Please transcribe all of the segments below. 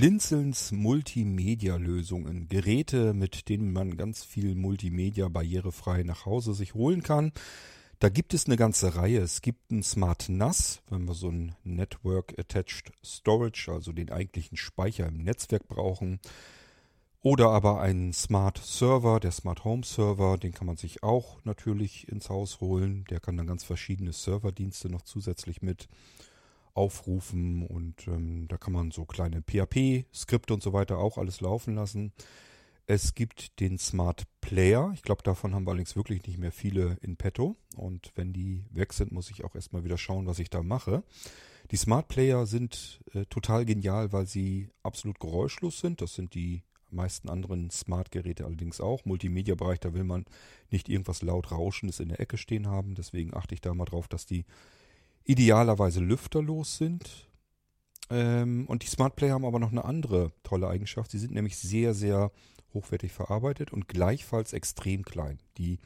Blinzelns Multimedia-Lösungen. Geräte, mit denen man ganz viel Multimedia barrierefrei nach Hause sich holen kann. Da gibt es eine ganze Reihe. Es gibt ein Smart NAS, wenn wir so ein Network Attached Storage, also den eigentlichen Speicher im Netzwerk brauchen. Oder aber einen Smart Server, der Smart Home Server, den kann man sich auch natürlich ins Haus holen. Der kann dann ganz verschiedene Serverdienste noch zusätzlich mit aufrufen und ähm, da kann man so kleine PHP-Skripte und so weiter auch alles laufen lassen. Es gibt den Smart Player. Ich glaube, davon haben wir allerdings wirklich nicht mehr viele in petto. Und wenn die weg sind, muss ich auch erstmal wieder schauen, was ich da mache. Die Smart Player sind äh, total genial, weil sie absolut geräuschlos sind. Das sind die meisten anderen Smart-Geräte allerdings auch. Multimedia-Bereich, da will man nicht irgendwas laut Rauschendes in der Ecke stehen haben. Deswegen achte ich da mal drauf, dass die idealerweise lüfterlos sind. Ähm, und die Smart Player haben aber noch eine andere tolle Eigenschaft. Sie sind nämlich sehr, sehr hochwertig verarbeitet und gleichfalls extrem klein. Die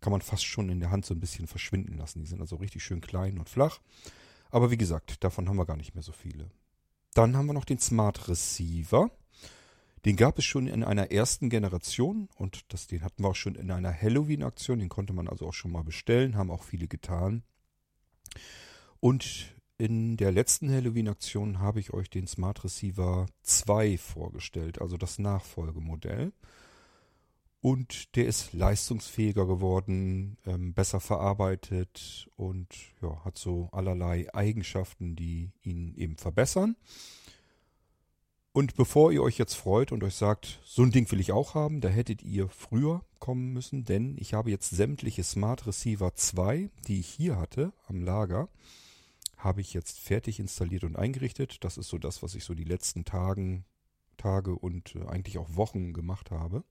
kann man fast schon in der Hand so ein bisschen verschwinden lassen. Die sind also richtig schön klein und flach. Aber wie gesagt, davon haben wir gar nicht mehr so viele. Dann haben wir noch den Smart Receiver. Den gab es schon in einer ersten Generation und das, den hatten wir auch schon in einer Halloween-Aktion. Den konnte man also auch schon mal bestellen, haben auch viele getan. Und in der letzten Halloween-Aktion habe ich euch den Smart Receiver 2 vorgestellt, also das Nachfolgemodell. Und der ist leistungsfähiger geworden, ähm, besser verarbeitet und ja, hat so allerlei Eigenschaften, die ihn eben verbessern. Und bevor ihr euch jetzt freut und euch sagt, so ein Ding will ich auch haben, da hättet ihr früher kommen müssen, denn ich habe jetzt sämtliche Smart Receiver 2, die ich hier hatte am Lager, habe ich jetzt fertig installiert und eingerichtet. Das ist so das, was ich so die letzten Tagen, Tage und äh, eigentlich auch Wochen gemacht habe.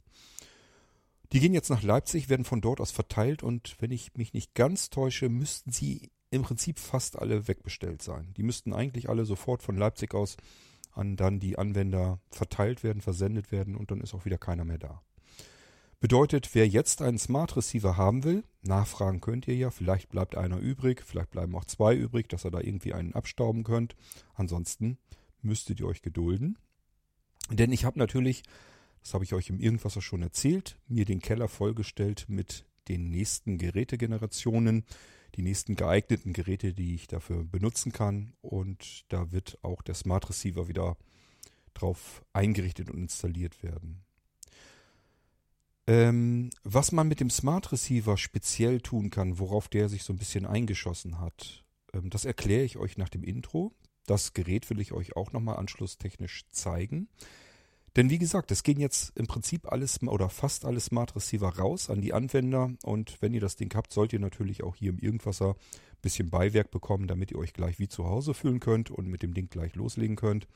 Die gehen jetzt nach Leipzig, werden von dort aus verteilt und wenn ich mich nicht ganz täusche, müssten sie im Prinzip fast alle wegbestellt sein. Die müssten eigentlich alle sofort von Leipzig aus an dann die Anwender verteilt werden, versendet werden und dann ist auch wieder keiner mehr da. Bedeutet, wer jetzt einen Smart Receiver haben will, nachfragen könnt ihr ja, vielleicht bleibt einer übrig, vielleicht bleiben auch zwei übrig, dass ihr da irgendwie einen abstauben könnt. Ansonsten müsstet ihr euch gedulden. Denn ich habe natürlich, das habe ich euch im Irgendwasser schon erzählt, mir den Keller vollgestellt mit den nächsten Gerätegenerationen, die nächsten geeigneten Geräte, die ich dafür benutzen kann. Und da wird auch der Smart Receiver wieder drauf eingerichtet und installiert werden. Ähm, was man mit dem Smart Receiver speziell tun kann, worauf der sich so ein bisschen eingeschossen hat, ähm, das erkläre ich euch nach dem Intro. Das Gerät will ich euch auch nochmal anschlusstechnisch zeigen. Denn wie gesagt, es gehen jetzt im Prinzip alles oder fast alle Smart Receiver raus an die Anwender. Und wenn ihr das Ding habt, sollt ihr natürlich auch hier im Irgendwasser ein bisschen Beiwerk bekommen, damit ihr euch gleich wie zu Hause fühlen könnt und mit dem Ding gleich loslegen könnt.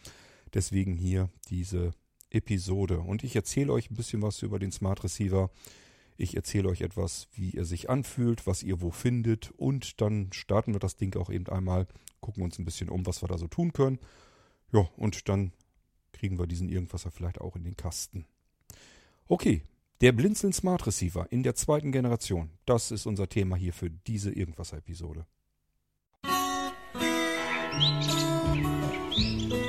Deswegen hier diese Episode. Und ich erzähle euch ein bisschen was über den Smart Receiver. Ich erzähle euch etwas, wie er sich anfühlt, was ihr wo findet. Und dann starten wir das Ding auch eben einmal, gucken uns ein bisschen um, was wir da so tun können. Ja, und dann kriegen wir diesen Irgendwasser vielleicht auch in den Kasten. Okay, der Blinzeln Smart Receiver in der zweiten Generation. Das ist unser Thema hier für diese Irgendwasser-Episode. Musik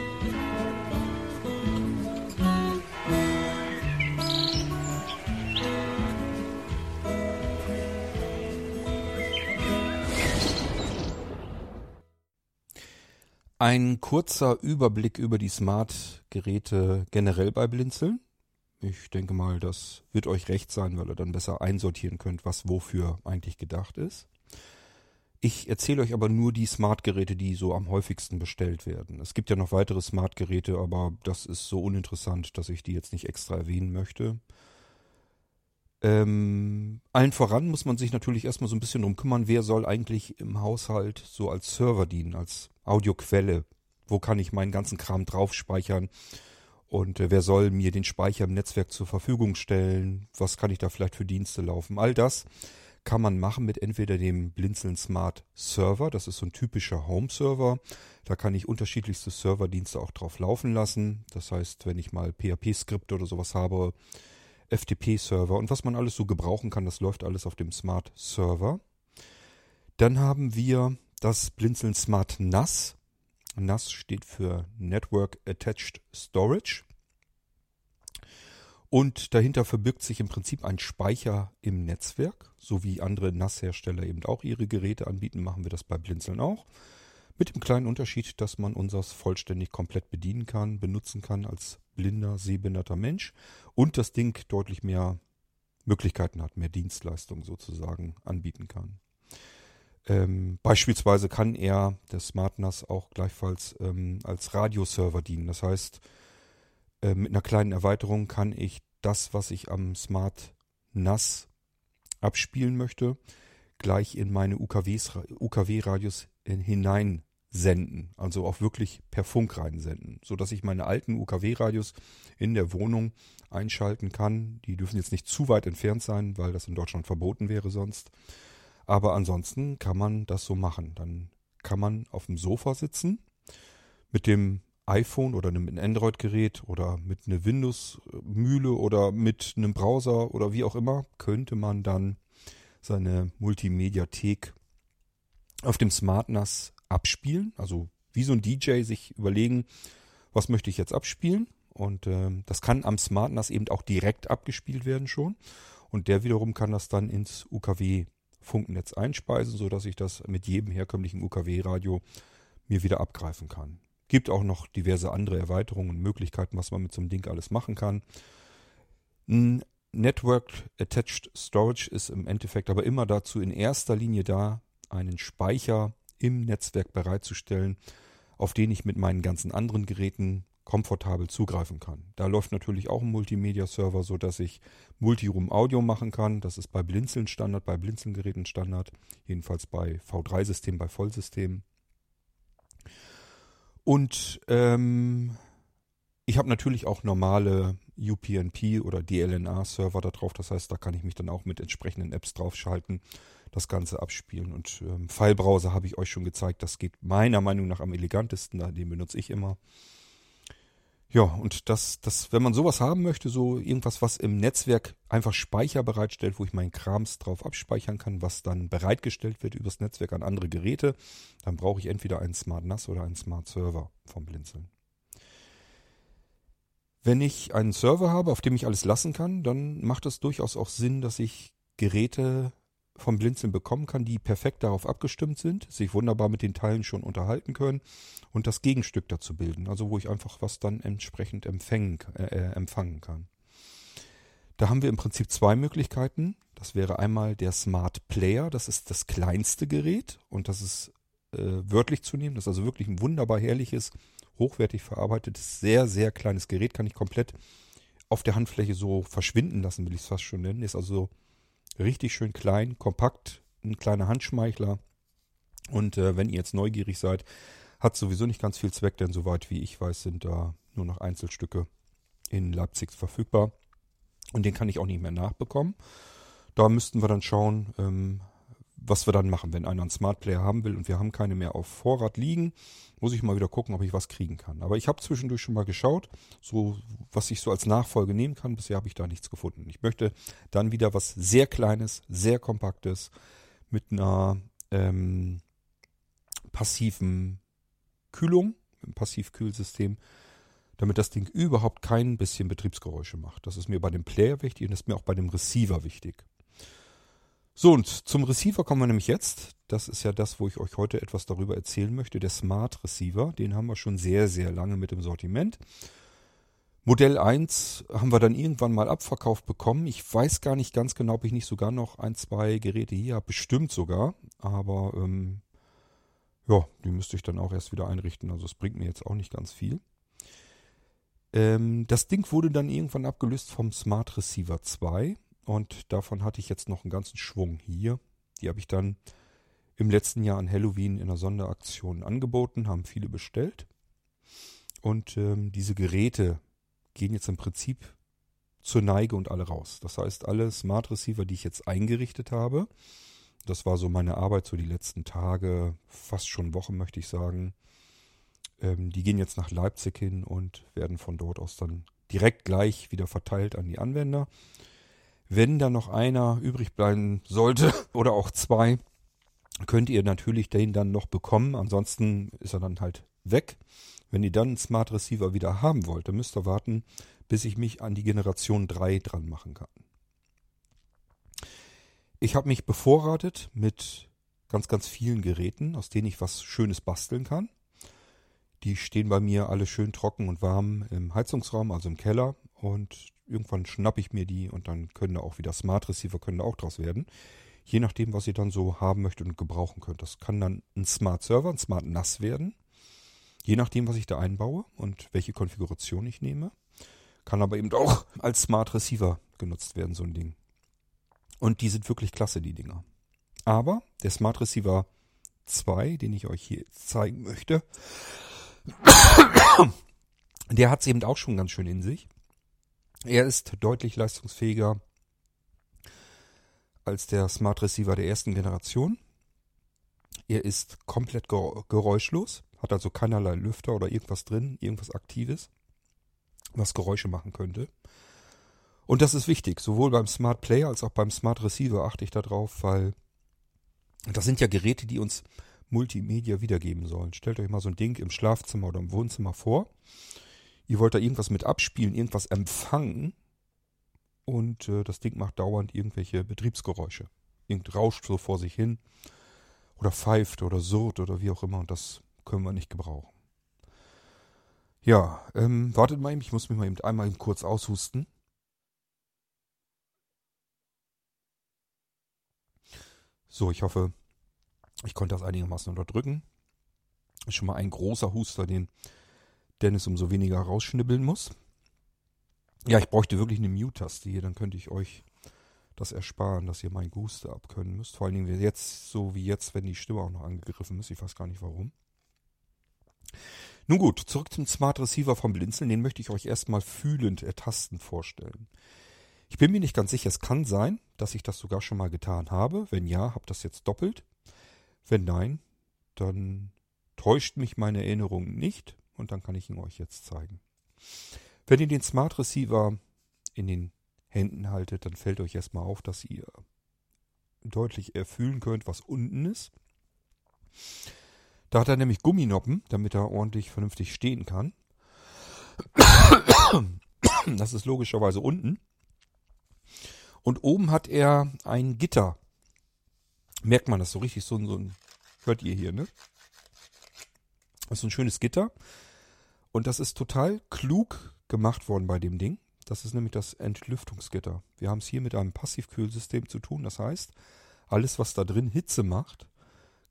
Ein kurzer Überblick über die Smart-Geräte generell bei Blinzeln. Ich denke mal, das wird euch recht sein, weil ihr dann besser einsortieren könnt, was wofür eigentlich gedacht ist. Ich erzähle euch aber nur die Smart-Geräte, die so am häufigsten bestellt werden. Es gibt ja noch weitere Smart-Geräte, aber das ist so uninteressant, dass ich die jetzt nicht extra erwähnen möchte. Ähm, allen voran muss man sich natürlich erstmal so ein bisschen drum kümmern, wer soll eigentlich im Haushalt so als Server dienen, als Audioquelle. Wo kann ich meinen ganzen Kram drauf speichern? Und äh, wer soll mir den Speicher im Netzwerk zur Verfügung stellen? Was kann ich da vielleicht für Dienste laufen? All das kann man machen mit entweder dem Blinzeln Smart Server. Das ist so ein typischer Home-Server. Da kann ich unterschiedlichste Serverdienste auch drauf laufen lassen. Das heißt, wenn ich mal PHP-Skripte oder sowas habe, FTP-Server und was man alles so gebrauchen kann, das läuft alles auf dem Smart Server. Dann haben wir das Blinzeln Smart NAS. NAS steht für Network Attached Storage. Und dahinter verbirgt sich im Prinzip ein Speicher im Netzwerk, so wie andere NAS-Hersteller eben auch ihre Geräte anbieten, machen wir das bei Blinzeln auch. Mit dem kleinen Unterschied, dass man unseres vollständig komplett bedienen kann, benutzen kann als blinder, sehbehinderter Mensch und das Ding deutlich mehr Möglichkeiten hat, mehr Dienstleistungen sozusagen anbieten kann. Ähm, beispielsweise kann er, der Smart NAS, auch gleichfalls ähm, als Radioserver dienen. Das heißt, äh, mit einer kleinen Erweiterung kann ich das, was ich am Smart NAS abspielen möchte, gleich in meine UKW-Radios hineinsenden. Also auch wirklich per Funk reinsenden, sodass ich meine alten UKW-Radios in der Wohnung einschalten kann. Die dürfen jetzt nicht zu weit entfernt sein, weil das in Deutschland verboten wäre sonst. Aber ansonsten kann man das so machen. Dann kann man auf dem Sofa sitzen mit dem iPhone oder einem Android-Gerät oder mit einer Windows-Mühle oder mit einem Browser oder wie auch immer, könnte man dann seine Multimediathek auf dem Smart NAS abspielen. Also wie so ein DJ sich überlegen, was möchte ich jetzt abspielen. Und äh, das kann am Smart NAS eben auch direkt abgespielt werden schon. Und der wiederum kann das dann ins UKW-Funknetz einspeisen, sodass ich das mit jedem herkömmlichen UKW-Radio mir wieder abgreifen kann. Gibt auch noch diverse andere Erweiterungen und Möglichkeiten, was man mit so einem Ding alles machen kann. Network Attached Storage ist im Endeffekt aber immer dazu in erster Linie da, einen Speicher im Netzwerk bereitzustellen, auf den ich mit meinen ganzen anderen Geräten komfortabel zugreifen kann. Da läuft natürlich auch ein Multimedia-Server, so dass ich Multiroom-Audio machen kann. Das ist bei Blinzeln Standard, bei Blinzeln-Geräten Standard, jedenfalls bei V3-Systemen, bei Vollsystemen. Und ähm, ich habe natürlich auch normale UPnP oder DLNA-Server da drauf. Das heißt, da kann ich mich dann auch mit entsprechenden Apps draufschalten, das Ganze abspielen. Und ähm, Filebrowser habe ich euch schon gezeigt. Das geht meiner Meinung nach am elegantesten. Den benutze ich immer. Ja, und das, das, wenn man sowas haben möchte, so irgendwas, was im Netzwerk einfach Speicher bereitstellt, wo ich meinen Krams drauf abspeichern kann, was dann bereitgestellt wird übers Netzwerk an andere Geräte, dann brauche ich entweder einen Smart NAS oder einen Smart Server vom Blinzeln. Wenn ich einen Server habe, auf dem ich alles lassen kann, dann macht es durchaus auch Sinn, dass ich Geräte vom Blinzeln bekommen kann, die perfekt darauf abgestimmt sind, sich wunderbar mit den Teilen schon unterhalten können und das Gegenstück dazu bilden, also wo ich einfach was dann entsprechend empfängen, äh, äh, empfangen kann. Da haben wir im Prinzip zwei Möglichkeiten. Das wäre einmal der Smart Player, das ist das kleinste Gerät und das ist äh, wörtlich zu nehmen, das ist also wirklich ein wunderbar herrliches, hochwertig verarbeitetes, sehr, sehr kleines Gerät, kann ich komplett auf der Handfläche so verschwinden lassen, will ich es fast schon nennen. Ist also Richtig schön klein, kompakt, ein kleiner Handschmeichler. Und äh, wenn ihr jetzt neugierig seid, hat sowieso nicht ganz viel Zweck, denn soweit wie ich weiß, sind da nur noch Einzelstücke in Leipzig verfügbar. Und den kann ich auch nicht mehr nachbekommen. Da müssten wir dann schauen, ähm, was wir dann machen, wenn einer einen Smart Player haben will und wir haben keine mehr auf Vorrat liegen, muss ich mal wieder gucken, ob ich was kriegen kann. Aber ich habe zwischendurch schon mal geschaut, so was ich so als Nachfolge nehmen kann. Bisher habe ich da nichts gefunden. Ich möchte dann wieder was sehr Kleines, sehr Kompaktes mit einer ähm, passiven Kühlung, einem Passivkühlsystem, damit das Ding überhaupt kein bisschen Betriebsgeräusche macht. Das ist mir bei dem Player wichtig und das ist mir auch bei dem Receiver wichtig. So, und zum Receiver kommen wir nämlich jetzt. Das ist ja das, wo ich euch heute etwas darüber erzählen möchte. Der Smart Receiver, den haben wir schon sehr, sehr lange mit im Sortiment. Modell 1 haben wir dann irgendwann mal abverkauft bekommen. Ich weiß gar nicht ganz genau, ob ich nicht sogar noch ein, zwei Geräte hier habe. Bestimmt sogar. Aber ähm, ja, die müsste ich dann auch erst wieder einrichten. Also es bringt mir jetzt auch nicht ganz viel. Ähm, das Ding wurde dann irgendwann abgelöst vom Smart Receiver 2. Und davon hatte ich jetzt noch einen ganzen Schwung hier. Die habe ich dann im letzten Jahr an Halloween in einer Sonderaktion angeboten, haben viele bestellt. Und ähm, diese Geräte gehen jetzt im Prinzip zur Neige und alle raus. Das heißt, alle Smart Receiver, die ich jetzt eingerichtet habe, das war so meine Arbeit so die letzten Tage, fast schon Wochen möchte ich sagen, ähm, die gehen jetzt nach Leipzig hin und werden von dort aus dann direkt gleich wieder verteilt an die Anwender. Wenn da noch einer übrig bleiben sollte oder auch zwei, könnt ihr natürlich den dann noch bekommen. Ansonsten ist er dann halt weg. Wenn ihr dann einen Smart Receiver wieder haben wollt, dann müsst ihr warten, bis ich mich an die Generation 3 dran machen kann. Ich habe mich bevorratet mit ganz, ganz vielen Geräten, aus denen ich was Schönes basteln kann. Die stehen bei mir alle schön trocken und warm im Heizungsraum, also im Keller. Und irgendwann schnappe ich mir die und dann können da auch wieder Smart Receiver können da auch draus werden. Je nachdem, was ihr dann so haben möchtet und gebrauchen könnt. Das kann dann ein Smart Server, ein Smart NAS werden. Je nachdem, was ich da einbaue und welche Konfiguration ich nehme. Kann aber eben auch als Smart Receiver genutzt werden, so ein Ding. Und die sind wirklich klasse, die Dinger. Aber der Smart Receiver 2, den ich euch hier zeigen möchte, der hat es eben auch schon ganz schön in sich. Er ist deutlich leistungsfähiger als der Smart Receiver der ersten Generation. Er ist komplett geräuschlos, hat also keinerlei Lüfter oder irgendwas drin, irgendwas Aktives, was Geräusche machen könnte. Und das ist wichtig, sowohl beim Smart Player als auch beim Smart Receiver achte ich darauf, weil das sind ja Geräte, die uns Multimedia wiedergeben sollen. Stellt euch mal so ein Ding im Schlafzimmer oder im Wohnzimmer vor. Ihr wollt da irgendwas mit abspielen, irgendwas empfangen und äh, das Ding macht dauernd irgendwelche Betriebsgeräusche. Irgend rauscht so vor sich hin oder pfeift oder surrt oder wie auch immer und das können wir nicht gebrauchen. Ja, ähm, wartet mal eben, ich muss mich mal eben einmal kurz aushusten. So, ich hoffe, ich konnte das einigermaßen unterdrücken. Ist schon mal ein großer Huster, den Dennis umso weniger rausschnibbeln muss. Ja, ich bräuchte wirklich eine Mute-Taste hier, dann könnte ich euch das ersparen, dass ihr mein Guster abkönnen müsst. Vor allen Dingen jetzt, so wie jetzt, wenn die Stimme auch noch angegriffen ist. Ich weiß gar nicht warum. Nun gut, zurück zum Smart Receiver vom Blinzeln. Den möchte ich euch erstmal fühlend ertasten vorstellen. Ich bin mir nicht ganz sicher, es kann sein, dass ich das sogar schon mal getan habe. Wenn ja, habt das jetzt doppelt. Wenn nein, dann täuscht mich meine Erinnerung nicht und dann kann ich ihn euch jetzt zeigen. Wenn ihr den Smart Receiver in den Händen haltet, dann fällt euch erstmal auf, dass ihr deutlich erfühlen könnt, was unten ist. Da hat er nämlich Gumminoppen, damit er ordentlich vernünftig stehen kann. Das ist logischerweise unten. Und oben hat er ein Gitter. Merkt man das so richtig, so, so ein, hört ihr hier, ne? Das ist so ein schönes Gitter. Und das ist total klug gemacht worden bei dem Ding. Das ist nämlich das Entlüftungsgitter. Wir haben es hier mit einem Passivkühlsystem zu tun. Das heißt, alles, was da drin Hitze macht,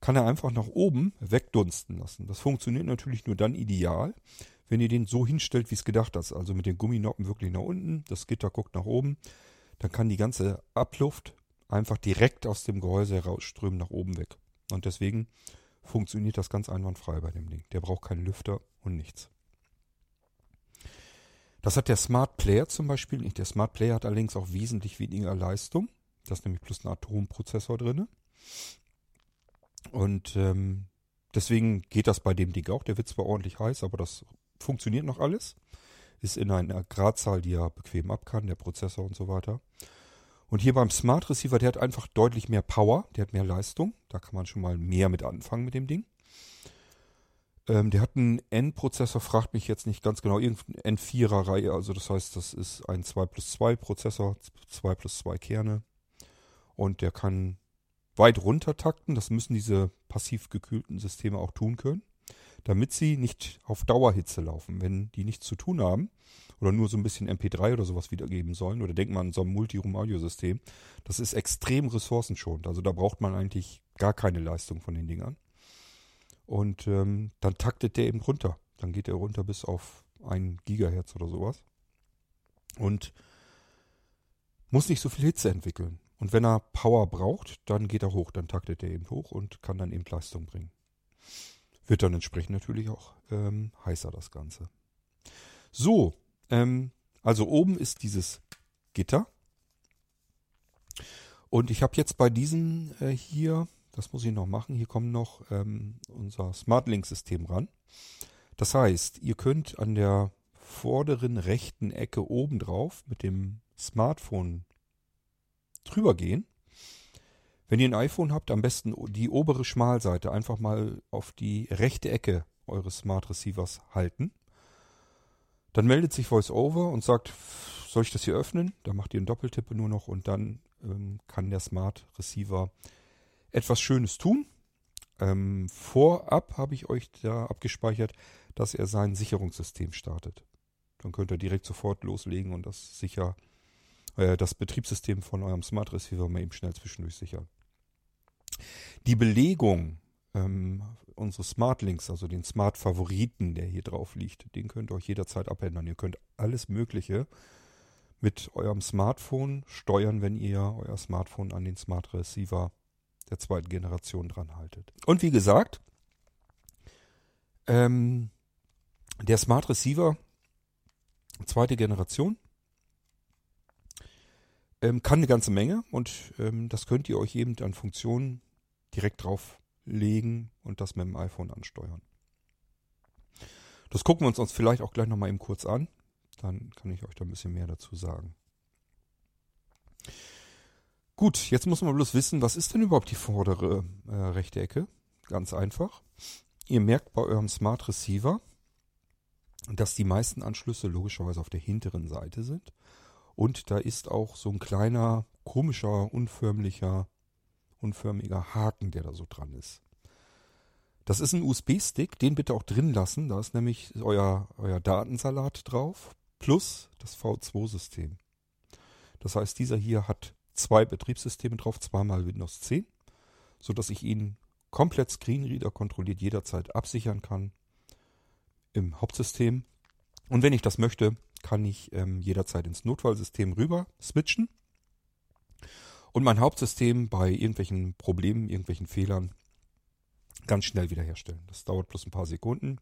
kann er einfach nach oben wegdunsten lassen. Das funktioniert natürlich nur dann ideal, wenn ihr den so hinstellt, wie es gedacht ist. Also mit den Gumminoppen wirklich nach unten, das Gitter guckt nach oben dann kann die ganze Abluft einfach direkt aus dem Gehäuse herausströmen nach oben weg. Und deswegen funktioniert das ganz einwandfrei bei dem Ding. Der braucht keinen Lüfter und nichts. Das hat der Smart Player zum Beispiel nicht. Der Smart Player hat allerdings auch wesentlich weniger Leistung. Da ist nämlich plus ein Atomprozessor drin. Und ähm, deswegen geht das bei dem Ding auch. Der wird zwar ordentlich heiß, aber das funktioniert noch alles ist in einer Gradzahl, die er bequem ab kann, der Prozessor und so weiter. Und hier beim Smart Receiver, der hat einfach deutlich mehr Power, der hat mehr Leistung. Da kann man schon mal mehr mit anfangen mit dem Ding. Ähm, der hat einen N-Prozessor, fragt mich jetzt nicht ganz genau, irgendeine N4er-Reihe. Also das heißt, das ist ein 2 plus 2 Prozessor, 2 plus 2 Kerne. Und der kann weit runter takten. Das müssen diese passiv gekühlten Systeme auch tun können damit sie nicht auf Dauerhitze laufen. Wenn die nichts zu tun haben oder nur so ein bisschen MP3 oder sowas wiedergeben sollen, oder denkt man an so ein Multiroom-Audio-System, das ist extrem ressourcenschonend. Also da braucht man eigentlich gar keine Leistung von den Dingern. Und ähm, dann taktet der eben runter. Dann geht er runter bis auf 1 Gigahertz oder sowas. Und muss nicht so viel Hitze entwickeln. Und wenn er Power braucht, dann geht er hoch, dann taktet er eben hoch und kann dann eben Leistung bringen wird dann entsprechend natürlich auch ähm, heißer das Ganze. So, ähm, also oben ist dieses Gitter. Und ich habe jetzt bei diesem äh, hier, das muss ich noch machen, hier kommt noch ähm, unser SmartLink-System ran. Das heißt, ihr könnt an der vorderen rechten Ecke oben drauf mit dem Smartphone drüber gehen wenn ihr ein iPhone habt, am besten die obere Schmalseite einfach mal auf die rechte Ecke eures Smart Receivers halten. Dann meldet sich VoiceOver und sagt, soll ich das hier öffnen? Da macht ihr einen Doppeltippe nur noch und dann ähm, kann der Smart Receiver etwas Schönes tun. Ähm, vorab habe ich euch da abgespeichert, dass er sein Sicherungssystem startet. Dann könnt ihr direkt sofort loslegen und das sicher äh, das Betriebssystem von eurem Smart Receiver mal eben schnell zwischendurch sichern. Die Belegung ähm, unseres Smart Links, also den Smart Favoriten, der hier drauf liegt, den könnt ihr euch jederzeit abändern. Ihr könnt alles Mögliche mit eurem Smartphone steuern, wenn ihr euer Smartphone an den Smart Receiver der zweiten Generation dran haltet. Und wie gesagt, ähm, der Smart Receiver zweite Generation ähm, kann eine ganze Menge und ähm, das könnt ihr euch eben an Funktionen direkt drauflegen und das mit dem iPhone ansteuern. Das gucken wir uns, uns vielleicht auch gleich nochmal eben kurz an. Dann kann ich euch da ein bisschen mehr dazu sagen. Gut, jetzt muss man bloß wissen, was ist denn überhaupt die vordere äh, rechte Ecke? Ganz einfach. Ihr merkt bei eurem Smart Receiver, dass die meisten Anschlüsse logischerweise auf der hinteren Seite sind. Und da ist auch so ein kleiner, komischer, unförmlicher, unförmiger Haken, der da so dran ist. Das ist ein USB-Stick, den bitte auch drin lassen. Da ist nämlich euer, euer Datensalat drauf, plus das V2-System. Das heißt, dieser hier hat zwei Betriebssysteme drauf, zweimal Windows 10, sodass ich ihn komplett Screenreader kontrolliert jederzeit absichern kann im Hauptsystem. Und wenn ich das möchte, kann ich ähm, jederzeit ins Notfallsystem rüber switchen und mein Hauptsystem bei irgendwelchen Problemen, irgendwelchen Fehlern ganz schnell wiederherstellen. Das dauert bloß ein paar Sekunden.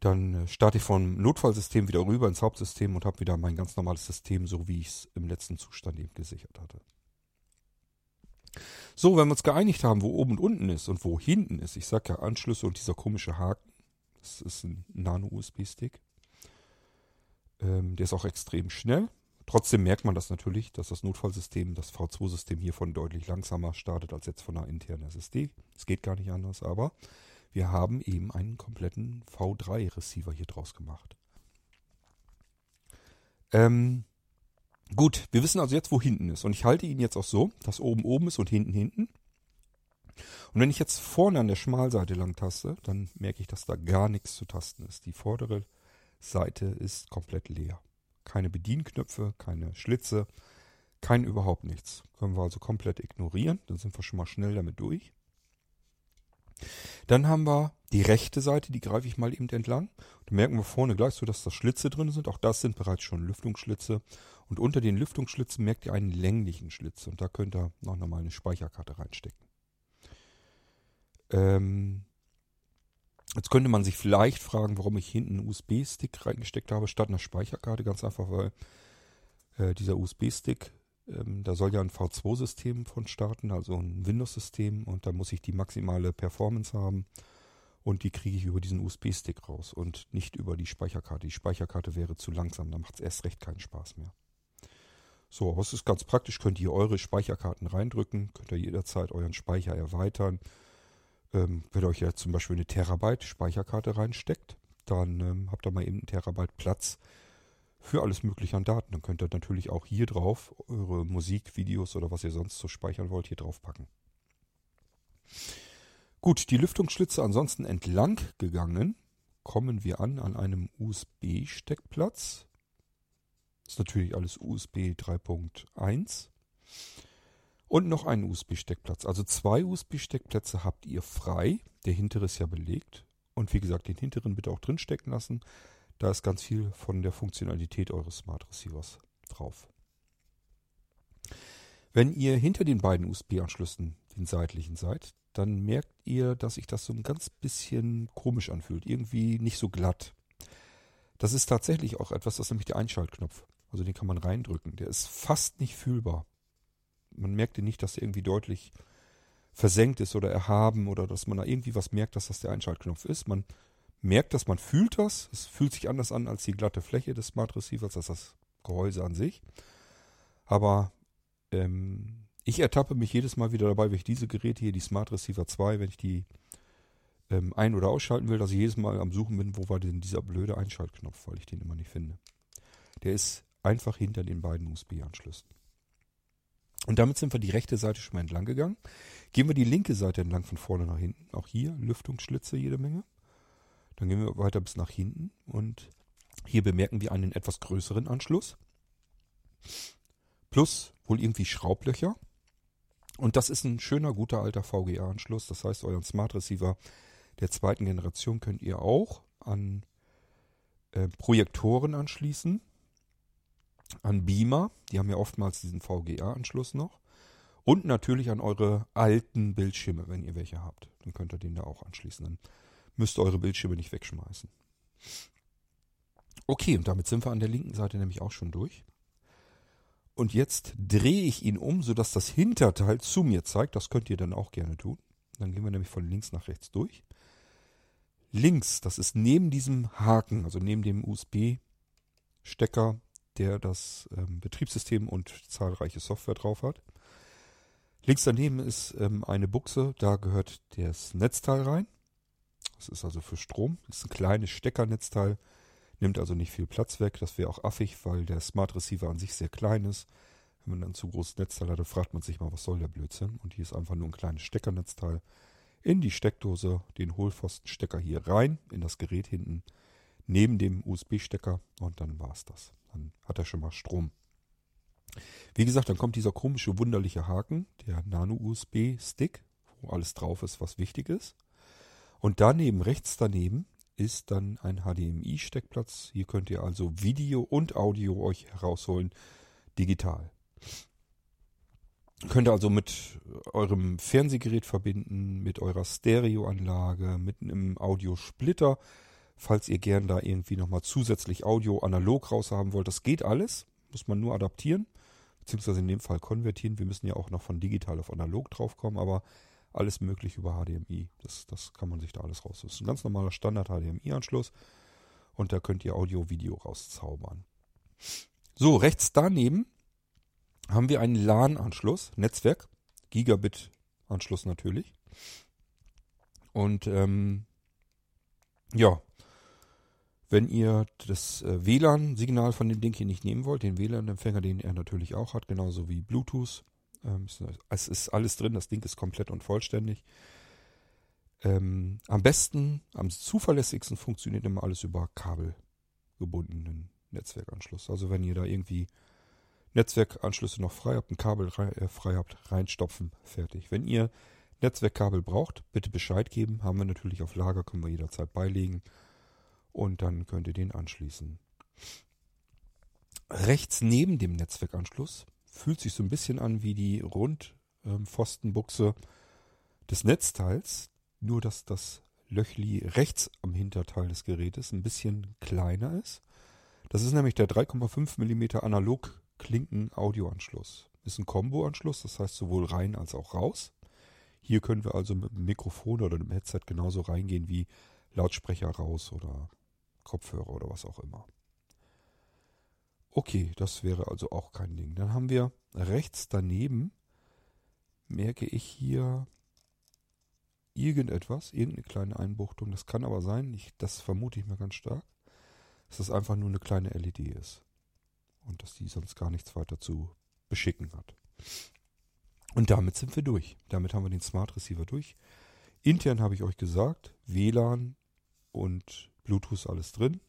Dann äh, starte ich vom Notfallsystem wieder rüber ins Hauptsystem und habe wieder mein ganz normales System, so wie ich es im letzten Zustand eben gesichert hatte. So, wenn wir uns geeinigt haben, wo oben und unten ist und wo hinten ist, ich sage ja Anschlüsse und dieser komische Haken, das ist ein Nano-USB-Stick, ähm, der ist auch extrem schnell. Trotzdem merkt man das natürlich, dass das Notfallsystem, das V2-System hiervon deutlich langsamer startet als jetzt von einer internen SSD. Es geht gar nicht anders, aber wir haben eben einen kompletten V3-Receiver hier draus gemacht. Ähm, gut, wir wissen also jetzt, wo hinten ist. Und ich halte ihn jetzt auch so, dass oben oben ist und hinten hinten. Und wenn ich jetzt vorne an der Schmalseite lang taste, dann merke ich, dass da gar nichts zu tasten ist. Die vordere Seite ist komplett leer. Keine Bedienknöpfe, keine Schlitze, kein überhaupt nichts. Können wir also komplett ignorieren. Dann sind wir schon mal schnell damit durch. Dann haben wir die rechte Seite, die greife ich mal eben entlang. Da merken wir vorne gleich so, dass da Schlitze drin sind. Auch das sind bereits schon Lüftungsschlitze. Und unter den Lüftungsschlitzen merkt ihr einen länglichen Schlitz. Und da könnt ihr noch mal eine Speicherkarte reinstecken. Ähm, jetzt könnte man sich vielleicht fragen, warum ich hinten einen USB-Stick reingesteckt habe, statt einer Speicherkarte. Ganz einfach, weil äh, dieser USB-Stick ähm, da soll ja ein V2-System von starten, also ein Windows-System und da muss ich die maximale Performance haben und die kriege ich über diesen USB-Stick raus und nicht über die Speicherkarte. Die Speicherkarte wäre zu langsam, da macht es erst recht keinen Spaß mehr. So, aber es ist ganz praktisch, könnt ihr eure Speicherkarten reindrücken, könnt ihr jederzeit euren Speicher erweitern. Ähm, wenn ihr euch jetzt zum Beispiel eine Terabyte Speicherkarte reinsteckt, dann ähm, habt ihr mal eben einen Terabyte Platz für alles Mögliche an Daten. Dann könnt ihr natürlich auch hier drauf eure Musik, Videos oder was ihr sonst so speichern wollt, hier drauf packen. Gut, die Lüftungsschlitze ansonsten entlang gegangen, kommen wir an an einem USB-Steckplatz. Ist natürlich alles USB 3.1. Und noch einen USB-Steckplatz. Also zwei USB-Steckplätze habt ihr frei. Der hintere ist ja belegt. Und wie gesagt, den hinteren bitte auch drin stecken lassen. Da ist ganz viel von der Funktionalität eures Smart Receivers drauf. Wenn ihr hinter den beiden USB-Anschlüssen, den seitlichen seid, dann merkt ihr, dass sich das so ein ganz bisschen komisch anfühlt. Irgendwie nicht so glatt. Das ist tatsächlich auch etwas, das ist nämlich der Einschaltknopf. Also den kann man reindrücken. Der ist fast nicht fühlbar. Man merkt nicht, dass er irgendwie deutlich versenkt ist oder erhaben oder dass man da irgendwie was merkt, dass das der Einschaltknopf ist. Man merkt das, man fühlt das. Es fühlt sich anders an als die glatte Fläche des Smart Receivers, als das Gehäuse an sich. Aber ähm, ich ertappe mich jedes Mal wieder dabei, wenn ich diese Geräte hier, die Smart Receiver 2, wenn ich die ähm, ein- oder ausschalten will, dass ich jedes Mal am Suchen bin, wo war denn dieser blöde Einschaltknopf, weil ich den immer nicht finde. Der ist einfach hinter den beiden USB-Anschlüssen. Und damit sind wir die rechte Seite schon mal entlang gegangen. Gehen wir die linke Seite entlang von vorne nach hinten. Auch hier Lüftungsschlitze jede Menge. Dann gehen wir weiter bis nach hinten und hier bemerken wir einen etwas größeren Anschluss. Plus wohl irgendwie Schraublöcher. Und das ist ein schöner, guter alter VGA-Anschluss. Das heißt, euren Smart Receiver der zweiten Generation könnt ihr auch an äh, Projektoren anschließen. An Beamer. Die haben ja oftmals diesen VGA-Anschluss noch. Und natürlich an eure alten Bildschirme, wenn ihr welche habt. Dann könnt ihr den da auch anschließen. Dann müsst eure Bildschirme nicht wegschmeißen. Okay, und damit sind wir an der linken Seite nämlich auch schon durch. Und jetzt drehe ich ihn um, sodass das Hinterteil zu mir zeigt. Das könnt ihr dann auch gerne tun. Dann gehen wir nämlich von links nach rechts durch. Links, das ist neben diesem Haken, also neben dem USB-Stecker, der das ähm, Betriebssystem und zahlreiche Software drauf hat. Links daneben ist ähm, eine Buchse, da gehört das Netzteil rein. Das ist also für Strom. Das ist ein kleines Steckernetzteil, nimmt also nicht viel Platz weg. Das wäre auch affig, weil der Smart Receiver an sich sehr klein ist. Wenn man dann zu großes Netzteil hat, dann fragt man sich mal, was soll der Blödsinn? Und hier ist einfach nur ein kleines Steckernetzteil. In die Steckdose, den Hohlpfostenstecker hier rein, in das Gerät hinten, neben dem USB-Stecker und dann war es das. Dann hat er schon mal Strom. Wie gesagt, dann kommt dieser komische, wunderliche Haken, der Nano-USB-Stick, wo alles drauf ist, was wichtig ist. Und daneben, rechts daneben, ist dann ein HDMI-Steckplatz. Hier könnt ihr also Video und Audio euch herausholen, digital. Könnt ihr also mit eurem Fernsehgerät verbinden, mit eurer Stereoanlage, mit einem Audiosplitter, falls ihr gern da irgendwie nochmal zusätzlich Audio analog raushaben wollt. Das geht alles, muss man nur adaptieren, beziehungsweise in dem Fall konvertieren. Wir müssen ja auch noch von digital auf analog draufkommen, aber alles möglich über HDMI. Das, das kann man sich da alles raus. Das ist ein ganz normaler Standard-HDMI-Anschluss und da könnt ihr Audio, Video rauszaubern. So, rechts daneben haben wir einen LAN-Anschluss, Netzwerk, Gigabit-Anschluss natürlich. Und ähm, ja, wenn ihr das äh, WLAN-Signal von dem Ding hier nicht nehmen wollt, den WLAN-Empfänger, den er natürlich auch hat, genauso wie Bluetooth, ähm, es ist alles drin, das Ding ist komplett und vollständig. Ähm, am besten, am zuverlässigsten funktioniert immer alles über kabelgebundenen Netzwerkanschluss. Also wenn ihr da irgendwie Netzwerkanschlüsse noch frei habt, ein Kabel äh, frei habt, reinstopfen, fertig. Wenn ihr Netzwerkkabel braucht, bitte Bescheid geben. Haben wir natürlich auf Lager, können wir jederzeit beilegen. Und dann könnt ihr den anschließen. Rechts neben dem Netzwerkanschluss fühlt sich so ein bisschen an wie die Rundpfostenbuchse ähm, des Netzteils, nur dass das Löchli rechts am Hinterteil des Gerätes ein bisschen kleiner ist. Das ist nämlich der 3,5 mm analog Klinken Audioanschluss. Ist ein Combo-Anschluss, das heißt sowohl rein als auch raus. Hier können wir also mit dem Mikrofon oder dem Headset genauso reingehen wie Lautsprecher raus oder Kopfhörer oder was auch immer. Okay, das wäre also auch kein Ding. Dann haben wir rechts daneben, merke ich hier irgendetwas, irgendeine kleine Einbuchtung. Das kann aber sein, ich, das vermute ich mir ganz stark, dass das einfach nur eine kleine LED ist. Und dass die sonst gar nichts weiter zu beschicken hat. Und damit sind wir durch. Damit haben wir den Smart Receiver durch. Intern habe ich euch gesagt, WLAN und Bluetooth alles drin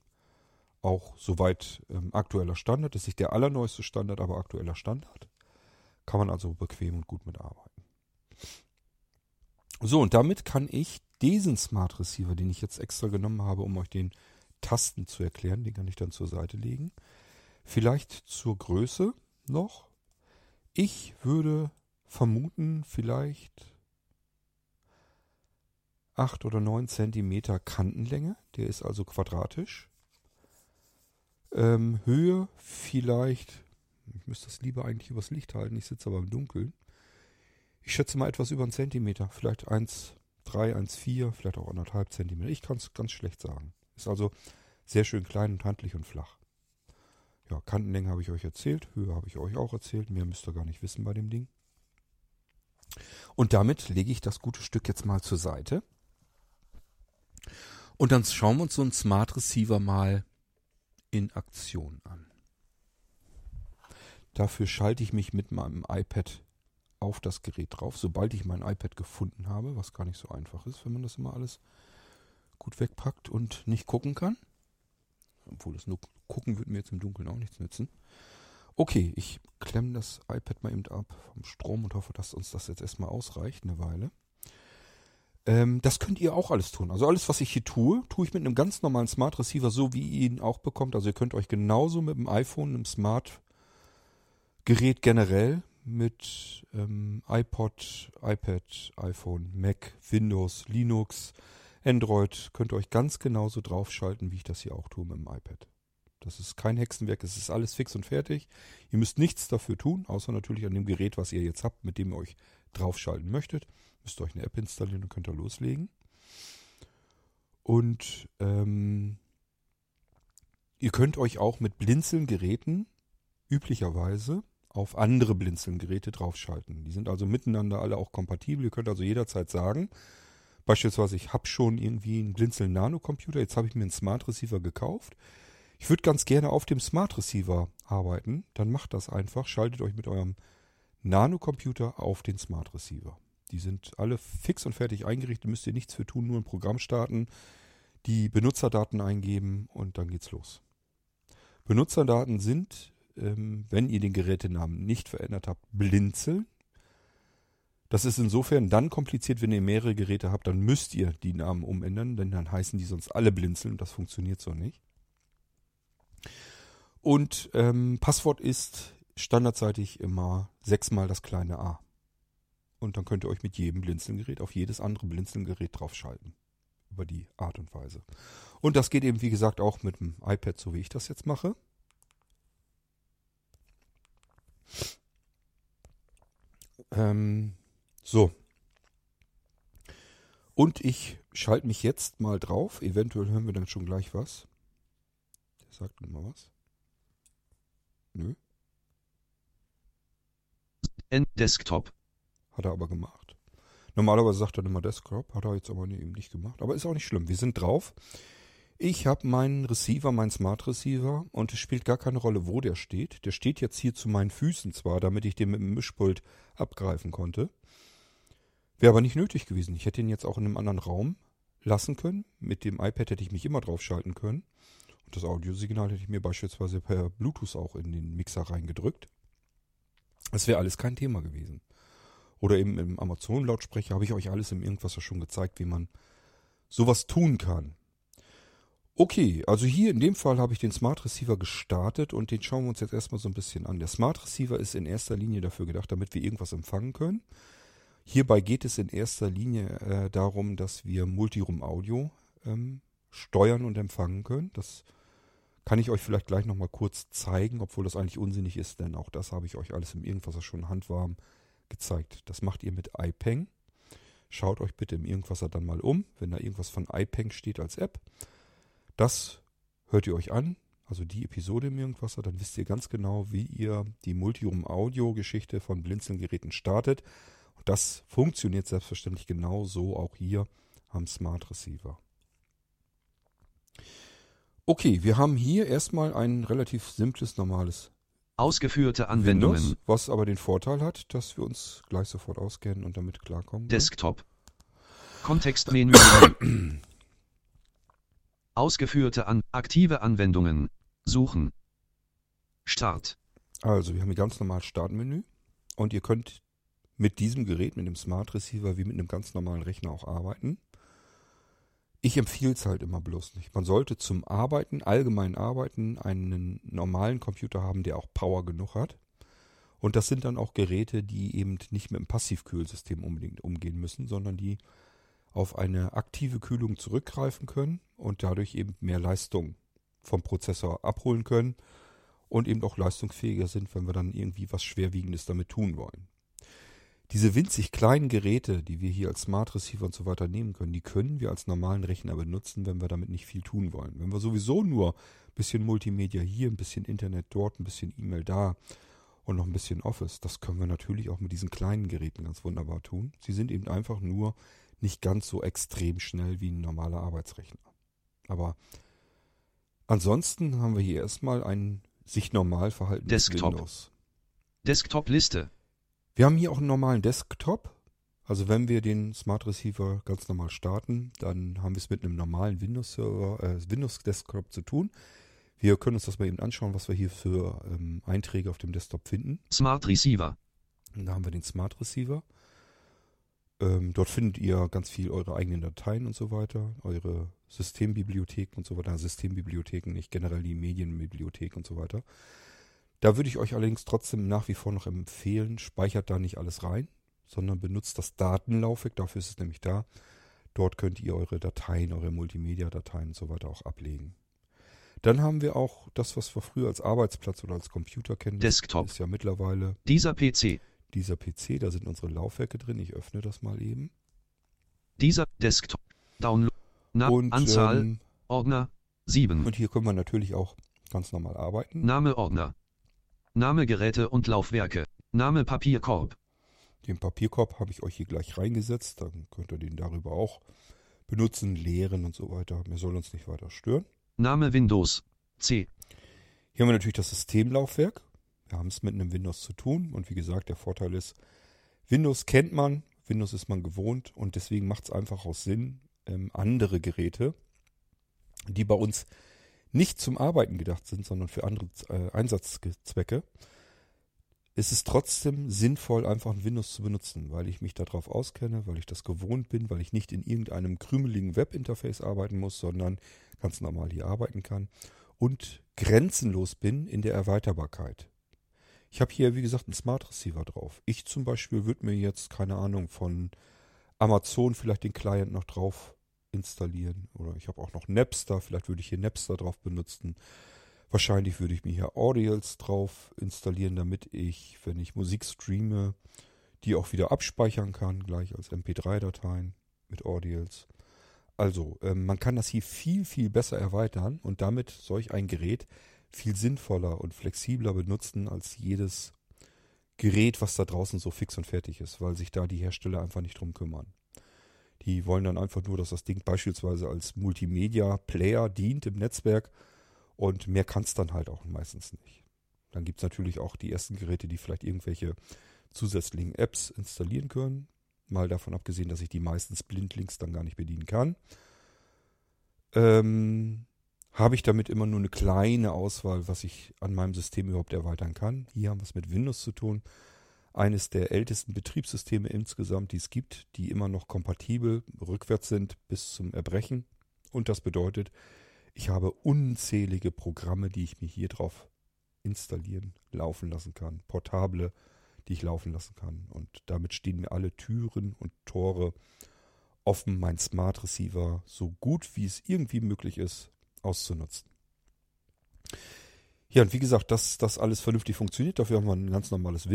auch soweit ähm, aktueller Standard. Ist nicht der allerneueste Standard, aber aktueller Standard. Kann man also bequem und gut mitarbeiten. So, und damit kann ich diesen Smart Receiver, den ich jetzt extra genommen habe, um euch den Tasten zu erklären, den kann ich dann zur Seite legen. Vielleicht zur Größe noch. Ich würde vermuten, vielleicht 8 oder 9 Zentimeter Kantenlänge. Der ist also quadratisch. Ähm, Höhe vielleicht, ich müsste das lieber eigentlich übers Licht halten, ich sitze aber im Dunkeln. Ich schätze mal etwas über einen Zentimeter, vielleicht 1,3, 1,4, vielleicht auch anderthalb Zentimeter. Ich kann es ganz schlecht sagen. Ist also sehr schön klein und handlich und flach. Ja, Kantenlänge habe ich euch erzählt, Höhe habe ich euch auch erzählt, mehr müsst ihr gar nicht wissen bei dem Ding. Und damit lege ich das gute Stück jetzt mal zur Seite Und dann schauen wir uns so einen Smart Receiver mal in Aktion an. Dafür schalte ich mich mit meinem iPad auf das Gerät drauf, sobald ich mein iPad gefunden habe, was gar nicht so einfach ist, wenn man das immer alles gut wegpackt und nicht gucken kann. Obwohl das nur gucken wird mir jetzt im Dunkeln auch nichts nützen. Okay, ich klemme das iPad mal eben ab vom Strom und hoffe, dass uns das jetzt erstmal ausreicht, eine Weile. Ähm, das könnt ihr auch alles tun. Also alles, was ich hier tue, tue ich mit einem ganz normalen Smart Receiver, so wie ihr ihn auch bekommt. Also ihr könnt euch genauso mit dem iPhone, einem Smart Gerät generell mit ähm, iPod, iPad, iPhone, Mac, Windows, Linux, Android, könnt ihr euch ganz genauso draufschalten, wie ich das hier auch tue mit dem iPad. Das ist kein Hexenwerk, es ist alles fix und fertig. Ihr müsst nichts dafür tun, außer natürlich an dem Gerät, was ihr jetzt habt, mit dem ihr euch draufschalten möchtet. Müsst ihr euch eine App installieren und könnt ihr loslegen. Und ähm, ihr könnt euch auch mit Blinzeln-Geräten üblicherweise auf andere Blinzeln-Geräte draufschalten. Die sind also miteinander alle auch kompatibel. Ihr könnt also jederzeit sagen, beispielsweise ich habe schon irgendwie einen Blinzeln Nano-Computer, jetzt habe ich mir einen Smart Receiver gekauft. Ich würde ganz gerne auf dem Smart Receiver arbeiten. Dann macht das einfach. Schaltet euch mit eurem Nano-Computer auf den Smart Receiver. Die sind alle fix und fertig eingerichtet, müsst ihr nichts für tun, nur ein Programm starten, die Benutzerdaten eingeben und dann geht's los. Benutzerdaten sind, ähm, wenn ihr den Gerätenamen nicht verändert habt, Blinzeln. Das ist insofern dann kompliziert, wenn ihr mehrere Geräte habt, dann müsst ihr die Namen umändern, denn dann heißen die sonst alle Blinzeln und das funktioniert so nicht. Und ähm, Passwort ist standardseitig immer sechsmal das kleine a. Und dann könnt ihr euch mit jedem Blinzelgerät auf jedes andere Blinzelgerät draufschalten. Über die Art und Weise. Und das geht eben, wie gesagt, auch mit dem iPad, so wie ich das jetzt mache. Ähm, so. Und ich schalte mich jetzt mal drauf. Eventuell hören wir dann schon gleich was. Der sagt mir mal was. Nö. Desktop. Hat er aber gemacht. Normalerweise sagt er immer Desktop, hat er jetzt aber eben nicht gemacht. Aber ist auch nicht schlimm. Wir sind drauf. Ich habe meinen Receiver, meinen Smart Receiver und es spielt gar keine Rolle, wo der steht. Der steht jetzt hier zu meinen Füßen zwar, damit ich den mit dem Mischpult abgreifen konnte. Wäre aber nicht nötig gewesen. Ich hätte ihn jetzt auch in einem anderen Raum lassen können. Mit dem iPad hätte ich mich immer draufschalten können. Und das Audiosignal hätte ich mir beispielsweise per Bluetooth auch in den Mixer reingedrückt. Das wäre alles kein Thema gewesen. Oder eben im Amazon-Lautsprecher habe ich euch alles im Irgendwas schon gezeigt, wie man sowas tun kann. Okay, also hier in dem Fall habe ich den Smart Receiver gestartet und den schauen wir uns jetzt erstmal so ein bisschen an. Der Smart Receiver ist in erster Linie dafür gedacht, damit wir irgendwas empfangen können. Hierbei geht es in erster Linie äh, darum, dass wir Multiroom Audio ähm, steuern und empfangen können. Das kann ich euch vielleicht gleich nochmal kurz zeigen, obwohl das eigentlich unsinnig ist, denn auch das habe ich euch alles im Irgendwas schon handwarm gezeigt. Das macht ihr mit iPeng. Schaut euch bitte im Irgendwasser dann mal um, wenn da irgendwas von iPeng steht als App. Das hört ihr euch an, also die Episode im Irgendwasser, dann wisst ihr ganz genau, wie ihr die Multiroom-Audio-Geschichte von Blinzeln-Geräten startet. Und das funktioniert selbstverständlich genau so auch hier am Smart Receiver. Okay, wir haben hier erstmal ein relativ simples, normales Ausgeführte Anwendungen. Windows, was aber den Vorteil hat, dass wir uns gleich sofort auskennen und damit klarkommen. Desktop. Kontextmenü. Ausgeführte an aktive Anwendungen. Suchen. Start. Also, wir haben hier ganz normal Startmenü und ihr könnt mit diesem Gerät, mit dem Smart Receiver, wie mit einem ganz normalen Rechner auch arbeiten. Ich empfehle es halt immer bloß nicht. Man sollte zum Arbeiten, allgemein Arbeiten, einen normalen Computer haben, der auch Power genug hat. Und das sind dann auch Geräte, die eben nicht mit einem Passivkühlsystem unbedingt umgehen müssen, sondern die auf eine aktive Kühlung zurückgreifen können und dadurch eben mehr Leistung vom Prozessor abholen können und eben auch leistungsfähiger sind, wenn wir dann irgendwie was Schwerwiegendes damit tun wollen. Diese winzig kleinen Geräte, die wir hier als Smart Receiver und so weiter nehmen können, die können wir als normalen Rechner benutzen, wenn wir damit nicht viel tun wollen. Wenn wir sowieso nur ein bisschen Multimedia hier, ein bisschen Internet dort, ein bisschen E-Mail da und noch ein bisschen Office, das können wir natürlich auch mit diesen kleinen Geräten ganz wunderbar tun. Sie sind eben einfach nur nicht ganz so extrem schnell wie ein normaler Arbeitsrechner. Aber ansonsten haben wir hier erstmal ein sich normal verhaltenes Desktop. Windows. Desktop-Liste. Wir haben hier auch einen normalen Desktop. Also wenn wir den Smart Receiver ganz normal starten, dann haben wir es mit einem normalen Windows-Server, äh, Windows-Desktop zu tun. Wir können uns das mal eben anschauen, was wir hier für ähm, Einträge auf dem Desktop finden. Smart Receiver. Und da haben wir den Smart Receiver. Ähm, dort findet ihr ganz viel eure eigenen Dateien und so weiter, eure Systembibliotheken und so weiter. Systembibliotheken, nicht generell die Medienbibliothek und so weiter. Da würde ich euch allerdings trotzdem nach wie vor noch empfehlen, speichert da nicht alles rein, sondern benutzt das Datenlaufwerk, dafür ist es nämlich da. Dort könnt ihr eure Dateien, eure Multimedia-Dateien und so weiter auch ablegen. Dann haben wir auch das, was wir früher als Arbeitsplatz oder als Computer kennen. Das Desktop. ist ja mittlerweile Dieser PC. dieser PC, da sind unsere Laufwerke drin. Ich öffne das mal eben. Dieser Desktop. Download. Na, und, Anzahl. ähm, Ordner. 7. und hier können wir natürlich auch ganz normal arbeiten. Name Ordner. Name Geräte und Laufwerke. Name Papierkorb. Den Papierkorb habe ich euch hier gleich reingesetzt. Dann könnt ihr den darüber auch benutzen, leeren und so weiter. Mir soll uns nicht weiter stören. Name Windows. C. Hier haben wir natürlich das Systemlaufwerk. Wir haben es mit einem Windows zu tun. Und wie gesagt, der Vorteil ist, Windows kennt man, Windows ist man gewohnt und deswegen macht es einfach auch Sinn, ähm, andere Geräte, die bei uns nicht zum Arbeiten gedacht sind, sondern für andere äh, Einsatzzwecke, ist es trotzdem sinnvoll, einfach ein Windows zu benutzen, weil ich mich darauf auskenne, weil ich das gewohnt bin, weil ich nicht in irgendeinem krümeligen Webinterface arbeiten muss, sondern ganz normal hier arbeiten kann und grenzenlos bin in der Erweiterbarkeit. Ich habe hier, wie gesagt, einen Smart Receiver drauf. Ich zum Beispiel würde mir jetzt, keine Ahnung, von Amazon vielleicht den Client noch drauf installieren. Oder ich habe auch noch Napster, vielleicht würde ich hier Napster drauf benutzen. Wahrscheinlich würde ich mir hier Audials drauf installieren, damit ich, wenn ich Musik streame, die auch wieder abspeichern kann, gleich als MP3-Dateien mit Audials. Also, ähm, man kann das hier viel, viel besser erweitern und damit solch ein Gerät viel sinnvoller und flexibler benutzen als jedes Gerät, was da draußen so fix und fertig ist, weil sich da die Hersteller einfach nicht drum kümmern. Die wollen dann einfach nur, dass das Ding beispielsweise als Multimedia-Player dient im Netzwerk und mehr kann es dann halt auch meistens nicht. Dann gibt es natürlich auch die ersten Geräte, die vielleicht irgendwelche zusätzlichen Apps installieren können. Mal davon abgesehen, dass ich die meistens blindlings dann gar nicht bedienen kann. Ähm, habe ich damit immer nur eine kleine Auswahl, was ich an meinem System überhaupt erweitern kann. Hier haben wir es mit Windows zu tun. Eines der ältesten Betriebssysteme insgesamt, die es gibt, die immer noch kompatibel rückwärts sind bis zum Erbrechen. Und das bedeutet, ich habe unzählige Programme, die ich mir hier drauf installieren, laufen lassen kann. Portable, die ich laufen lassen kann. Und damit stehen mir alle Türen und Tore offen, mein Smart Receiver so gut wie es irgendwie möglich ist auszunutzen. Ja, und wie gesagt, dass das alles vernünftig funktioniert, dafür haben wir ein ganz normales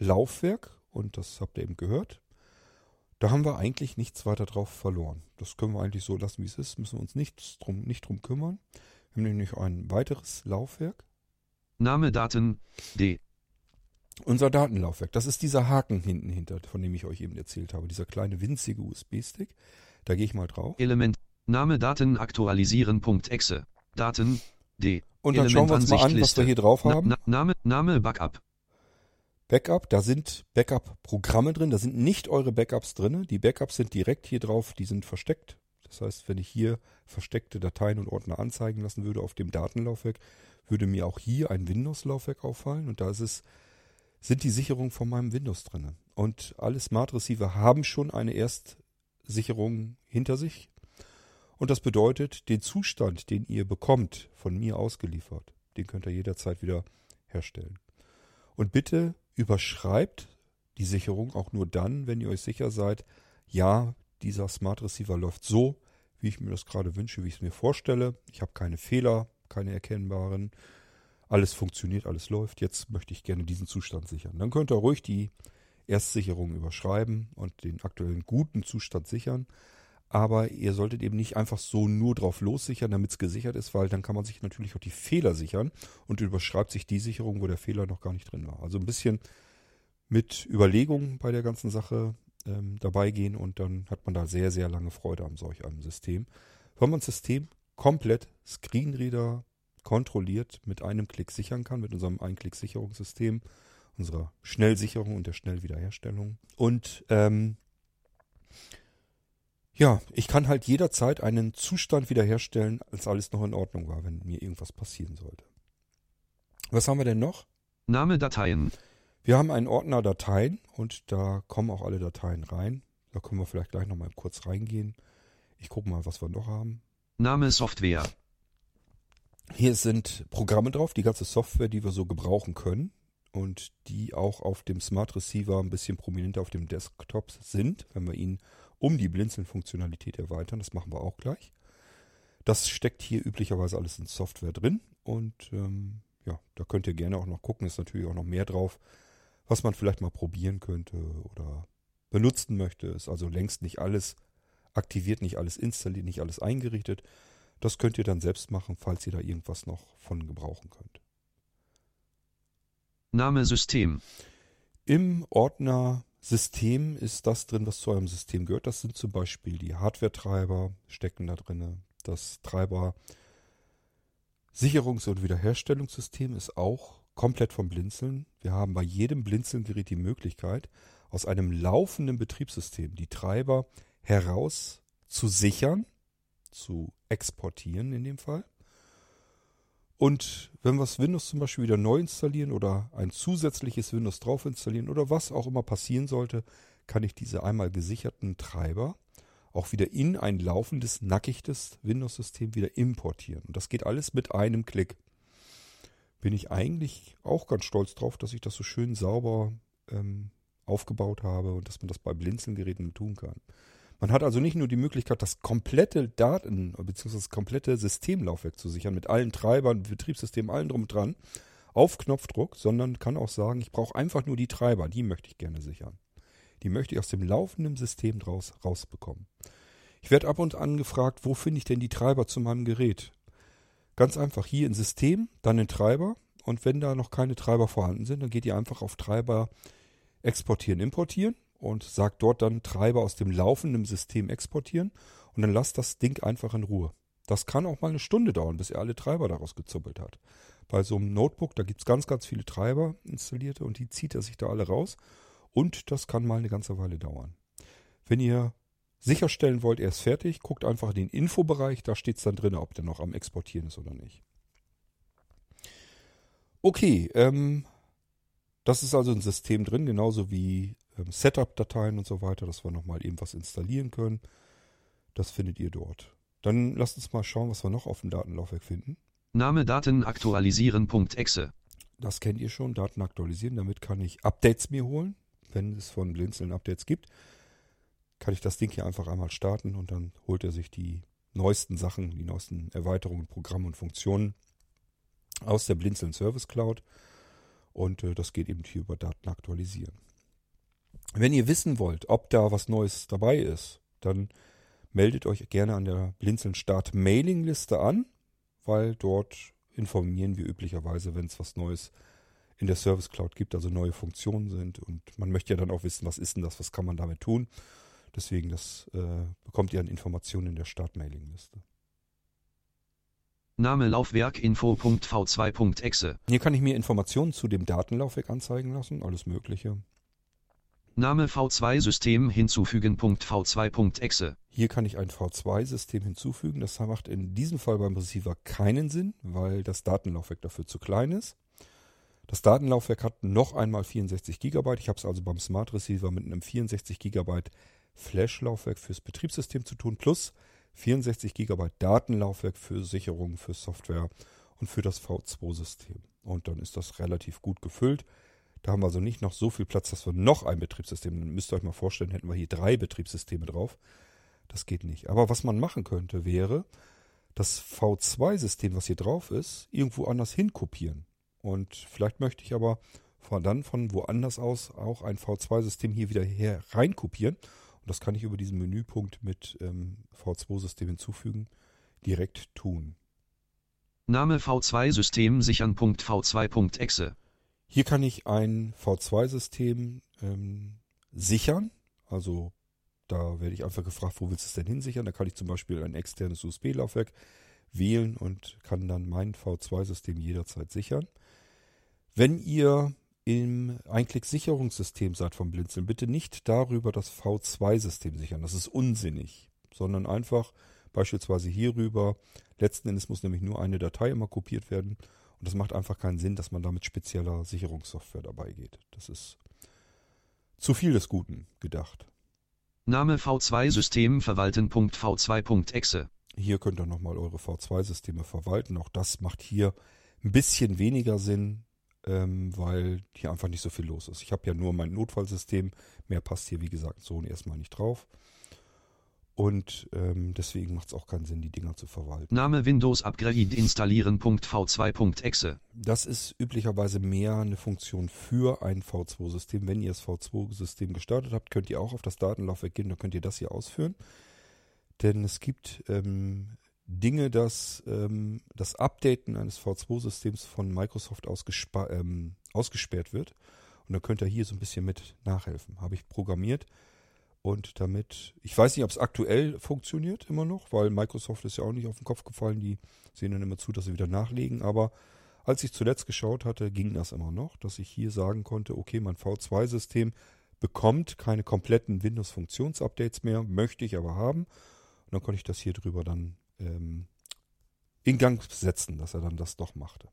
Windows-Laufwerk und das habt ihr eben gehört. Da haben wir eigentlich nichts weiter drauf verloren. Das können wir eigentlich so lassen, wie es ist, müssen wir uns nicht drum, nicht drum kümmern. Wir haben nämlich ein weiteres Laufwerk. Name Daten. D. Unser Datenlaufwerk, das ist dieser Haken hinten hinter, von dem ich euch eben erzählt habe, dieser kleine winzige USB-Stick. Da gehe ich mal drauf. Element. Name Daten aktualisieren. Exe. Daten. D. Und dann schauen wir uns mal an, was wir hier drauf haben. na, Name, Name Backup. Backup, da sind Backup-Programme drin, da sind nicht eure Backups drin. Die Backups sind direkt hier drauf, die sind versteckt. Das heißt, wenn ich hier versteckte Dateien und Ordner anzeigen lassen würde auf dem Datenlaufwerk, würde mir auch hier ein Windows-Laufwerk auffallen und da ist es, sind die Sicherungen von meinem Windows drin. Und alle Smart Receiver haben schon eine Erstsicherung hinter sich. Und das bedeutet, den Zustand, den ihr bekommt, von mir ausgeliefert, den könnt ihr jederzeit wieder herstellen. Und bitte überschreibt die Sicherung auch nur dann, wenn ihr euch sicher seid, ja, dieser Smart Receiver läuft so, wie ich mir das gerade wünsche, wie ich es mir vorstelle. Ich habe keine Fehler, keine erkennbaren. Alles funktioniert, alles läuft. Jetzt möchte ich gerne diesen Zustand sichern. Dann könnt ihr ruhig die Erstsicherung überschreiben und den aktuellen guten Zustand sichern. Aber ihr solltet eben nicht einfach so nur drauf lossichern, damit es gesichert ist, weil dann kann man sich natürlich auch die Fehler sichern und überschreibt sich die Sicherung, wo der Fehler noch gar nicht drin war. Also ein bisschen mit Überlegung bei der ganzen Sache. ähm, dabei gehen und dann hat man da sehr, sehr lange Freude an solch einem System. Wenn man das System komplett Screenreader kontrolliert mit einem Klick sichern kann, mit unserem Einklick-Sicherungssystem, unserer Schnellsicherung und der Schnellwiederherstellung. Und ähm, ja, ich kann halt jederzeit einen Zustand wiederherstellen, als alles noch in Ordnung war, wenn mir irgendwas passieren sollte. Was haben wir denn noch? Name Dateien. Wir haben einen Ordner Dateien und da kommen auch alle Dateien rein. Da können wir vielleicht gleich nochmal kurz reingehen. Ich gucke mal, was wir noch haben. Name Software. Hier sind Programme drauf, die ganze Software, die wir so gebrauchen können und die auch auf dem Smart Receiver ein bisschen prominenter auf dem Desktop sind, wenn wir ihn um die Blinzeln-Funktionalität erweitern. Das machen wir auch gleich. Das steckt hier üblicherweise alles in Software drin und ähm, ja, da könnt ihr gerne auch noch gucken. Ist natürlich auch noch mehr drauf, was man vielleicht mal probieren könnte oder benutzen möchte. Ist also längst nicht alles aktiviert, nicht alles installiert, nicht alles eingerichtet. Das könnt ihr dann selbst machen, falls ihr da irgendwas noch von gebrauchen könnt. Name System. Im Ordner System ist das drin, was zu eurem System gehört. Das sind zum Beispiel die Hardware-Treiber, stecken da drin. Das Treiber Sicherungs- und Wiederherstellungssystem ist auch komplett vom Blinzeln. Wir haben bei jedem Blinzelgerät die Möglichkeit, aus einem laufenden Betriebssystem die Treiber heraus zu sichern, zu exportieren in dem Fall. Und wenn wir das Windows zum Beispiel wieder neu installieren oder ein zusätzliches Windows drauf installieren oder was auch immer passieren sollte, kann ich diese einmal gesicherten Treiber auch wieder in ein laufendes, nackiges Windows-System wieder importieren. Und das geht alles mit einem Klick. Bin ich eigentlich auch ganz stolz drauf, dass ich das so schön sauber ähm, aufgebaut habe und dass man das bei Blinzelgeräten tun kann. Man hat also nicht nur die Möglichkeit, das komplette Daten- bzw. das komplette Systemlaufwerk zu sichern, mit allen Treibern, Betriebssystemen, allen drum und dran, auf Knopfdruck, sondern kann auch sagen, ich brauche einfach nur die Treiber, die möchte ich gerne sichern. Die möchte ich aus dem laufenden System draus, rausbekommen. Ich werde ab und an gefragt, wo finde ich denn die Treiber zu meinem Gerät? Ganz einfach hier in System, dann in Treiber und wenn da noch keine Treiber vorhanden sind, dann geht ihr einfach auf Treiber exportieren, importieren und sagt dort dann Treiber aus dem laufenden System exportieren und dann lasst das Ding einfach in Ruhe. Das kann auch mal eine Stunde dauern, bis er alle Treiber daraus gezuppelt hat. Bei so einem Notebook, da gibt es ganz, ganz viele Treiber installierte und die zieht er sich da alle raus und das kann mal eine ganze Weile dauern. Wenn ihr sicherstellen wollt, er ist fertig, guckt einfach in den Infobereich, da steht es dann drin, ob der noch am Exportieren ist oder nicht. Okay, ähm, das ist also ein System drin, genauso wie ähm, Setup-Dateien und so weiter, dass wir nochmal eben was installieren können. Das findet ihr dort. Dann lasst uns mal schauen, was wir noch auf dem Datenlaufwerk finden. Name Daten aktualisieren.exe. Das kennt ihr schon, Daten aktualisieren. Damit kann ich Updates mir holen wenn es von Blinzeln Updates gibt, kann ich das Ding hier einfach einmal starten und dann holt er sich die neuesten Sachen, die neuesten Erweiterungen, Programme und Funktionen aus der Blinzeln Service Cloud. Und äh, das geht eben hier über Daten aktualisieren. Wenn ihr wissen wollt, ob da was Neues dabei ist, dann meldet euch gerne an der Blinzeln Start Mailing Liste an, weil dort informieren wir üblicherweise, wenn es was Neues in der Service Cloud gibt, also neue Funktionen sind. Und man möchte ja dann auch wissen, was ist denn das, was kann man damit tun. Deswegen, das äh, bekommt ihr an Informationen in der Startmailingliste. Name Laufwerk info.v2.exe. Hier kann ich mir Informationen zu dem Datenlaufwerk anzeigen lassen, alles Mögliche. Name V2-System hinzufügen.v2.exe. Hier kann ich ein V2-System hinzufügen. Das macht in diesem Fall beim Receiver keinen Sinn, weil das Datenlaufwerk dafür zu klein ist. Das Datenlaufwerk hat noch einmal 64 GB. Ich habe es also beim Smart Receiver mit einem 64 GB Flash-Laufwerk fürs Betriebssystem zu tun, plus 64 GB Datenlaufwerk für Sicherung, für Software und für das V2-System. Und dann ist das relativ gut gefüllt. Da haben wir also nicht noch so viel Platz, dass wir noch ein Betriebssystem, müsst ihr euch mal vorstellen, hätten wir hier drei Betriebssysteme drauf. Das geht nicht. Aber was man machen könnte, wäre, das V2-System, was hier drauf ist, irgendwo anders hinkopieren. Und vielleicht möchte ich aber von dann von woanders aus auch ein V2-System hier wieder her rein kopieren. Und das kann ich über diesen Menüpunkt mit ähm, V2-System hinzufügen direkt tun. Name V2-System sichern.v2.exe. Hier kann ich ein V2-System ähm, sichern. Also da werde ich einfach gefragt, wo willst du es denn hinsichern? Da kann ich zum Beispiel ein externes USB-Laufwerk wählen und kann dann mein V2-System jederzeit sichern. Wenn ihr im Einklick-Sicherungssystem seid vom Blinzeln, bitte nicht darüber das V2-System sichern. Das ist unsinnig, sondern einfach beispielsweise hierüber. Letzten Endes muss nämlich nur eine Datei immer kopiert werden und das macht einfach keinen Sinn, dass man da mit spezieller Sicherungssoftware dabei geht. Das ist zu viel des Guten gedacht. Name V2 System verwalten.v2.exe. Hier könnt ihr nochmal eure V2-Systeme verwalten. Auch das macht hier ein bisschen weniger Sinn, ähm, weil hier einfach nicht so viel los ist. Ich habe ja nur mein Notfallsystem. Mehr passt hier, wie gesagt, so erstmal nicht drauf. Und ähm, deswegen macht es auch keinen Sinn, die Dinger zu verwalten. Name Windows Upgrade installieren.v2.exe. Das ist üblicherweise mehr eine Funktion für ein V2-System. Wenn ihr das V2-System gestartet habt, könnt ihr auch auf das Datenlaufwerk gehen, dann könnt ihr das hier ausführen. Denn es gibt ähm, Dinge, dass ähm, das Updaten eines V2-Systems von Microsoft aus ähm, ausgesperrt wird. Und dann könnt ihr hier so ein bisschen mit nachhelfen. Habe ich programmiert und damit, ich weiß nicht, ob es aktuell funktioniert immer noch, weil Microsoft ist ja auch nicht auf den Kopf gefallen. Die sehen dann immer zu, dass sie wieder nachlegen. Aber als ich zuletzt geschaut hatte, ging das immer noch, dass ich hier sagen konnte, okay, mein V2-System bekommt keine kompletten Windows-Funktionsupdates mehr, möchte ich aber haben. Und dann konnte ich das hier drüber dann ähm, in Gang setzen, dass er dann das doch machte.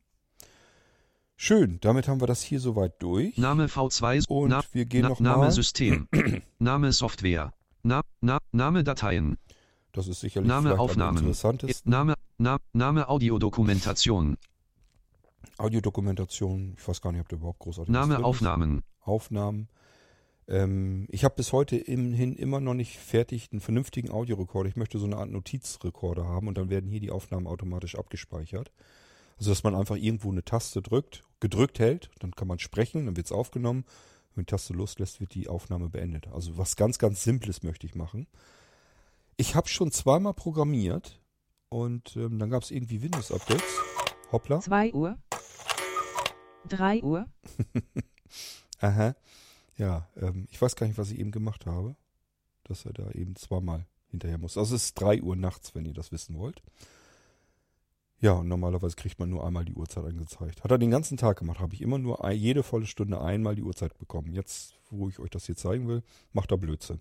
Schön, damit haben wir das hier soweit durch. Name V2 und Na, wir gehen Na, noch Name mal. System. Name Software. Na, Na, Name Dateien. Das ist sicherlich Name Aufnahmen. interessantesten. Name, Na, Name Audiodokumentation. Audiodokumentation. Ich weiß gar nicht, ob da überhaupt großartig Name. Aufnahmen. Aufnahmen. Ähm, ich habe bis heute immerhin immer noch nicht fertig einen vernünftigen Audiorekorder. Ich möchte so eine Art Notizrekorder haben und dann werden hier die Aufnahmen automatisch abgespeichert. Also dass man einfach irgendwo eine Taste drückt, gedrückt hält, dann kann man sprechen, dann wird es aufgenommen. Wenn die Taste loslässt, wird die Aufnahme beendet. Also was ganz, ganz Simples möchte ich machen. Ich habe schon zweimal programmiert und ähm, dann gab es irgendwie Windows-Updates. Hoppla. 2 Uhr, 3 Uhr, Aha. Ja, ähm, ich weiß gar nicht, was ich eben gemacht habe. Dass er da eben zweimal hinterher muss. Also es ist 3 Uhr nachts, wenn ihr das wissen wollt. Ja, und normalerweise kriegt man nur einmal die Uhrzeit angezeigt. Hat er den ganzen Tag gemacht, habe ich immer nur jede volle Stunde einmal die Uhrzeit bekommen. Jetzt, wo ich euch das hier zeigen will, macht er Blödsinn.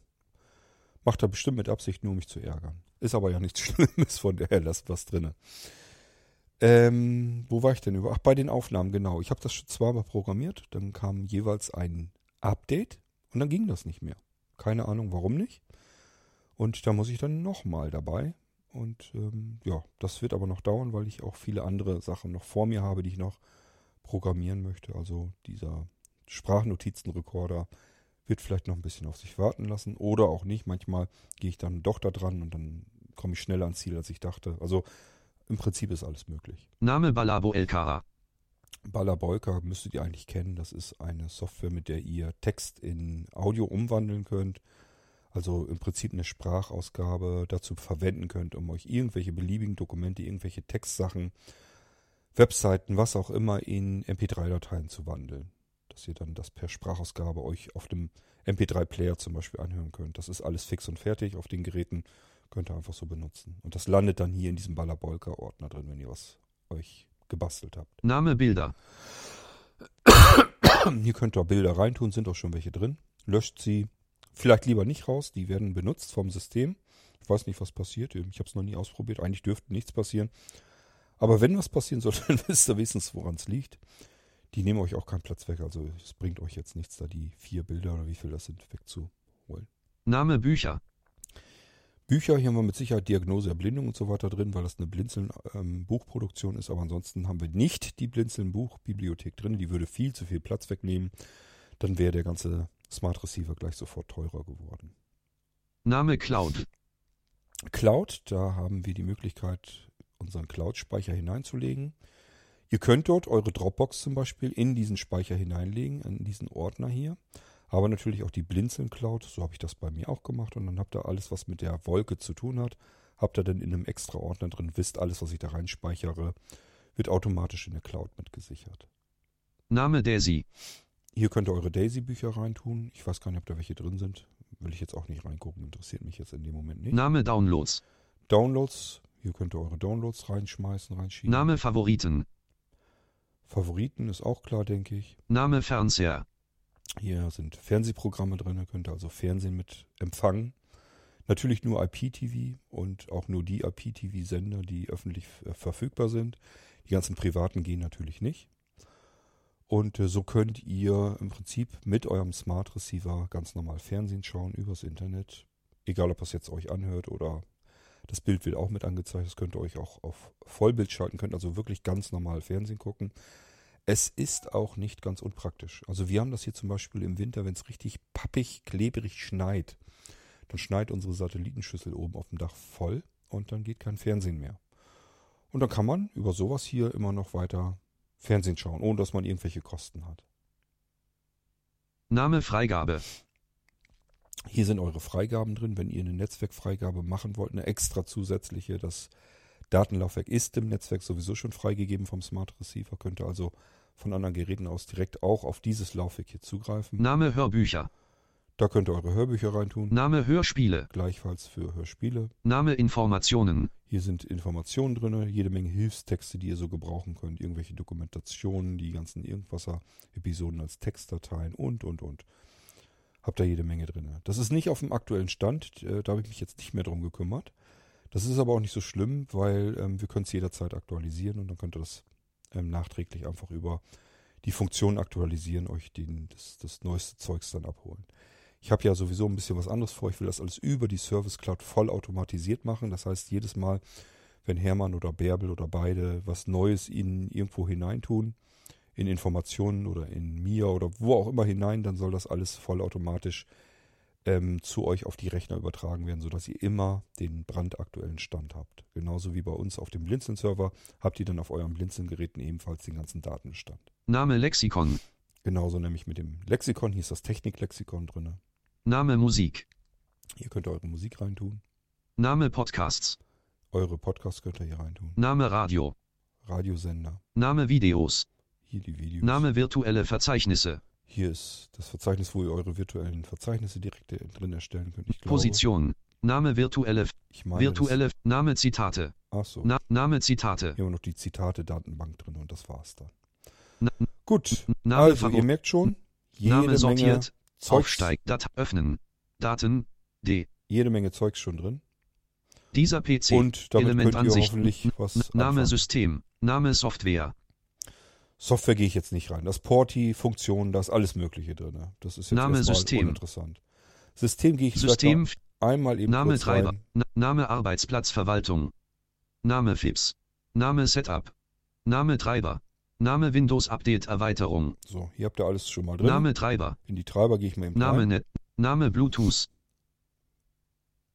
Macht er bestimmt mit Absicht nur, um mich zu ärgern. Ist aber ja nichts Schlimmes, von daher lasst was drinne. Ähm, wo war ich denn über? Ach, bei den Aufnahmen, genau. Ich habe das schon zweimal programmiert, dann kam jeweils ein Update und dann ging das nicht mehr. Keine Ahnung, warum nicht. Und da muss ich dann nochmal dabei. Und ähm, ja, das wird aber noch dauern, weil ich auch viele andere Sachen noch vor mir habe, die ich noch programmieren möchte. Also dieser Sprachnotizenrekorder wird vielleicht noch ein bisschen auf sich warten lassen oder auch nicht. Manchmal gehe ich dann doch da dran und dann komme ich schneller ans Ziel, als ich dachte. Also im Prinzip ist alles möglich. Name Balabo Elkara. Balabolka müsstet ihr eigentlich kennen. Das ist eine Software, mit der ihr Text in Audio umwandeln könnt. Also im Prinzip eine Sprachausgabe dazu verwenden könnt, um euch irgendwelche beliebigen Dokumente, irgendwelche Textsachen, Webseiten, was auch immer in MP3-Dateien zu wandeln. Dass ihr dann das per Sprachausgabe euch auf dem MP3-Player zum Beispiel anhören könnt. Das ist alles fix und fertig auf den Geräten. Könnt ihr einfach so benutzen. Und das landet dann hier in diesem Balabolka-Ordner drin, wenn ihr was euch gebastelt habt. Name Bilder. Hier könnt ihr Bilder reintun, sind auch schon welche drin. Löscht sie vielleicht lieber nicht raus, die werden benutzt vom System. Ich weiß nicht, was passiert. Ich habe es noch nie ausprobiert. Eigentlich dürfte nichts passieren. Aber wenn was passieren sollte, dann wisst ihr wenigstens, woran es liegt. Die nehmen euch auch keinen Platz weg. Also es bringt euch jetzt nichts, da die vier Bilder oder wie viel das sind, wegzuholen. Name Bücher. Bücher, hier haben wir mit Sicherheit Diagnose, Erblindung und so weiter drin, weil das eine Blinzeln-Buchproduktion ist. Aber ansonsten haben wir nicht die Blinzeln-Buchbibliothek drin. Die würde viel zu viel Platz wegnehmen. Dann wäre der ganze Smart Receiver gleich sofort teurer geworden. Name Cloud. Cloud, da haben wir die Möglichkeit, unseren Cloud-Speicher hineinzulegen. Ihr könnt dort eure Dropbox zum Beispiel in diesen Speicher hineinlegen, in diesen Ordner hier. Aber natürlich auch die Blinzeln Cloud, so habe ich das bei mir auch gemacht. Und dann habt ihr alles, was mit der Wolke zu tun hat, habt ihr dann in einem extra Ordner drin, wisst alles, was ich da reinspeichere, wird automatisch in der Cloud mitgesichert. Name Daisy. Hier könnt ihr eure Daisy-Bücher reintun. Ich weiß gar nicht, ob da welche drin sind. will ich jetzt auch nicht reingucken, interessiert mich jetzt in dem Moment nicht. Name Downloads. Downloads, hier könnt ihr eure Downloads reinschmeißen, reinschieben. Name Favoriten. Favoriten ist auch klar, denke ich. Name Fernseher. Hier sind Fernsehprogramme drin, ihr könnt also Fernsehen mit empfangen. Natürlich nur IPTV und auch nur die IPTV-Sender, die öffentlich äh, verfügbar sind. Die ganzen privaten gehen natürlich nicht. Und äh, so könnt ihr im Prinzip mit eurem Smart Receiver ganz normal Fernsehen schauen übers Internet. Egal, ob das jetzt euch anhört oder das Bild wird auch mit angezeigt. Das könnt ihr euch auch auf Vollbild schalten, könnt also wirklich ganz normal Fernsehen gucken. Es ist auch nicht ganz unpraktisch. Also wir haben das hier zum Beispiel im Winter, wenn es richtig pappig, klebrig schneit. Dann schneit unsere Satellitenschüssel oben auf dem Dach voll und dann geht kein Fernsehen mehr. Und dann kann man über sowas hier immer noch weiter Fernsehen schauen, ohne dass man irgendwelche Kosten hat. Name Freigabe. Hier sind eure Freigaben drin, wenn ihr eine Netzwerkfreigabe machen wollt, eine extra zusätzliche. Das Datenlaufwerk ist im Netzwerk sowieso schon freigegeben vom Smart Receiver, könnt ihr also von anderen Geräten aus direkt auch auf dieses Laufwerk hier zugreifen. Name Hörbücher. Da könnt ihr eure Hörbücher reintun. Name Hörspiele. Gleichfalls für Hörspiele. Name Informationen. Hier sind Informationen drin, jede Menge Hilfstexte, die ihr so gebrauchen könnt, irgendwelche Dokumentationen, die ganzen Irgendwasser-Episoden als Textdateien und, und, und. Habt da jede Menge drin. Das ist nicht auf dem aktuellen Stand, äh, da habe ich mich jetzt nicht mehr drum gekümmert. Das ist aber auch nicht so schlimm, weil ähm, wir können es jederzeit aktualisieren und dann könnt ihr das ähm, nachträglich einfach über die Funktion aktualisieren, euch den, das, das neueste Zeugs dann abholen. Ich habe ja sowieso ein bisschen was anderes vor. Ich will das alles über die Service Cloud voll automatisiert machen. Das heißt, jedes Mal, wenn Hermann oder Bärbel oder beide was Neues ihnen irgendwo hineintun, in Informationen oder in mir oder wo auch immer hinein, dann soll das alles vollautomatisch ähm, zu euch auf die Rechner übertragen werden, sodass ihr immer den brandaktuellen Stand habt. Genauso wie bei uns auf dem Blinzeln-Server habt ihr dann auf euren Blinzeln-Geräten ebenfalls den ganzen Datenbestand. Name Lexikon. Genauso nämlich mit dem Lexikon, hier ist das Techniklexikon drin. Name Musik. Hier könnt ihr eure Musik reintun. Name Podcasts. Eure Podcasts könnt ihr hier reintun. Name Radio. Radiosender. Name Videos. Hier die Videos. Name virtuelle Verzeichnisse. Hier ist das Verzeichnis, wo ihr eure virtuellen Verzeichnisse direkt drin erstellen könnt. Ich glaube, Position. Name virtuelle. Ich meine, Virtuelle. Name Zitate. Das, ach so. Na, Name Zitate. Hier haben wir noch die Zitate-Datenbank drin und das war's dann. Gut. Name also, ihr merkt schon, jede Name Menge sortiert. Zeugs, Aufsteig. Dat öffnen. Daten. D. jede Menge Zeugs schon drin. Dieser PC. Und damit könnt ihr hoffentlich was Name anfangen. System. Name Software. Software gehe ich jetzt nicht rein. Das Porti, Funktionen, da ist alles Mögliche drin. Das ist jetzt Name System. uninteressant. System gehe ich System. einmal eben Name kurz Treiber. rein. Na, Name Arbeitsplatzverwaltung. Name FIPS. Name Setup. Name Treiber. Name Windows Update Erweiterung. So, hier habt ihr alles schon mal drin. Name Treiber. In die Treiber gehe ich mal eben Name rein. Net. Name Bluetooth.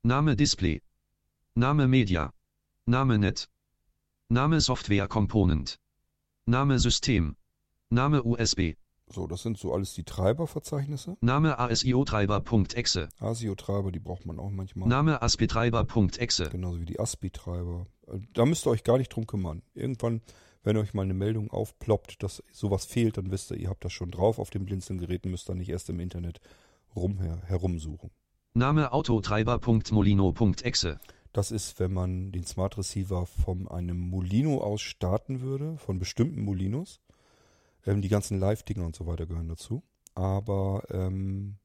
Name Display. Name Media. Name Net. Name Software Component. Name System. Name USB. So, das sind so alles die Treiberverzeichnisse. Name ASIO-Treiber.exe. ASIO-Treiber, die braucht man auch manchmal. Name ASPI-Treiber.exe. Genauso wie die ASPI-Treiber. Äh, Da müsst ihr euch gar nicht drum kümmern. Irgendwann, wenn euch mal eine Meldung aufploppt, dass sowas fehlt, dann wisst ihr, ihr habt das schon drauf auf den Blinzeln-Geräten, müsst ihr nicht erst im Internet rum, her, herumsuchen. Name Autotreiber.molino.exe. Das ist, wenn man den Smart Receiver von einem Molino aus starten würde, von bestimmten Molinos. Ähm, die ganzen Live-Dinger und so weiter gehören dazu. Aber ähm,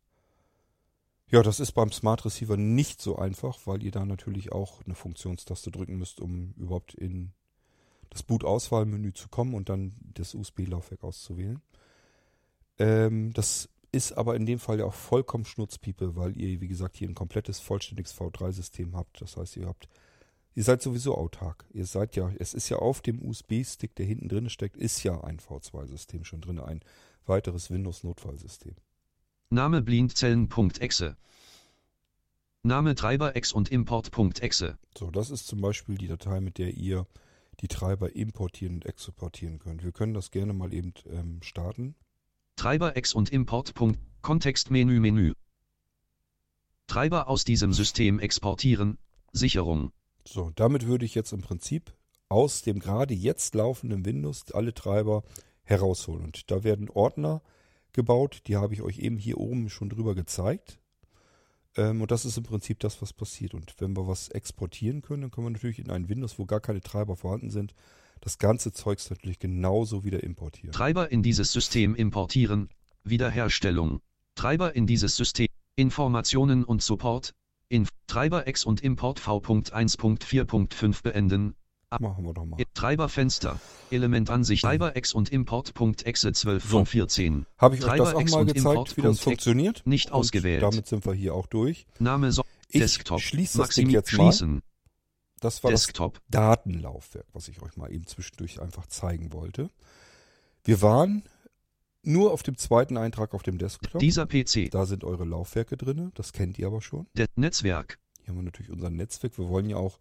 ja, das ist beim Smart Receiver nicht so einfach, weil ihr da natürlich auch eine Funktionstaste drücken müsst, um überhaupt in das Boot-Auswahlmenü zu kommen und dann das USB-Laufwerk auszuwählen. Ähm, das ist aber in dem Fall ja auch vollkommen Schnurzpiepe, weil ihr, wie gesagt, hier ein komplettes, vollständiges V3-System habt. Das heißt, ihr habt, ihr seid sowieso autark. Ihr seid ja, es ist ja auf dem USB-Stick, der hinten drin steckt, ist ja ein V2-System schon drin, ein weiteres Windows-Notfallsystem. Name Blindzellen.exe. Name Treiber-ex und Import.exe. So, das ist zum Beispiel die Datei, mit der ihr die Treiber importieren und exportieren könnt. Wir können das gerne mal eben ähm, starten. Treiber-ex und Import. Kontextmenü Menü. Treiber aus diesem System exportieren. Sicherung. So, damit würde ich jetzt im Prinzip aus dem gerade jetzt laufenden Windows alle Treiber herausholen. Und da werden Ordner gebaut, die habe ich euch eben hier oben schon drüber gezeigt. Ähm, und das ist im Prinzip das, was passiert. Und wenn wir was exportieren können, dann können wir natürlich in ein Windows, wo gar keine Treiber vorhanden sind, das ganze Zeugs natürlich genauso wieder importieren. Treiber in dieses System importieren. Wiederherstellung. Treiber in dieses System. Informationen und Support. Inf Treiber X und Import V.1.4.5 beenden. Machen wir doch mal. Treiberfenster. Elementansicht. Treiber X und Import.exe 12 So. von 14. Habe ich euch das auch mal gezeigt, wie das funktioniert? Nicht Und ausgewählt. damit sind wir hier auch durch. Name so Ich Desktop. schließe das Ding Maximi jetzt mal. schließen. Das war das Desktop. Datenlaufwerk, was ich euch mal eben zwischendurch einfach zeigen wollte. Wir waren nur auf dem zweiten Eintrag auf dem Desktop. Dieser PC. Da sind eure Laufwerke drin, das kennt ihr aber schon. Der Netzwerk. Hier haben wir natürlich unser Netzwerk. Wir wollen ja auch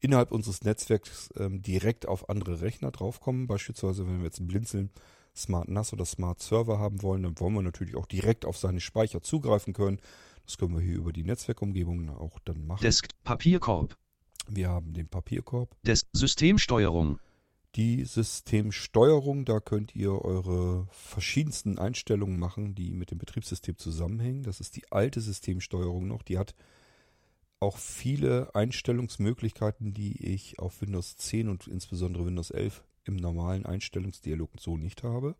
innerhalb unseres Netzwerks ähm, direkt auf andere Rechner draufkommen. Beispielsweise, wenn wir jetzt Blinzeln Smart NAS oder Smart Server haben wollen, dann wollen wir natürlich auch direkt auf seine Speicher zugreifen können. Das können wir hier über die Netzwerkumgebung auch dann machen. Desk. Papierkorb. wir haben den Papierkorb. Des Systemsteuerung. Die Systemsteuerung, da könnt ihr eure verschiedensten Einstellungen machen, die mit dem Betriebssystem zusammenhängen. Das ist die alte Systemsteuerung noch. Die hat auch viele Einstellungsmöglichkeiten, die ich auf Windows 10 und insbesondere Windows 11 im normalen Einstellungsdialog so nicht habe.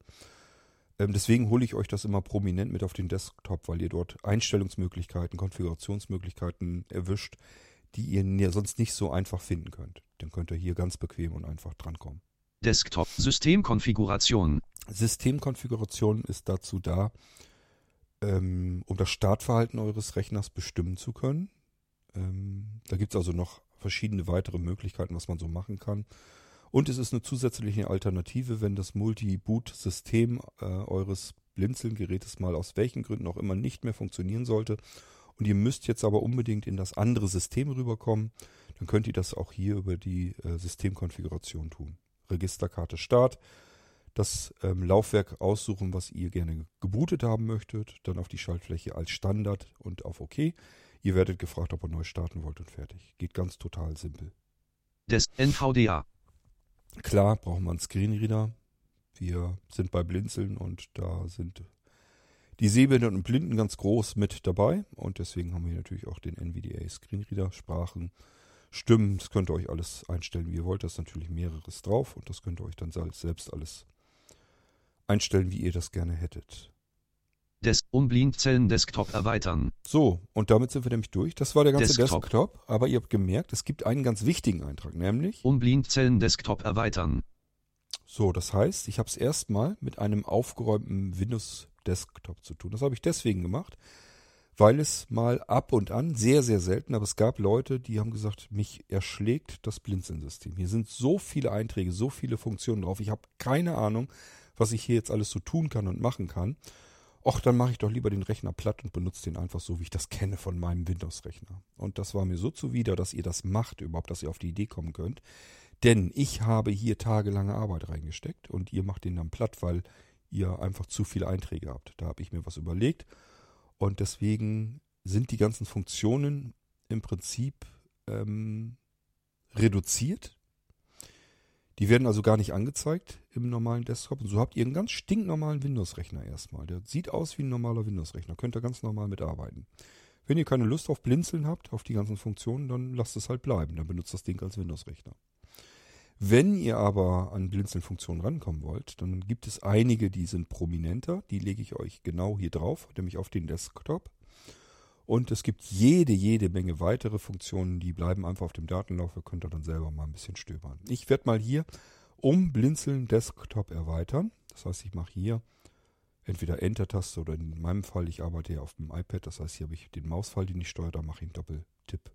Ähm, deswegen hole ich euch das immer prominent mit auf den Desktop, weil ihr dort Einstellungsmöglichkeiten, Konfigurationsmöglichkeiten erwischt, die ihr sonst nicht so einfach finden könnt. Dann könnt ihr hier ganz bequem und einfach drankommen. Desktop. Systemkonfiguration. Systemkonfiguration ist dazu da, ähm, um das Startverhalten eures Rechners bestimmen zu können. Ähm, da gibt es also noch verschiedene weitere Möglichkeiten, was man so machen kann. Und es ist eine zusätzliche Alternative, wenn das Multi-Boot-System äh, eures Blinzeln-Gerätes mal aus welchen Gründen auch immer nicht mehr funktionieren sollte und ihr müsst jetzt aber unbedingt in das andere System rüberkommen, dann könnt ihr das auch hier über die äh, Systemkonfiguration tun. Registerkarte Start, das ähm, Laufwerk aussuchen, was ihr gerne gebootet haben möchtet, dann auf die Schaltfläche als Standard und auf OK. Ihr werdet gefragt, ob ihr neu starten wollt und fertig. Geht ganz total simpel. Des NVDA. Klar brauchen wir einen Screenreader. Wir sind bei Blinzeln und da sind die Sehbehinderten und Blinden ganz groß mit dabei. Und deswegen haben wir natürlich auch den NVDA Screenreader, Sprachen, Stimmen. Das könnt ihr euch alles einstellen, wie ihr wollt. Da ist natürlich mehreres drauf und das könnt ihr euch dann selbst alles einstellen, wie ihr das gerne hättet. Des Unblindzellen Desktop erweitern. So, und damit sind wir nämlich durch. Das war der ganze Desktop. Desktop. Aber ihr habt gemerkt, es gibt einen ganz wichtigen Eintrag, nämlich Unblindzellen Desktop erweitern. So, das heißt, ich habe es erstmal mit einem aufgeräumten Windows Desktop zu tun. Das habe ich deswegen gemacht, weil es mal ab und an, sehr, sehr selten, aber es gab Leute, die haben gesagt, mich erschlägt das Blinzeln-System. Hier sind so viele Einträge, so viele Funktionen drauf. Ich habe keine Ahnung, was ich hier jetzt alles so tun kann und machen kann. Och, dann mache ich doch lieber den Rechner platt und benutze den einfach so, wie ich das kenne von meinem Windows-Rechner. Und das war mir so zuwider, dass ihr das macht, überhaupt, dass ihr auf die Idee kommen könnt. Denn ich habe hier tagelange Arbeit reingesteckt und ihr macht den dann platt, weil ihr einfach zu viele Einträge habt. Da habe ich mir was überlegt und deswegen sind die ganzen Funktionen im Prinzip ähm, reduziert. Die werden also gar nicht angezeigt im normalen Desktop. Und so habt ihr einen ganz stinknormalen Windows-Rechner erstmal. Der sieht aus wie ein normaler Windows-Rechner. Könnt ihr ganz normal mitarbeiten. Wenn ihr keine Lust auf Blinzeln habt, auf die ganzen Funktionen, dann lasst es halt bleiben. Dann benutzt das Ding als Windows-Rechner. Wenn ihr aber an Blinzeln-Funktionen rankommen wollt, dann gibt es einige, die sind prominenter. Die lege ich euch genau hier drauf, nämlich auf den Desktop. Und es gibt jede, jede Menge weitere Funktionen, die bleiben einfach auf dem Datenlauf. Ihr könnt da dann selber mal ein bisschen stöbern. Ich werde mal hier um Blinzeln Desktop erweitern. Das heißt, ich mache hier entweder Enter-Taste oder in meinem Fall, ich arbeite hier auf dem iPad. Das heißt, hier habe ich den Mausfall, den ich steuere, da mache ich einen Doppeltipp.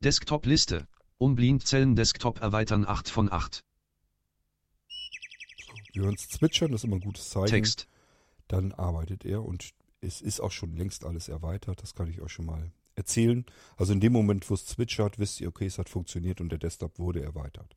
Desktop-Liste. Unblindzellen Desktop erweitern 8 von 8. Wir hören es zwitschern, das ist immer ein gutes Zeichen. Text. Dann arbeitet er und es ist auch schon längst alles erweitert. Das kann ich euch schon mal erzählen. Also in dem Moment, wo es zwitschert, wisst ihr, okay, es hat funktioniert und der Desktop wurde erweitert.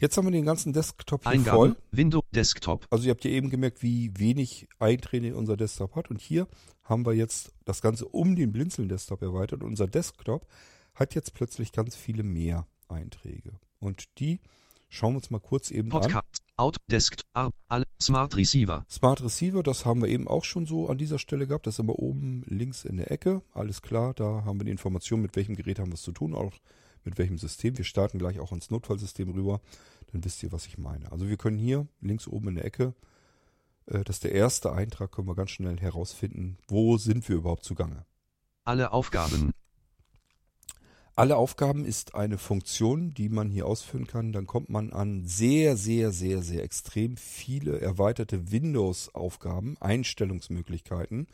Jetzt haben wir den ganzen Desktop hier Eingabe. voll. Window Desktop. Also ihr habt ja eben gemerkt, wie wenig Einträge unser Desktop hat. Und hier haben wir jetzt das Ganze um den Blinzeln-Desktop erweitert. Und unser Desktop hat jetzt plötzlich ganz viele mehr Einträge. Und die Schauen wir uns mal kurz eben an. Podcast, Out, Desk, Arb, All, Smart Receiver. Smart Receiver, das haben wir eben auch schon so an dieser Stelle gehabt. Das ist aber oben links in der Ecke. Alles klar, da haben wir die Information, mit welchem Gerät haben wir es zu tun, auch mit welchem System. Wir starten gleich auch ins Notfallsystem rüber. Dann wisst ihr, was ich meine. Also wir können hier links oben in der Ecke, äh, das ist der erste Eintrag, können wir ganz schnell herausfinden, wo sind wir überhaupt zugange. Alle Aufgaben. Alle Aufgaben ist eine Funktion, die man hier ausführen kann. Dann kommt man an sehr, sehr, sehr, sehr extrem viele erweiterte Windows-Aufgaben, Einstellungsmöglichkeiten,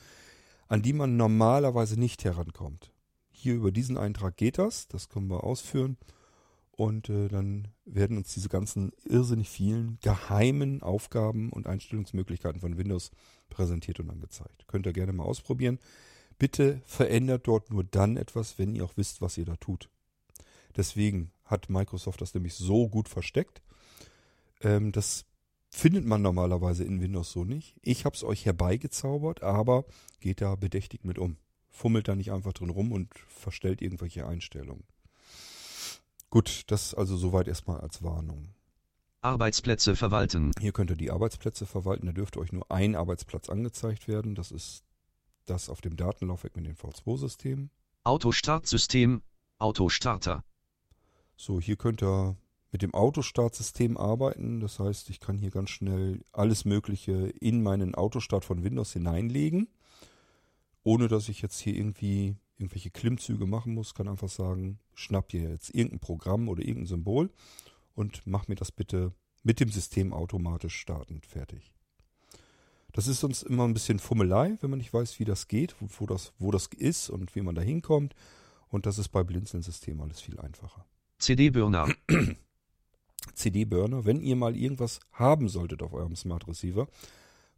an die man normalerweise nicht herankommt. Hier über diesen Eintrag geht das, das können wir ausführen. Und äh, dann werden uns diese ganzen irrsinnig vielen geheimen Aufgaben und Einstellungsmöglichkeiten von Windows präsentiert und angezeigt. Könnt ihr gerne mal ausprobieren. Bitte verändert dort nur dann etwas, wenn ihr auch wisst, was ihr da tut. Deswegen hat Microsoft das nämlich so gut versteckt. Ähm, das findet man normalerweise in Windows so nicht. Ich habe es euch herbeigezaubert, aber geht da bedächtig mit um. Fummelt da nicht einfach drin rum und verstellt irgendwelche Einstellungen. Gut, das also soweit erstmal als Warnung. Arbeitsplätze verwalten. Hier könnt ihr die Arbeitsplätze verwalten. Da dürfte euch nur ein Arbeitsplatz angezeigt werden. Das ist das auf dem Datenlaufwerk mit dem V2-System. Autostartsystem. Autostarter. So, hier könnt ihr mit dem Autostartsystem arbeiten. Das heißt, ich kann hier ganz schnell alles Mögliche in meinen Autostart von Windows hineinlegen. Ohne dass ich jetzt hier irgendwie irgendwelche Klimmzüge machen muss, kann einfach sagen, schnapp dir jetzt irgendein Programm oder irgendein Symbol und mach mir das bitte mit dem System automatisch startend fertig. Das ist uns immer ein bisschen Fummelei, wenn man nicht weiß, wie das geht, wo das, wo das ist und wie man da hinkommt. Und das ist bei Blinzeln-System alles viel einfacher. CD-Burner. CD-Burner, wenn ihr mal irgendwas haben solltet auf eurem Smart Receiver,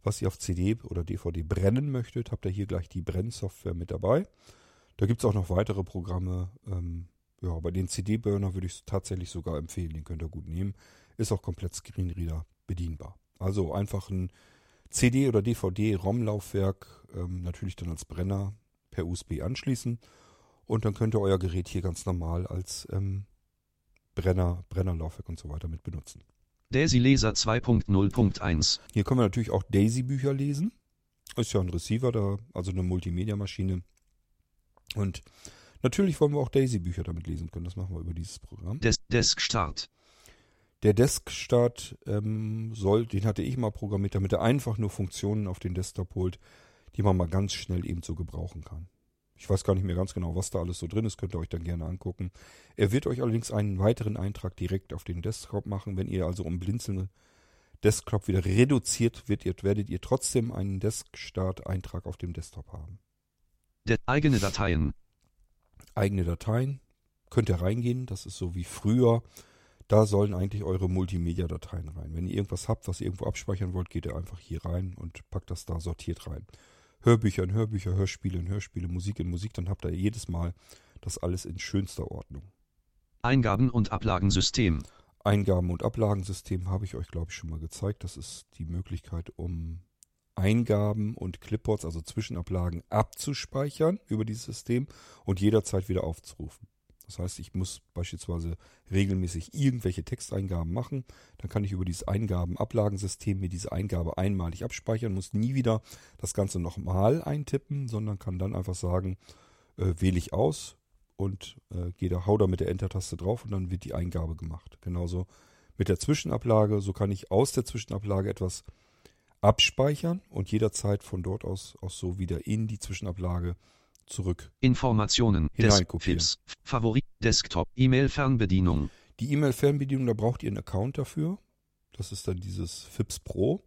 was ihr auf CD oder DVD brennen möchtet, habt ihr hier gleich die Brennsoftware mit dabei. Da gibt es auch noch weitere Programme. Ähm, ja, bei den CD-Burner würde ich es tatsächlich sogar empfehlen. Den könnt ihr gut nehmen. Ist auch komplett Screenreader bedienbar. Also einfach ein CD- oder DVD-ROM-Laufwerk, ähm, natürlich dann als Brenner per USB anschließen. Und dann könnt ihr euer Gerät hier ganz normal als ähm, Brenner, Brennerlaufwerk und so weiter mit benutzen. Daisy Leser 2.0.1. Hier können wir natürlich auch Daisy-Bücher lesen. Ist ja ein Receiver da, also eine Multimedia-Maschine. Und natürlich wollen wir auch Daisy-Bücher damit lesen können. Das machen wir über dieses Programm. Des Desk Start. Der Desk-Start ähm, soll, den hatte ich mal programmiert, damit er einfach nur Funktionen auf den Desktop holt, die man mal ganz schnell eben so gebrauchen kann. Ich weiß gar nicht mehr ganz genau, was da alles so drin ist, könnt ihr euch dann gerne angucken. Er wird euch allerdings einen weiteren Eintrag direkt auf den Desktop machen. Wenn ihr also um Blinzeln Desktop wieder reduziert wird, ihr, werdet ihr trotzdem einen Desk-Start-Eintrag auf dem Desktop haben. Der eigene Dateien. Eigene Dateien könnt ihr reingehen, das ist so wie früher. Da sollen eigentlich eure Multimedia-Dateien rein. Wenn ihr irgendwas habt, was ihr irgendwo abspeichern wollt, geht ihr einfach hier rein und packt das da sortiert rein. Hörbücher in Hörbücher, Hörspiele in Hörspiele, Musik in Musik, dann habt ihr jedes Mal das alles in schönster Ordnung. Eingaben- und Ablagensystem. Eingaben- und Ablagensystem habe ich euch, glaube ich, schon mal gezeigt. Das ist die Möglichkeit, um Eingaben und Clipboards, also Zwischenablagen, abzuspeichern über dieses System und jederzeit wieder aufzurufen. Das heißt, ich muss beispielsweise regelmäßig irgendwelche Texteingaben machen. Dann kann ich über dieses Eingaben-Ablagensystem mir diese Eingabe einmalig abspeichern, muss nie wieder das Ganze nochmal eintippen, sondern kann dann einfach sagen, äh, wähle ich aus und äh, gehe da, hau da mit der Enter-Taste drauf und dann wird die Eingabe gemacht. Genauso mit der Zwischenablage. So kann ich aus der Zwischenablage etwas abspeichern und jederzeit von dort aus auch so wieder in die Zwischenablage zurück. Informationen. Hineinkopieren. Favorit, Desktop, E-Mail-Fernbedienung. Die E-Mail-Fernbedienung, da braucht ihr einen Account dafür. Das ist dann dieses FIPS Pro.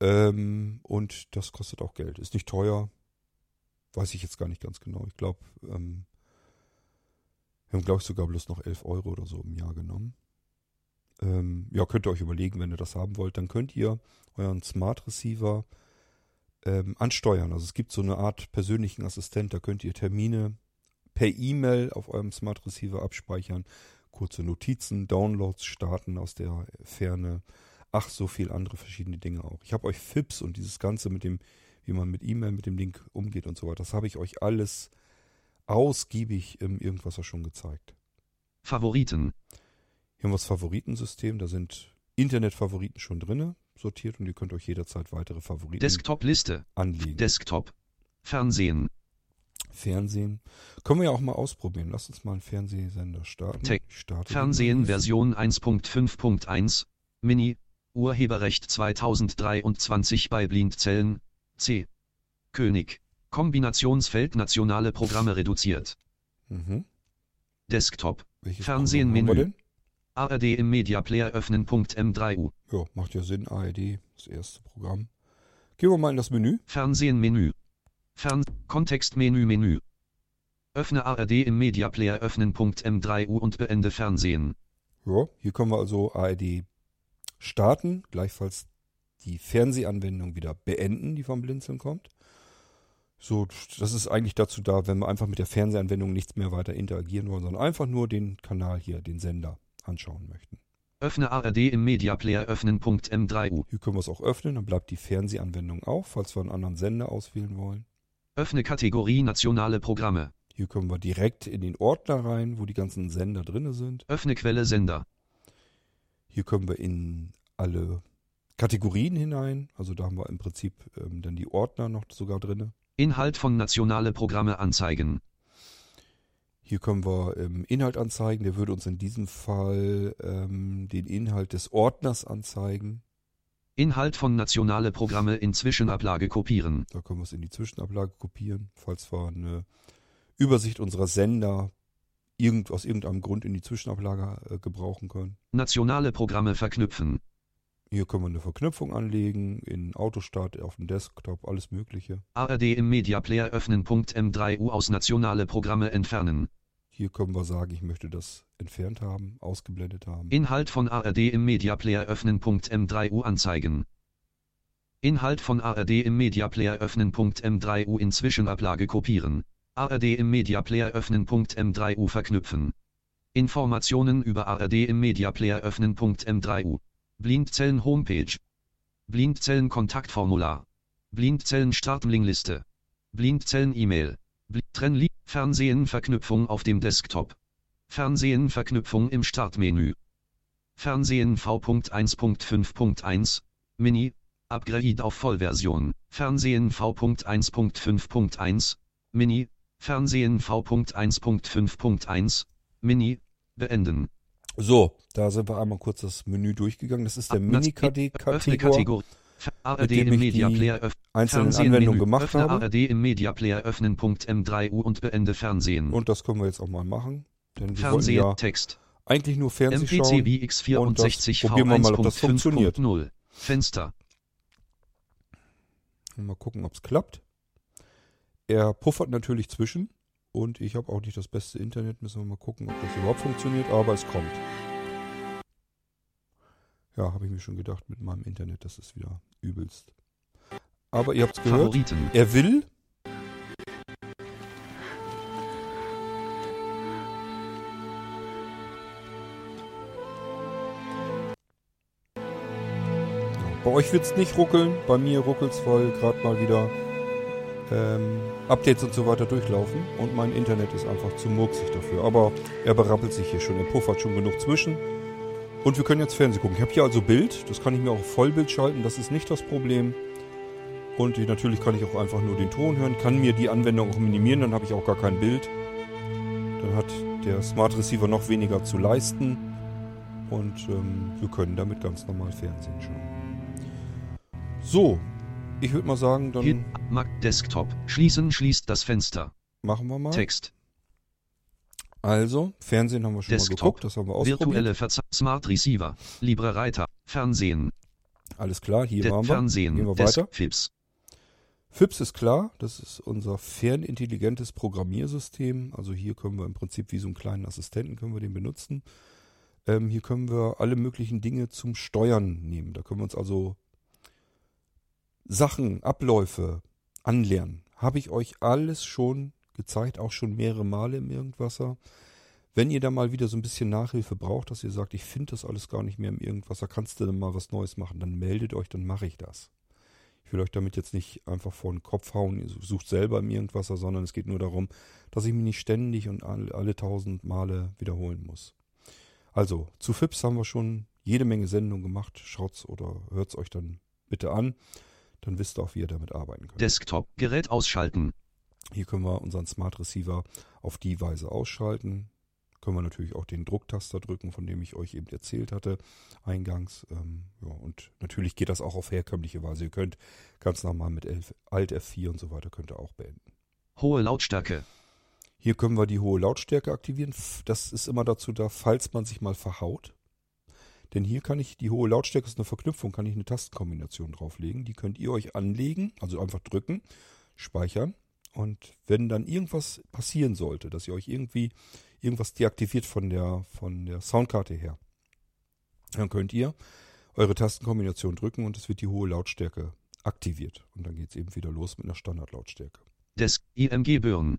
Ähm, und das kostet auch Geld. Ist nicht teuer. Weiß ich jetzt gar nicht ganz genau. Ich glaube, ähm, wir haben, glaube ich, sogar bloß noch 11 Euro oder so im Jahr genommen. Ähm, ja, könnt ihr euch überlegen, wenn ihr das haben wollt. Dann könnt ihr euren Smart Receiver ähm, ansteuern. Also es gibt so eine Art persönlichen Assistent, da könnt ihr Termine per E-Mail auf eurem Smart Receiver abspeichern, kurze Notizen, Downloads starten aus der Ferne. Ach, so viel andere verschiedene Dinge auch. Ich habe euch FIPS und dieses Ganze mit dem, wie man mit E-Mail mit dem Ding umgeht und so weiter, das habe ich euch alles ausgiebig im Irgendwas schon gezeigt. Favoriten. Hier haben wir das Favoritensystem, da sind Internetfavoriten schon drinne, sortiert und ihr könnt euch jederzeit weitere Favoriten Desktop-Liste. anlegen. Desktop. Fernsehen. Fernsehen. Können wir ja auch mal ausprobieren. Lasst uns mal einen Fernsehsender starten. Tech. Fernsehen. Version 1.5.1. Mini. Urheberrecht 2023 bei Blindzellen. C. König. Kombinationsfeld nationale Programme reduziert. Mhm. Desktop. Welches Fernsehen Menü. ARD im Media Player öffnen. M3U. denn? Ja, macht ja Sinn. ARD, das erste Programm. Gehen wir mal in das Menü. Fernsehen Menü. Fern Kontextmenü Menü. Öffne ARD im Media Player öffnen. M3U und beende Fernsehen. Ja, hier können wir also ARD starten, gleichfalls die Fernsehanwendung wieder beenden, die vom Blinzeln kommt. So, das ist eigentlich dazu da, wenn wir einfach mit der Fernsehanwendung nichts mehr weiter interagieren wollen, sondern einfach nur den Kanal hier, den Sender anschauen möchten. Öffne ARD im Media Player öffnen. M3U. Hier können wir es auch öffnen, dann bleibt die Fernsehanwendung auf, falls wir einen anderen Sender auswählen wollen. Öffne Kategorie nationale Programme. Hier können wir direkt in den Ordner rein, wo die ganzen Sender drinne sind. Öffne Quelle Sender. Hier können wir in alle Kategorien hinein. Also da haben wir im Prinzip ähm, dann die Ordner noch sogar drinne. Inhalt von nationale Programme anzeigen. Hier können wir ähm, Inhalt anzeigen. Der würde uns in diesem Fall ähm, den Inhalt des Ordners anzeigen. Inhalt von nationale Programme in Zwischenablage kopieren. Da können wir es in die Zwischenablage kopieren, falls wir eine Übersicht unserer Sender irgend, aus irgendeinem Grund in die Zwischenablage äh, gebrauchen können. Nationale Programme verknüpfen. Hier können wir eine Verknüpfung anlegen, in Autostart, auf dem Desktop, alles Mögliche. ARD im Media Player öffnen. M3U aus nationale Programme entfernen. Hier können wir sagen, ich möchte das entfernt haben, ausgeblendet haben. Inhalt von ARD im Media Player öffnen. M3U anzeigen. Inhalt von ARD im Media Player öffnen. M3U in Zwischenablage kopieren. ARD im Media Player öffnen. M3U verknüpfen. Informationen über ARD im Media Player öffnen. M3U. Blindzellen Homepage. Blindzellen Kontaktformular. Blindzellen Startlingliste. Blindzellen E-Mail. Trennli Fernsehen Verknüpfung auf dem Desktop. Fernsehen Verknüpfung im Startmenü. Fernsehen V.1.5.1 Mini Upgrade auf Vollversion. Fernsehen V.1.5.1 Mini Fernsehen V.1.5.1 Mini beenden. So, da sind wir einmal kurz das Menü durchgegangen. Das ist der Öffne Mini-KD-Kategor, Kategorie. ARD im Media Player einzelnen Anwendungen gemacht Öffne habe. ARD im Media Player öffnen. M3U und beende Fernsehen. Und das können wir jetzt auch mal machen. Denn wir Fernsehen ja Text. eigentlich nur Fernsehen MPC schauen. BX64 probieren wir mal, ob das funktioniert. V1.5.0. Fenster. Und Mal gucken, ob es klappt. Er puffert natürlich zwischen. Und ich habe auch nicht das beste Internet. Müssen wir mal gucken, ob das überhaupt funktioniert. Aber es kommt. Ja, habe ich mir schon gedacht mit meinem Internet. Das ist wieder übelst. Aber ihr habt es gehört. Favoriten. Er will. Bei euch wird es nicht ruckeln, bei mir ruckelt es, weil gerade mal wieder ähm, Updates und so weiter durchlaufen und mein Internet ist einfach zu murksig dafür. Aber er berappelt sich hier schon, er puffert schon genug zwischen. Und wir können jetzt Fernsehen gucken. Ich habe hier also Bild, das kann ich mir auch auf Vollbild schalten, das ist nicht das Problem. Und ich- natürlich kann ich auch einfach nur den Ton hören, kann mir die Anwendung auch minimieren, dann habe ich auch gar kein Bild. Dann hat der Smart Receiver noch weniger zu leisten und ähm, wir können damit ganz normal Fernsehen schauen. So, ich würde mal sagen, dann Hier, Mac Desktop. Schließen schließt das Fenster. machen wir mal. Text. Also, Fernsehen haben wir schon mal Desktop. geguckt, das haben wir ausprobiert. Virtuelle Verze Smart Receiver. Libre Reiter. Fernsehen. Alles klar, hier De waren wir. Fernsehen. Gehen wir weiter. Desk Fips. FIPS ist klar, das ist unser fernintelligentes Programmiersystem. Also hier können wir im Prinzip wie so einen kleinen Assistenten können wir den benutzen. Ähm, hier können wir alle möglichen Dinge zum Steuern nehmen. Da können wir uns also Sachen, Abläufe anlernen. Habe ich euch alles schon gezeigt, auch schon mehrere Male im Irgendwasser. Wenn ihr da mal wieder so ein bisschen Nachhilfe braucht, dass ihr sagt, ich finde das alles gar nicht mehr im Irgendwasser, kannst du denn mal was Neues machen, dann meldet euch, dann mache ich das. Ich will euch damit jetzt nicht einfach vor den Kopf hauen, ihr sucht selber im Irgendwasser, sondern es geht nur darum, dass ich mich nicht ständig und alle, tausend Male wiederholen muss. Also, zu FIPS haben wir schon jede Menge Sendungen gemacht. Schaut's oder hört's euch dann bitte an. Dann wisst ihr auch, wie ihr damit arbeiten könnt. Desktop, Gerät ausschalten. Hier können wir unseren Smart Receiver auf die Weise ausschalten. Können wir natürlich auch den Drucktaster drücken, von dem ich euch eben erzählt hatte, eingangs. Ähm, ja, und natürlich geht das auch auf herkömmliche Weise. Ihr könnt ganz normal mit Alt F4 und so weiter könnt ihr auch beenden. Hohe Lautstärke. Hier können wir die hohe Lautstärke aktivieren. Das ist immer dazu da, falls man sich mal verhaut. Denn hier kann ich, die hohe Lautstärke ist eine Verknüpfung, kann ich eine Tastenkombination drauflegen. Die könnt ihr euch anlegen, also einfach drücken, speichern. Und wenn dann irgendwas passieren sollte, dass ihr euch irgendwie irgendwas deaktiviert von der, von der Soundkarte her, dann könnt ihr eure Tastenkombination drücken und es wird die hohe Lautstärke aktiviert. Und dann geht es eben wieder los mit einer Standardlautstärke. Desk IMG Burn.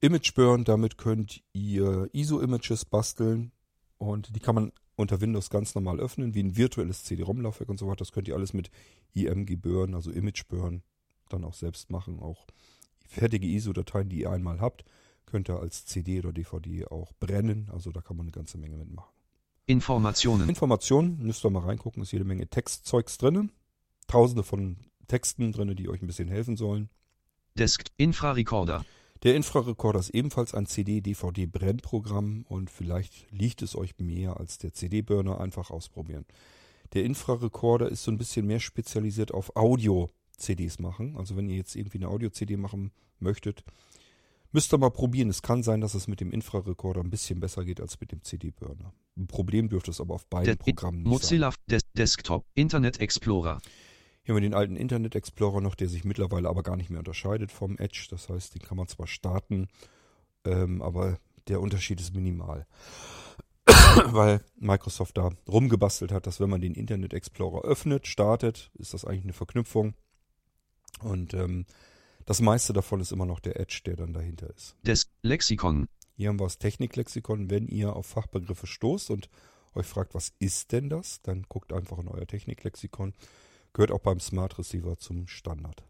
Image Burn, damit könnt ihr ISO-Images basteln und die kann man unter Windows ganz normal öffnen, wie ein virtuelles CD-ROM-Laufwerk und so weiter. Das könnt ihr alles mit IMG Burn, also Image Burn, dann auch selbst machen. Auch fertige ISO-Dateien, die ihr einmal habt, könnt ihr als CD oder DVD auch brennen. Also da kann man eine ganze Menge mitmachen. Informationen. Informationen, müsst ihr mal reingucken, ist jede Menge Textzeugs drin. Tausende von Texten drin, die euch ein bisschen helfen sollen. Desk Infrarecorder. Der Infrarekorder ist ebenfalls ein CD-DVD-Brennprogramm und vielleicht liegt es euch mehr als der CD-Burner. Einfach ausprobieren. Der Infrarekorder ist so ein bisschen mehr spezialisiert auf Audio-CDs machen. Also wenn ihr jetzt irgendwie eine Audio-CD machen möchtet, müsst ihr mal probieren. Es kann sein, dass es mit dem Infrarekorder ein bisschen besser geht als mit dem CD-Burner. Ein Problem dürfte es aber auf beiden Der- Programmen nicht Mozilla Des Desktop Internet Explorer. Hier haben wir den alten Internet Explorer noch, der sich mittlerweile aber gar nicht mehr unterscheidet vom Edge. Das heißt, den kann man zwar starten, ähm, aber der Unterschied ist minimal. Weil Microsoft da rumgebastelt hat, dass wenn man den Internet Explorer öffnet, startet, ist das eigentlich eine Verknüpfung. Und ähm, das meiste davon ist immer noch der Edge, der dann dahinter ist. Desk Lexikon. Hier haben wir das Techniklexikon. Wenn ihr auf Fachbegriffe stoßt und euch fragt, was ist denn das, dann guckt einfach in euer Techniklexikon. Gehört auch beim Smart Receiver zum Standard.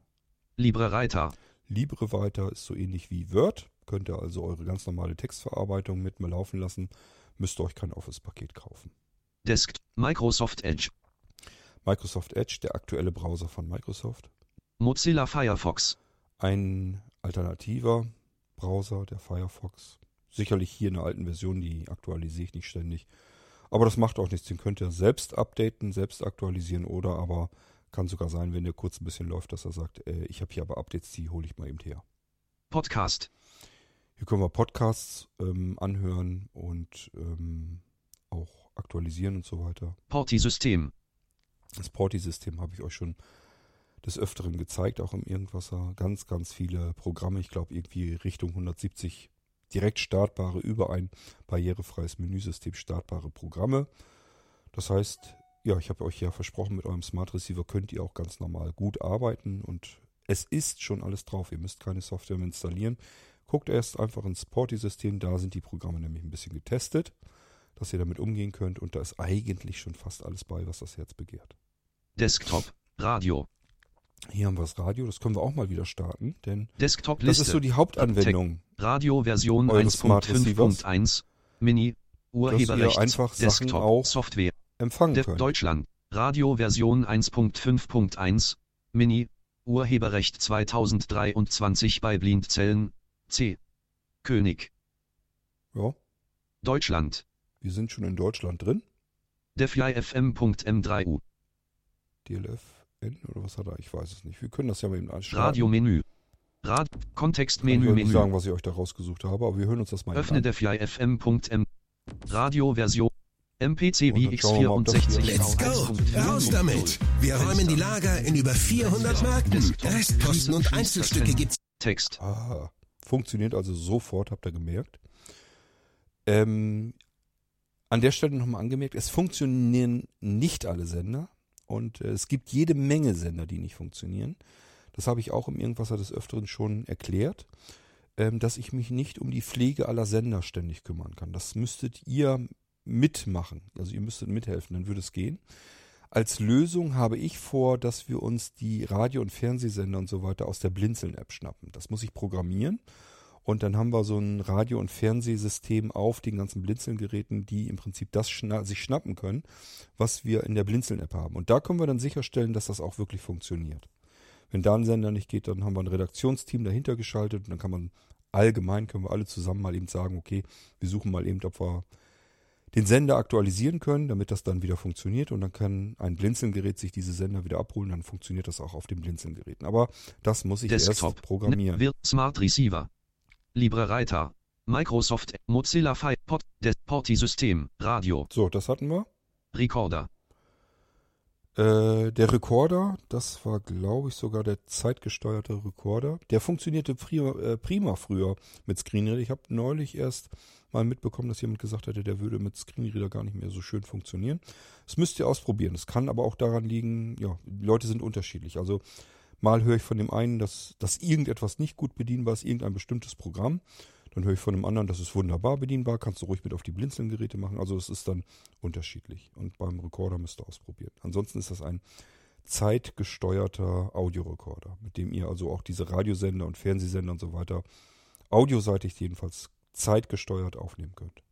LibreWriter. LibreWriter ist so ähnlich wie Word. Könnt ihr also eure ganz normale Textverarbeitung mit mir laufen lassen. Müsst ihr euch kein Office-Paket kaufen. Desk Microsoft Edge. Microsoft Edge, der aktuelle Browser von Microsoft. Mozilla Firefox. Ein alternativer Browser, der Firefox. Sicherlich hier in der alten Version, die aktualisiere ich nicht ständig. Aber das macht auch nichts. Den könnt ihr selbst updaten, selbst aktualisieren oder aber kann sogar sein, wenn der kurz ein bisschen läuft, dass er sagt, äh, ich habe hier aber Updates, die hole ich mal eben her. Podcast. Hier können wir Podcasts ähm, anhören und ähm, auch aktualisieren und so weiter. Porti-System. Das Porti-System habe ich euch schon des Öfteren gezeigt, auch im Irgendwasser. Ganz, ganz viele Programme. Ich glaube, irgendwie Richtung 170 direkt startbare, über ein barrierefreies Menüsystem startbare Programme. Das heißt, ja, ich habe euch ja versprochen, mit eurem Smart Receiver könnt ihr auch ganz normal gut arbeiten und es ist schon alles drauf. Ihr müsst keine Software mehr installieren. Guckt erst einfach ins Porti-System, da sind die Programme nämlich ein bisschen getestet, dass ihr damit umgehen könnt und da ist eigentlich schon fast alles bei, was das Herz begehrt. Desktop. Radio. Hier haben wir das Radio, das können wir auch mal wieder starten, denn Desktop das ist so die Hauptanwendung, Radio Version Eures Smart Receivers. 1.5.1. Mini. Urheberrecht. einfach Sachen Desktop. auch Software. empfangen De könnt. Deutschland. Radio Version 1.5.1. Mini. Urheberrecht 2023 bei Blindzellen. C. König. Ja, Deutschland. wir sind schon in Deutschland drin. defyfm.m3u. DLFN oder was hat er? Ich weiß es nicht. Wir können das ja mal eben anschauen. Radiomenü. Rad Kann ich Kontextmenü euch nicht sagen, was ich euch da rausgesucht habe, aber wir hören uns das mal Öffne an. defyfm.m. Radio Version. MPC Und dann schauen wir mal, ob das VX64. hier- Let's go! Raus damit! Wir räumen die Lager in über 400 Märkten. Restposten und Einzelstücke gibt's. Text. Ah, funktioniert also sofort, habt ihr gemerkt. Ähm, an der Stelle nochmal angemerkt, es funktionieren nicht alle Sender und äh, es gibt jede Menge Sender, die nicht funktionieren. Das habe ich auch im Irgendwasser des Öfteren schon erklärt, ähm, dass ich mich nicht um die Pflege aller Sender ständig kümmern kann. Das müsstet ihr mitmachen. Also ihr müsstet mithelfen, dann würde es gehen. Als Lösung habe ich vor, dass wir uns die Radio- und Fernsehsender und so weiter aus der Blinzeln-App schnappen. Das muss ich programmieren Und dann haben wir so ein Radio- und Fernsehsystem auf den ganzen Blinzeln-Geräten, die im Prinzip das schna sich schnappen können, was wir in der Blinzeln-App haben. Und da können wir dann sicherstellen, dass das auch wirklich funktioniert. Wenn da ein Sender nicht geht, dann haben wir ein Redaktionsteam dahinter geschaltet und dann kann man allgemein, können wir alle zusammen mal eben sagen, okay, wir suchen mal eben, ob wir den Sender aktualisieren können, damit das dann wieder funktioniert und dann kann ein Blinzeln-Gerät sich diese Sender wieder abholen, dann funktioniert das auch auf den Blinzeln-Geräten. Aber das muss ich Desktop. erst programmieren. Wird Smart Receiver. LibreWriter. Microsoft, Mozilla Firepod, Des Porti-System, Radio, So, das hatten wir. Recorder. Äh, der Recorder, das war, glaube ich, sogar der zeitgesteuerte Recorder. Der funktionierte prima, äh, prima früher mit Screenreader. Ich habe neulich erst mal mitbekommen, dass jemand gesagt hatte, der würde mit Screenreader gar nicht mehr so schön funktionieren. Das müsst ihr ausprobieren. Das kann aber auch daran liegen, ja, Leute sind unterschiedlich. Also mal höre ich von dem einen, dass, dass irgendetwas nicht gut bedienbar ist, irgendein bestimmtes Programm. Dann höre ich von dem anderen, das ist wunderbar bedienbar, kannst du ruhig mit auf die Blinzeln-Geräte machen. Also es ist dann unterschiedlich. Und beim Recorder müsst ihr ausprobieren. Ansonsten ist das ein zeitgesteuerter Audiorekorder, mit dem ihr also auch diese Radiosender und Fernsehsender und so weiter audioseitig jedenfalls zeitgesteuert aufnehmen könnt.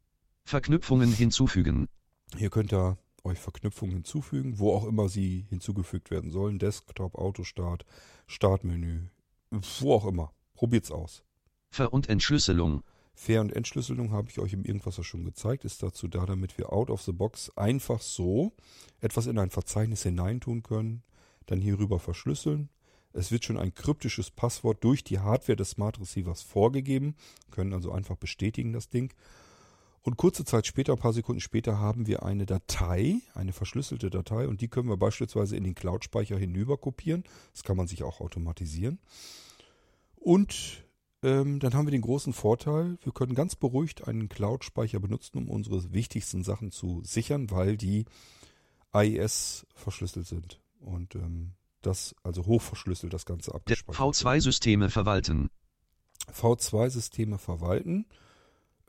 Verknüpfungen hinzufügen. Hier könnt ihr euch Verknüpfungen hinzufügen, wo auch immer sie hinzugefügt werden sollen. Desktop, Autostart, Startmenü, wo auch immer. Probiert's aus. Ver- und Entschlüsselung. Fair- und Entschlüsselung habe ich euch im Irgendwas schon gezeigt, ist dazu da, damit wir out of the box einfach so etwas in ein Verzeichnis hineintun können, dann hierüber verschlüsseln. Es wird schon ein kryptisches Passwort durch die Hardware des Smart Receivers vorgegeben, können also einfach bestätigen das Ding. Und kurze Zeit später, ein paar Sekunden später, haben wir eine Datei, eine verschlüsselte Datei, und die können wir beispielsweise in den Cloud-Speicher hinüber kopieren. Das kann man sich auch automatisieren. Und ähm, dann haben wir den großen Vorteil, wir können ganz beruhigt einen Cloud-Speicher benutzen, um unsere wichtigsten Sachen zu sichern, weil die AES verschlüsselt sind. Und ähm, das, also hochverschlüsselt, das Ganze abgespeichert. wird. V2-Systeme verwalten. V2-Systeme verwalten.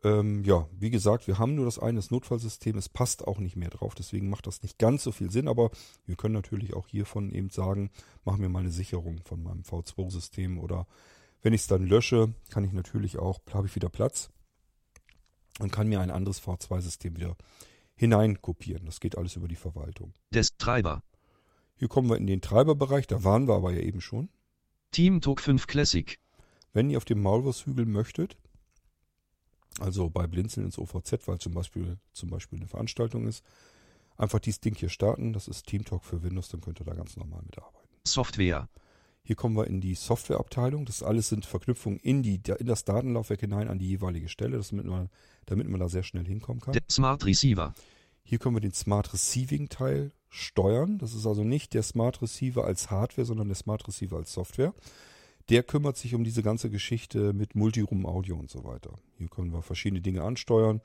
Ähm, ja, wie gesagt, wir haben nur das eine, das Notfallsystem, es passt auch nicht mehr drauf, deswegen macht das nicht ganz so viel Sinn, aber wir können natürlich auch hiervon eben sagen, machen wir mal eine Sicherung von meinem V2-System oder wenn ich es dann lösche, kann ich natürlich auch, habe ich wieder Platz und kann mir ein anderes V2-System wieder hineinkopieren. Das geht alles über die Verwaltung. Des Treiber. Hier kommen wir in den Treiberbereich, da waren wir aber ja eben schon. Team Talk 5 Classic. Wenn ihr auf dem Maulwurfshügel möchtet, also bei Blinzeln ins OVZ, weil zum Beispiel, zum Beispiel eine Veranstaltung ist, einfach dieses Ding hier starten. Das ist TeamTalk für Windows, dann könnt ihr da ganz normal mitarbeiten. Software. Hier kommen wir in die Softwareabteilung. Das alles sind Verknüpfungen in, die, in das Datenlaufwerk hinein an die jeweilige Stelle, damit, man, damit man da sehr schnell hinkommen kann. Der Smart Receiver. Hier können wir den Smart Receiving Teil steuern. Das ist also nicht der Smart Receiver als Hardware, sondern der Smart Receiver als Software. Der kümmert sich um diese ganze Geschichte mit Multiroom Audio und so weiter. Hier können wir verschiedene Dinge ansteuern,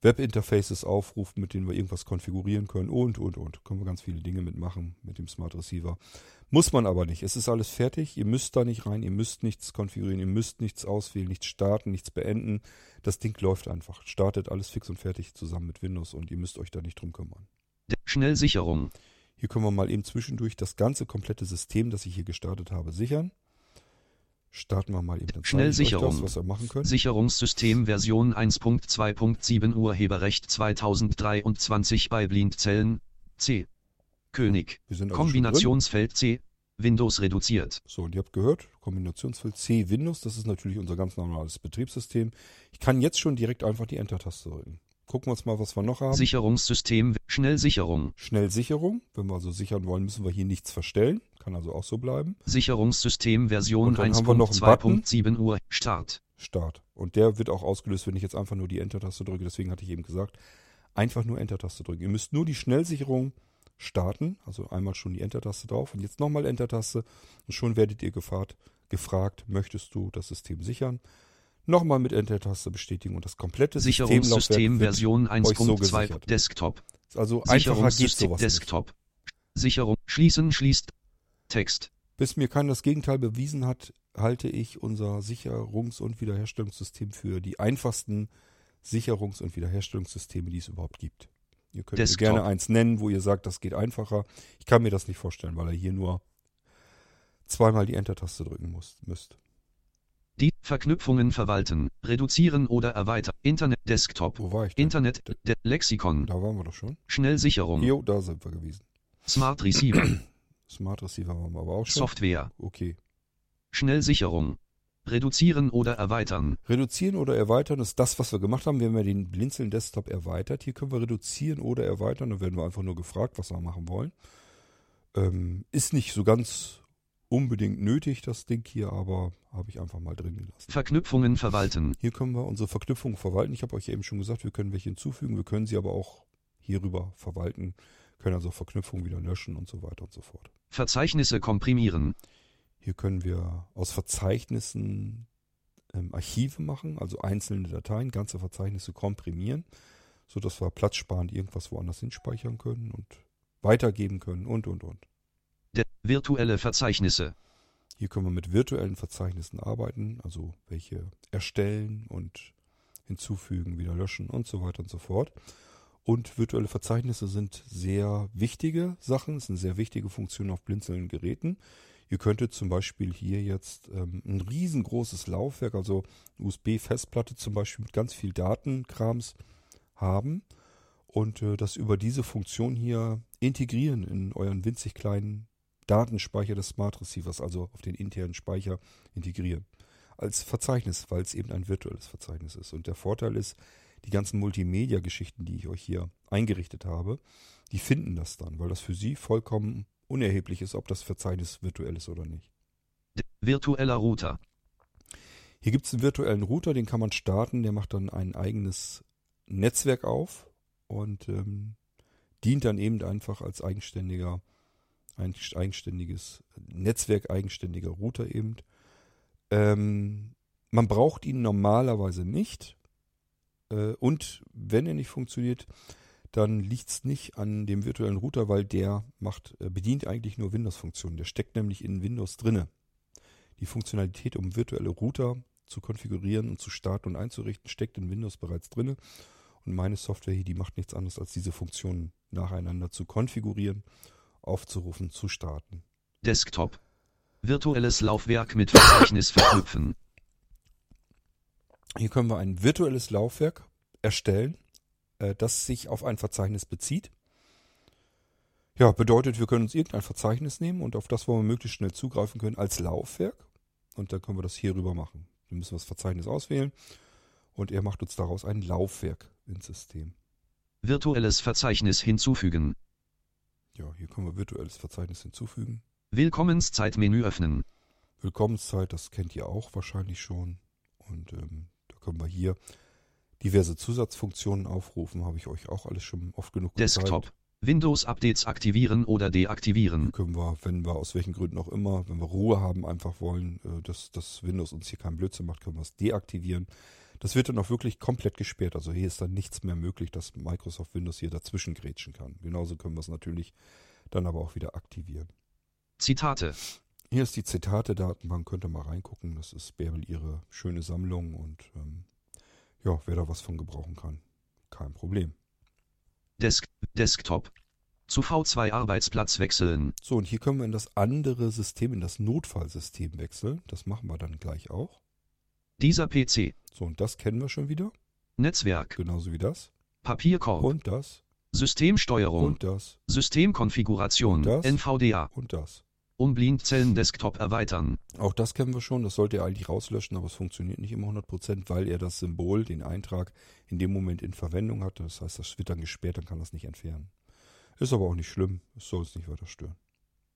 Webinterfaces aufrufen, mit denen wir irgendwas konfigurieren können und, und, und. Können wir ganz viele Dinge mitmachen mit dem Smart Receiver. Muss man aber nicht. Es ist alles fertig. Ihr müsst da nicht rein. Ihr müsst nichts konfigurieren. Ihr müsst nichts auswählen, nichts starten, nichts beenden. Das Ding läuft einfach. Startet alles fix und fertig zusammen mit Windows und ihr müsst euch da nicht drum kümmern. Schnellsicherung. Hier können wir mal eben zwischendurch das ganze komplette System, das ich hier gestartet habe, sichern. Starten wir mal eben euch Schnellsicherung. das. Sicherungssystem Version 1.2.7 Urheberrecht 2023 bei Blindzellen. C. König. Wir sind also Kombinationsfeld C. Windows reduziert. So, und ihr habt gehört, Kombinationsfeld C Windows, das ist natürlich unser ganz normales Betriebssystem. Ich kann jetzt schon direkt einfach die Enter-Taste drücken. Gucken wir uns mal, was wir noch haben. Sicherungssystem Schnellsicherung. Schnellsicherung. Wenn wir also sichern wollen, müssen wir hier nichts verstellen. Kann also auch so bleiben. Sicherungssystem Version Und dann haben wir noch einen Button. 1.2.7 Uhr Start. Start. Und der wird auch ausgelöst, wenn ich jetzt einfach nur die Enter-Taste drücke. Deswegen hatte ich eben gesagt, einfach nur Enter-Taste drücken. Ihr müsst nur die Schnellsicherung starten. Also einmal schon die Enter-Taste drauf und jetzt nochmal Enter-Taste. Und schon werdet ihr gefragt, gefragt, möchtest du das System sichern? Nochmal mit Enter-Taste bestätigen und das komplette Sicherungssystem Version euch so 1.2 gesichert. Desktop. Also einfacher geht sowas nicht. Desktop. Sicherung schließen schließt Text. Bis mir keiner das Gegenteil bewiesen hat, halte ich unser Sicherungs- und Wiederherstellungssystem für die einfachsten Sicherungs- und Wiederherstellungssysteme, die es überhaupt gibt. Ihr könnt mir Desktop. gerne eins nennen, wo ihr sagt, das geht einfacher. Ich kann mir das nicht vorstellen, weil ihr hier nur zweimal die Enter-Taste drücken muss, müsst. Die Verknüpfungen verwalten, reduzieren oder erweitern. Internet Desktop. Wo war ich denn? Internet De Lexikon. Da waren wir doch schon. Schnellsicherung. Jo, da sind wir gewesen. Smart Receiver. Smart Receiver waren wir aber auch schon. Software. Okay. Schnellsicherung. Reduzieren oder erweitern. Reduzieren oder erweitern ist das, was wir gemacht haben. Wir haben ja den Blinzeln Desktop erweitert. Hier können wir reduzieren oder erweitern. Da werden wir einfach nur gefragt, was wir machen wollen. Ähm, ist nicht so ganz unbedingt nötig, das Ding hier, aber habe ich einfach mal drin gelassen. Verknüpfungen verwalten. Hier können wir unsere Verknüpfungen verwalten. Ich habe euch eben schon gesagt, wir können welche hinzufügen. Wir können sie aber auch hierüber verwalten, können also Verknüpfungen wieder löschen und so weiter und so fort. Verzeichnisse komprimieren. Hier können wir aus Verzeichnissen ähm, Archive machen, also einzelne Dateien, ganze Verzeichnisse komprimieren, sodass wir platzsparend irgendwas woanders hinspeichern können und weitergeben können und, und, und. De virtuelle Verzeichnisse. Hier können wir mit virtuellen Verzeichnissen arbeiten, also welche erstellen und hinzufügen, wieder löschen und so weiter und so fort. Und virtuelle Verzeichnisse sind sehr wichtige Sachen, eine sehr wichtige Funktion auf blinzelnden Geräten. Ihr könntet zum Beispiel hier jetzt ähm, ein riesengroßes Laufwerk, also USB-Festplatte zum Beispiel mit ganz viel Datenkrams haben und äh, das über diese Funktion hier integrieren in euren winzig kleinen Datenspeicher des Smart Receivers, also auf den internen Speicher integrieren. Als Verzeichnis, weil es eben ein virtuelles Verzeichnis ist. Und der Vorteil ist, die ganzen Multimedia-Geschichten, die ich euch hier eingerichtet habe, die finden das dann, weil das für sie vollkommen unerheblich ist, ob das Verzeichnis virtuell ist oder nicht. Virtueller Router. Hier gibt es einen virtuellen Router, den kann man starten, der macht dann ein eigenes Netzwerk auf und ähm, dient dann eben einfach als eigenständiger, ein eigenständiges Netzwerk, eigenständiger Router eben. Ähm, man braucht ihn normalerweise nicht. Äh, und wenn er nicht funktioniert, dann liegt es nicht an dem virtuellen Router, weil der macht, äh, bedient eigentlich nur Windows-Funktionen. Der steckt nämlich in Windows drinne. Die Funktionalität, um virtuelle Router zu konfigurieren und zu starten und einzurichten, steckt in Windows bereits drinne. Und meine Software hier, die macht nichts anderes, als diese Funktionen nacheinander zu konfigurieren, aufzurufen, zu starten. Desktop. Virtuelles Laufwerk mit Verzeichnis verknüpfen. Hier können wir ein virtuelles Laufwerk erstellen, äh, das sich auf ein Verzeichnis bezieht. Ja, bedeutet, wir können uns irgendein Verzeichnis nehmen und auf das wollen wir möglichst schnell zugreifen können als Laufwerk. Und dann können wir das hier rüber machen. Dann müssen wir das Verzeichnis auswählen und er macht uns daraus ein Laufwerk ins System. Virtuelles Verzeichnis hinzufügen. Ja, hier können wir virtuelles Verzeichnis hinzufügen. Willkommenszeitmenü öffnen. Willkommenszeit, das kennt ihr auch wahrscheinlich schon. Und ähm, können wir hier diverse Zusatzfunktionen aufrufen, habe ich euch auch alles schon oft genug Desktop. gezeigt. Windows-Updates aktivieren oder Hier deaktivieren. können wir, wenn wir aus welchen Gründen auch immer, wenn wir Ruhe haben, einfach wollen, äh, dass das Windows uns hier keinen Blödsinn macht, können wir es deaktivieren. Das wird dann auch wirklich komplett gesperrt. Also hier ist dann nichts mehr möglich, dass Microsoft Windows hier dazwischen grätschen kann. Genauso können wir es natürlich dann aber auch wieder aktivieren. Zitate. Hier ist die Zitate-Datenbank, könnt ihr mal reingucken. Das ist Bärbel ihre schöne Sammlung und ähm, ja, wer da was von gebrauchen kann, kein Problem. Desk Desktop. Zu V2 Arbeitsplatz wechseln. So, und hier können wir in das andere System, in das Notfallsystem wechseln. Das machen wir dann gleich auch. Dieser PC. So, und das kennen wir schon wieder. Netzwerk. Genauso wie das. Papierkorb. Und das. Systemsteuerung. Und das. Systemkonfiguration. Und das? NVDA. Und das. Um Blindzellen-Desktop erweitern. Auch das kennen wir schon. Das sollte er eigentlich rauslöschen, aber es funktioniert nicht immer 100%, weil er das Symbol, den Eintrag, in dem Moment in Verwendung hatte. Das heißt, das wird dann gesperrt, dann kann das nicht entfernen. Ist aber auch nicht schlimm. Es soll es nicht weiter stören.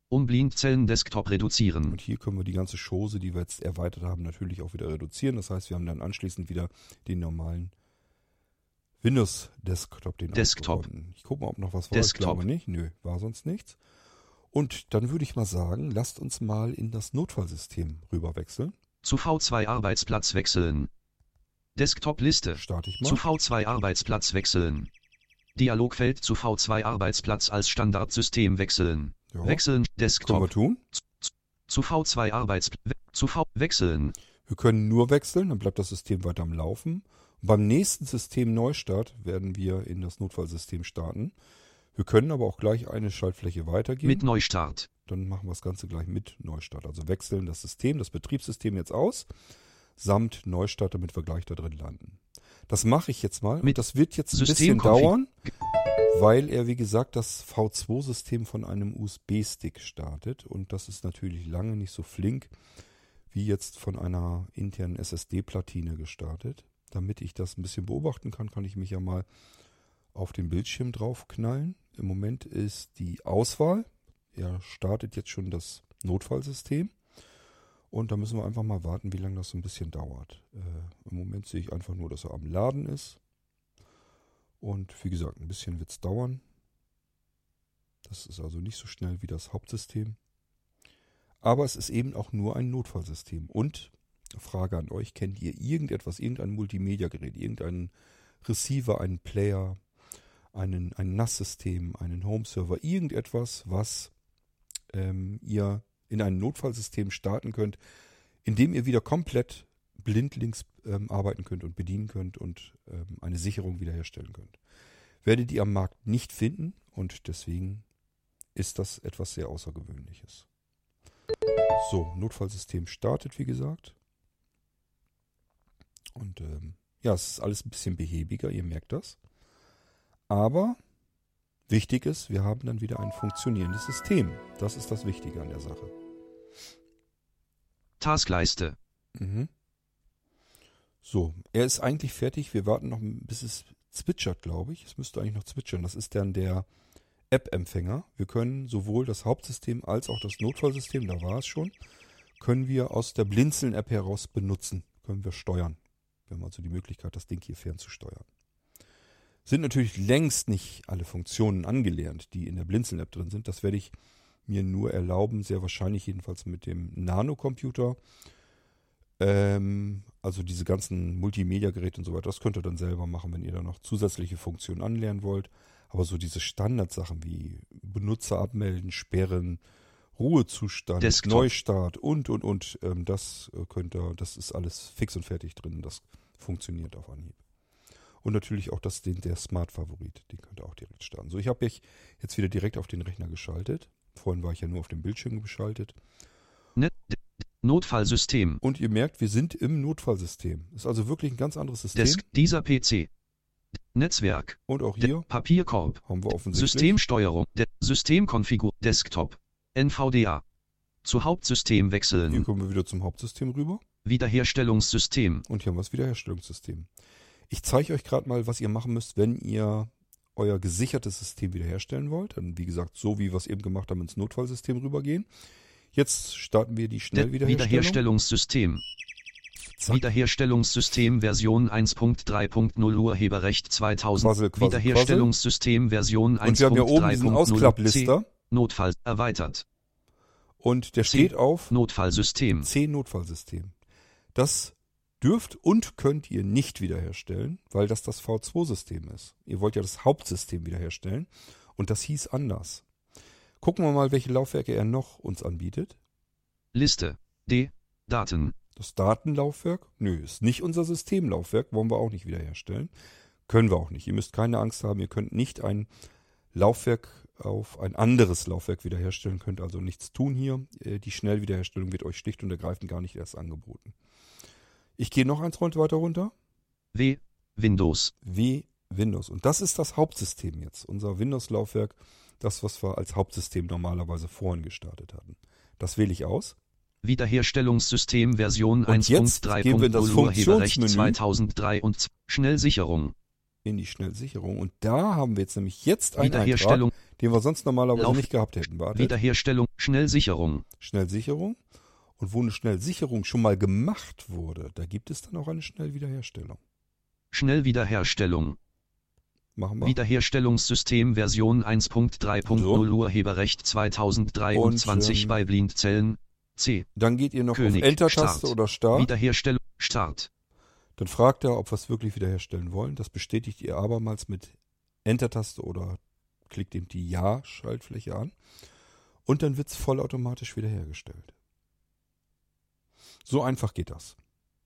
Um Blindzellen-Desktop reduzieren. Und hier können wir die ganze Chose, die wir jetzt erweitert haben, natürlich auch wieder reduzieren. Das heißt, wir haben dann anschließend wieder den normalen Windows-Desktop, den Desktop. Ich gucke mal, ob noch was war. Desktop. Ich glaube nicht. Nö, war sonst nichts. Und dann würde ich mal sagen, lasst uns mal in das Notfallsystem rüberwechseln. Zu V2 Arbeitsplatz wechseln. Desktop-Liste. Starte ich mal. Zu V2 Arbeitsplatz wechseln. Dialogfeld zu V2 Arbeitsplatz als Standardsystem wechseln. Ja. Wechseln Können wir Desktop. tun. Zu V2 Arbeitsplatz. Zu V wechseln. Wir können nur wechseln, dann bleibt das System weiter am Laufen. Und beim nächsten System Neustart werden wir in das Notfallsystem starten. Wir können aber auch gleich eine Schaltfläche weitergehen. Mit Neustart. Dann machen wir das Ganze gleich mit Neustart. Also wechseln das System, das Betriebssystem jetzt aus. samt Neustart, damit wir gleich da drin landen. Das mache ich jetzt mal. Mit das wird jetzt ein bisschen dauern, weil er, wie gesagt, das V2-System von einem USB-Stick startet. Und das ist natürlich lange nicht so flink wie jetzt von einer internen SSD-Platine gestartet. Damit ich das ein bisschen beobachten kann, kann ich mich ja mal auf den Bildschirm draufknallen. Im Moment ist die Auswahl. Er startet jetzt schon das Notfallsystem. Und da müssen wir einfach mal warten, wie lange das so ein bisschen dauert. Äh, Im Moment sehe ich einfach nur, dass er am Laden ist. Und wie gesagt, ein bisschen wird es dauern. Das ist also nicht so schnell wie das Hauptsystem. Aber es ist eben auch nur ein Notfallsystem. Und Frage an euch, kennt ihr irgendetwas, irgendein Multimedia-Gerät, irgendeinen Receiver, einen Player, einen, ein NAS-System, einen Home-Server, irgendetwas, was ähm, ihr in ein Notfallsystem starten könnt, in dem ihr wieder komplett blindlings ähm, arbeiten könnt und bedienen könnt und ähm, eine Sicherung wiederherstellen könnt. Werdet ihr am Markt nicht finden und deswegen ist das etwas sehr Außergewöhnliches. So, Notfallsystem startet, wie gesagt. Und ähm, ja, es ist alles ein bisschen behäbiger, ihr merkt das. Aber wichtig ist, wir haben dann wieder ein funktionierendes System. Das ist das Wichtige an der Sache. Taskleiste. Mhm. So, er ist eigentlich fertig. Wir warten noch, bis es zwitschert, glaube ich. Es müsste eigentlich noch zwitschern. Das ist dann der App-Empfänger. Wir können sowohl das Hauptsystem als auch das Notfallsystem, da war es schon, können wir aus der Blinzeln-App heraus benutzen. Können wir steuern. Wir haben also die Möglichkeit, das Ding hier fernzusteuern. Sind natürlich längst nicht alle Funktionen angelernt, die in der Blinzeln-App drin sind. Das werde ich mir nur erlauben, sehr wahrscheinlich jedenfalls mit dem Nano-Computer. Ähm, also diese ganzen Multimedia-Geräte und so weiter, das könnt ihr dann selber machen, wenn ihr da noch zusätzliche Funktionen anlernen wollt. Aber so diese Standardsachen wie Benutzer abmelden, sperren, Ruhezustand, Desktop. Neustart und, und, und, ähm, das äh, könnt ihr, das ist alles fix und fertig drin. Das funktioniert auf Anhieb. Und natürlich auch das, den, der Smart-Favorit, den könnt ihr auch direkt starten. So, ich habe mich jetzt wieder direkt auf den Rechner geschaltet. Vorhin war ich ja nur auf dem Bildschirm geschaltet. Net D- Notfallsystem. Und ihr merkt, wir sind im Notfallsystem. Ist also wirklich ein ganz anderes System. Desk dieser PC. Netzwerk. Und auch De hier Papierkorb. haben wir offensichtlich Systemsteuerung. De Systemkonfigur. Desktop. NVDA. Zu Hauptsystem Hier wechseln. kommen wir wieder zum Hauptsystem rüber. Wiederherstellungssystem. Und hier haben wir das Wiederherstellungssystem. Ich zeige euch gerade mal, was ihr machen müsst, wenn ihr euer gesichertes System wiederherstellen wollt. Dann, wie gesagt, so wie wir es eben gemacht haben, ins Notfallsystem rübergehen. Jetzt starten wir die De Schnellwiederherstellung. Wiederherstellungssystem. Zack. Wiederherstellungssystem Version 1.3.0 Urheberrecht 2000. Quassel, quassel, Wiederherstellungssystem Version 1.3.0 Und wir haben ja oben diesen C. Ausklapplister. Notfall erweitert. Und der C. steht auf Notfallsystem. C-Notfallsystem. Das dürft und könnt ihr nicht wiederherstellen, weil das das V2-System ist. Ihr wollt ja das Hauptsystem wiederherstellen und das hieß anders. Gucken wir mal, welche Laufwerke er noch uns anbietet. Liste. D. Daten. Das Datenlaufwerk? Nö, ist nicht unser Systemlaufwerk, wollen wir auch nicht wiederherstellen. Können wir auch nicht. Ihr müsst keine Angst haben, ihr könnt nicht ein Laufwerk auf ein anderes Laufwerk wiederherstellen, könnt also nichts tun hier. Äh, Die Schnellwiederherstellung wird euch schlicht und ergreifend gar nicht erst angeboten. Ich gehe noch eins rund weiter runter. W. Windows. W Windows. Und das ist das Hauptsystem jetzt. Unser Windows-Laufwerk, das, was wir als Hauptsystem normalerweise vorhin gestartet hatten. Das wähle ich aus. Wiederherstellungssystem Version Und jetzt gehen wir in das 1.3.0 Urheberrecht Funktionsmenü. 2003 und Schnellsicherung. in die Schnellsicherung. Und da haben wir jetzt nämlich jetzt einen Wiederherstellung. Eintrag, den wir sonst normalerweise Lauf- nicht gehabt hätten. Wartet. Wiederherstellung. Schnellsicherung. Schnellsicherung. Und wo eine Schnellsicherung schon mal gemacht wurde, da gibt es dann auch eine Schnellwiederherstellung. Schnellwiederherstellung. Machen wir. Wiederherstellungssystem Version 1.3.0 So. Urheberrecht 2023 Und, ähm, bei Blindzellen. C. Dann geht ihr noch König, auf Enter-Taste oder Start. Wiederherstellung. Start. Dann fragt er, ob wir es wirklich wiederherstellen wollen. Das bestätigt ihr abermals mit Enter-Taste oder klickt eben die Ja-Schaltfläche an. Und dann wird es vollautomatisch wiederhergestellt. So einfach geht das.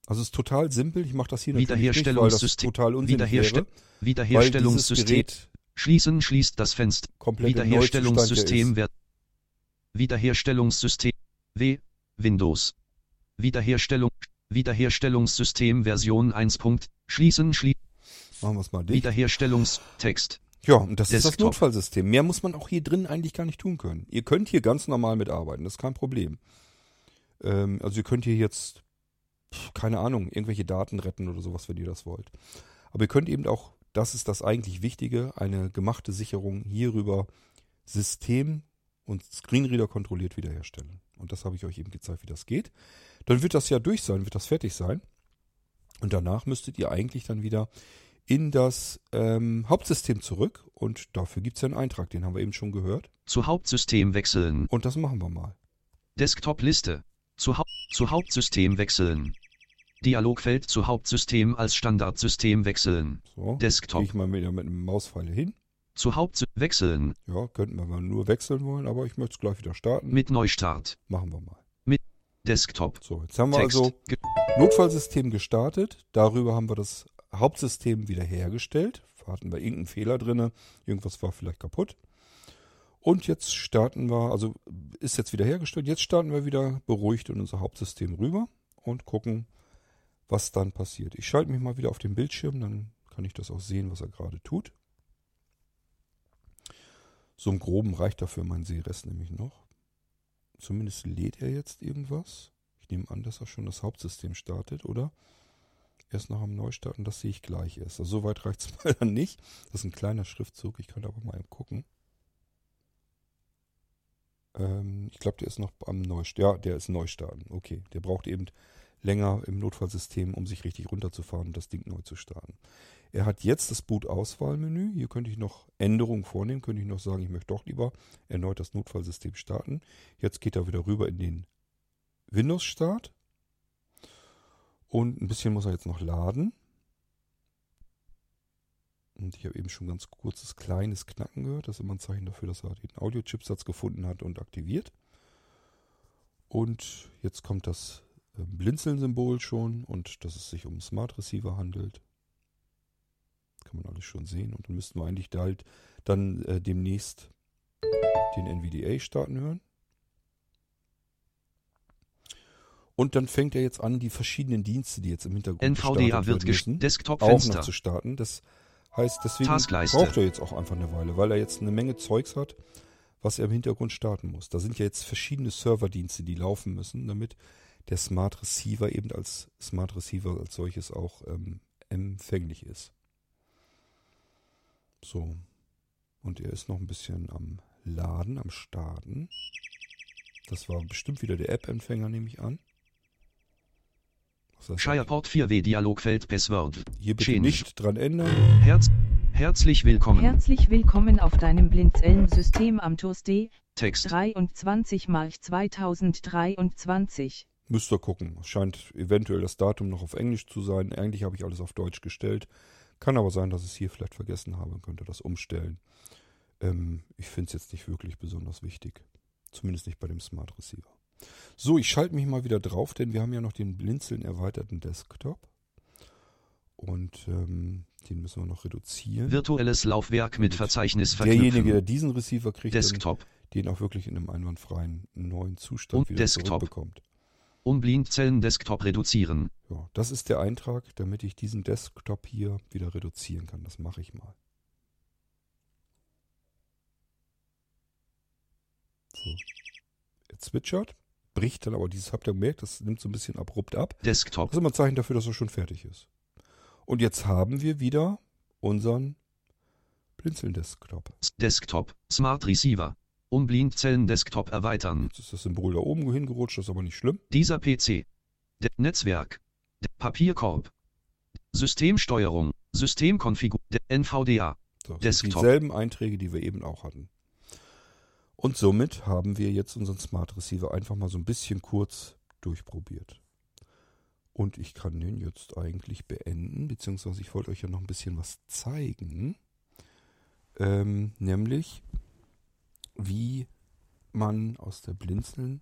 Also es ist total simpel. Ich mache das hier natürlich nicht, weil das Wiederherstellungssystem. total unsinnig Wiederherstell wäre. Wiederherstellungssystem. Gerät Schließen schließt das Fenster. Wiederherstellungssystem wird Wiederherstellungssystem W Windows Wiederherstellung Wiederherstellungssystem Version 1. Punkt, Schließen, schließen. Machen wir es mal dicht. Wiederherstellungstext. Ja, und das ist das Desktop. Notfallsystem. Mehr muss man auch hier drin eigentlich gar nicht tun können. Ihr könnt hier ganz normal mitarbeiten, das ist kein Problem. Ähm, also ihr könnt hier jetzt, keine Ahnung, irgendwelche Daten retten oder sowas, wenn ihr das wollt. Aber ihr könnt eben auch, das ist das eigentlich Wichtige, eine gemachte Sicherung hierüber System und Screenreader kontrolliert wiederherstellen. Und das habe ich euch eben gezeigt, wie das geht. Dann wird das ja durch sein, wird das fertig sein. Und danach müsstet ihr eigentlich dann wieder in das ähm, Hauptsystem zurück. Und dafür gibt es ja einen Eintrag, den haben wir eben schon gehört. Zu Hauptsystem wechseln. Und das machen wir mal. Desktop-Liste. Zu, Haupt zu Hauptsystem wechseln. Dialogfeld zu Hauptsystem als Standardsystem wechseln. So, Desktop. ich mal wieder mit einem Mauspfeil hin. Zu Haupt wechseln. Ja, könnten wir mal nur wechseln wollen, aber ich möchte es gleich wieder starten. Mit Neustart. Machen wir mal. Desktop. So, jetzt haben wir Text. also Notfallsystem gestartet. Darüber haben wir das Hauptsystem wiederhergestellt. Hatten wir irgendeinen Fehler drinne, irgendwas war vielleicht kaputt. Und jetzt starten wir, also ist jetzt wiederhergestellt. Jetzt starten wir wieder beruhigt in unser Hauptsystem rüber und gucken, was dann passiert. Ich schalte mich mal wieder auf den Bildschirm, dann kann ich das auch sehen, was er gerade tut. So im Groben reicht dafür mein Sehrest nämlich noch. Zumindest lädt er jetzt irgendwas. Ich nehme an, dass er schon das Hauptsystem startet, oder? Erst nach dem Neustarten, das sehe ich gleich erst. Also so weit reicht es mal dann nicht. Das ist ein kleiner Schriftzug. Ich kann aber mal eben gucken. Ähm, ich glaube, der ist noch am Neustarten. Ja, der ist Neustarten. Okay, der braucht eben länger im Notfallsystem, um sich richtig runterzufahren und das Ding neu zu starten. Er hat jetzt das Boot-Auswahlmenü. Hier könnte ich noch Änderungen vornehmen. Könnte ich noch sagen, ich möchte doch lieber erneut das Notfallsystem starten. Jetzt geht er wieder rüber in den Windows-Start. Und ein bisschen muss er jetzt noch laden. Und ich habe eben schon ganz kurzes kleines Knacken gehört. Das ist immer ein Zeichen dafür, dass er den Audio-Chipsatz gefunden hat und aktiviert. Und jetzt kommt das äh, Blinzeln-Symbol schon und dass es sich um einen Smart Receiver handelt. Kann man alles schon sehen. Und dann müssten wir eigentlich da halt dann äh, demnächst den NVDA starten hören. Und dann fängt er jetzt an, die verschiedenen Dienste, die jetzt im Hintergrund NVDA wird müssen, Desktop auch noch zu starten. Das heißt, deswegen Taskleiste. braucht er jetzt auch einfach eine Weile, weil er jetzt eine Menge Zeugs hat, was er im Hintergrund starten muss. Da sind ja jetzt verschiedene Serverdienste, die laufen müssen, damit der Smart Receiver eben als Smart Receiver als solches auch ähm, empfänglich ist. So. Und er ist noch ein bisschen am Laden, am Starten. Das war bestimmt wieder der App-Empfänger, nehme ich an. Shireport 4W Dialogfeld Password. Hier bitte Change. nicht dran ändern. Herz herzlich willkommen. Herzlich willkommen auf deinem Blinzeln-System am TOS D, Text. 23 March 2023. Müsst ihr gucken. Es scheint eventuell das Datum noch auf Englisch zu sein. Eigentlich habe ich alles auf Deutsch gestellt. Kann aber sein, dass ich es hier vielleicht vergessen habe und könnte das umstellen. Ähm, ich finde es jetzt nicht wirklich besonders wichtig. Zumindest nicht bei dem Smart Receiver. So, ich schalte mich mal wieder drauf, denn wir haben ja noch den Blinzeln erweiterten Desktop. Und ähm, den müssen wir noch reduzieren. Virtuelles Laufwerk mit Verzeichnis Derjenige, der verknüpfen. diesen Receiver kriegt, Desktop. den auch wirklich in einem einwandfreien neuen Zustand Und wieder Desktop. zurückbekommt. Unblindzellen Desktop reduzieren. Ja, das ist der Eintrag, damit ich diesen Desktop hier wieder reduzieren kann. Das mache ich mal. So. Er zwitschert, bricht dann aber dieses, habt ihr gemerkt, das nimmt so ein bisschen abrupt ab. Desktop. Das ist immer ein Zeichen dafür, dass er schon fertig ist. Und jetzt haben wir wieder unseren Blinzeln-Desktop. Desktop. Smart Receiver. Unblindzellen Desktop erweitern. Jetzt ist das Symbol da oben hingerutscht, das ist aber nicht schlimm. Dieser PC. De Netzwerk. De Papierkorb. Systemsteuerung. Systemkonfigur. NVDA. So, das sind Desktop. dieselben Einträge, die wir eben auch hatten. Und somit haben wir jetzt unseren Smart Receiver einfach mal so ein bisschen kurz durchprobiert. Und ich kann den jetzt eigentlich beenden, beziehungsweise ich wollte euch ja noch ein bisschen was zeigen. Ähm, nämlich, wie man aus der Blinzeln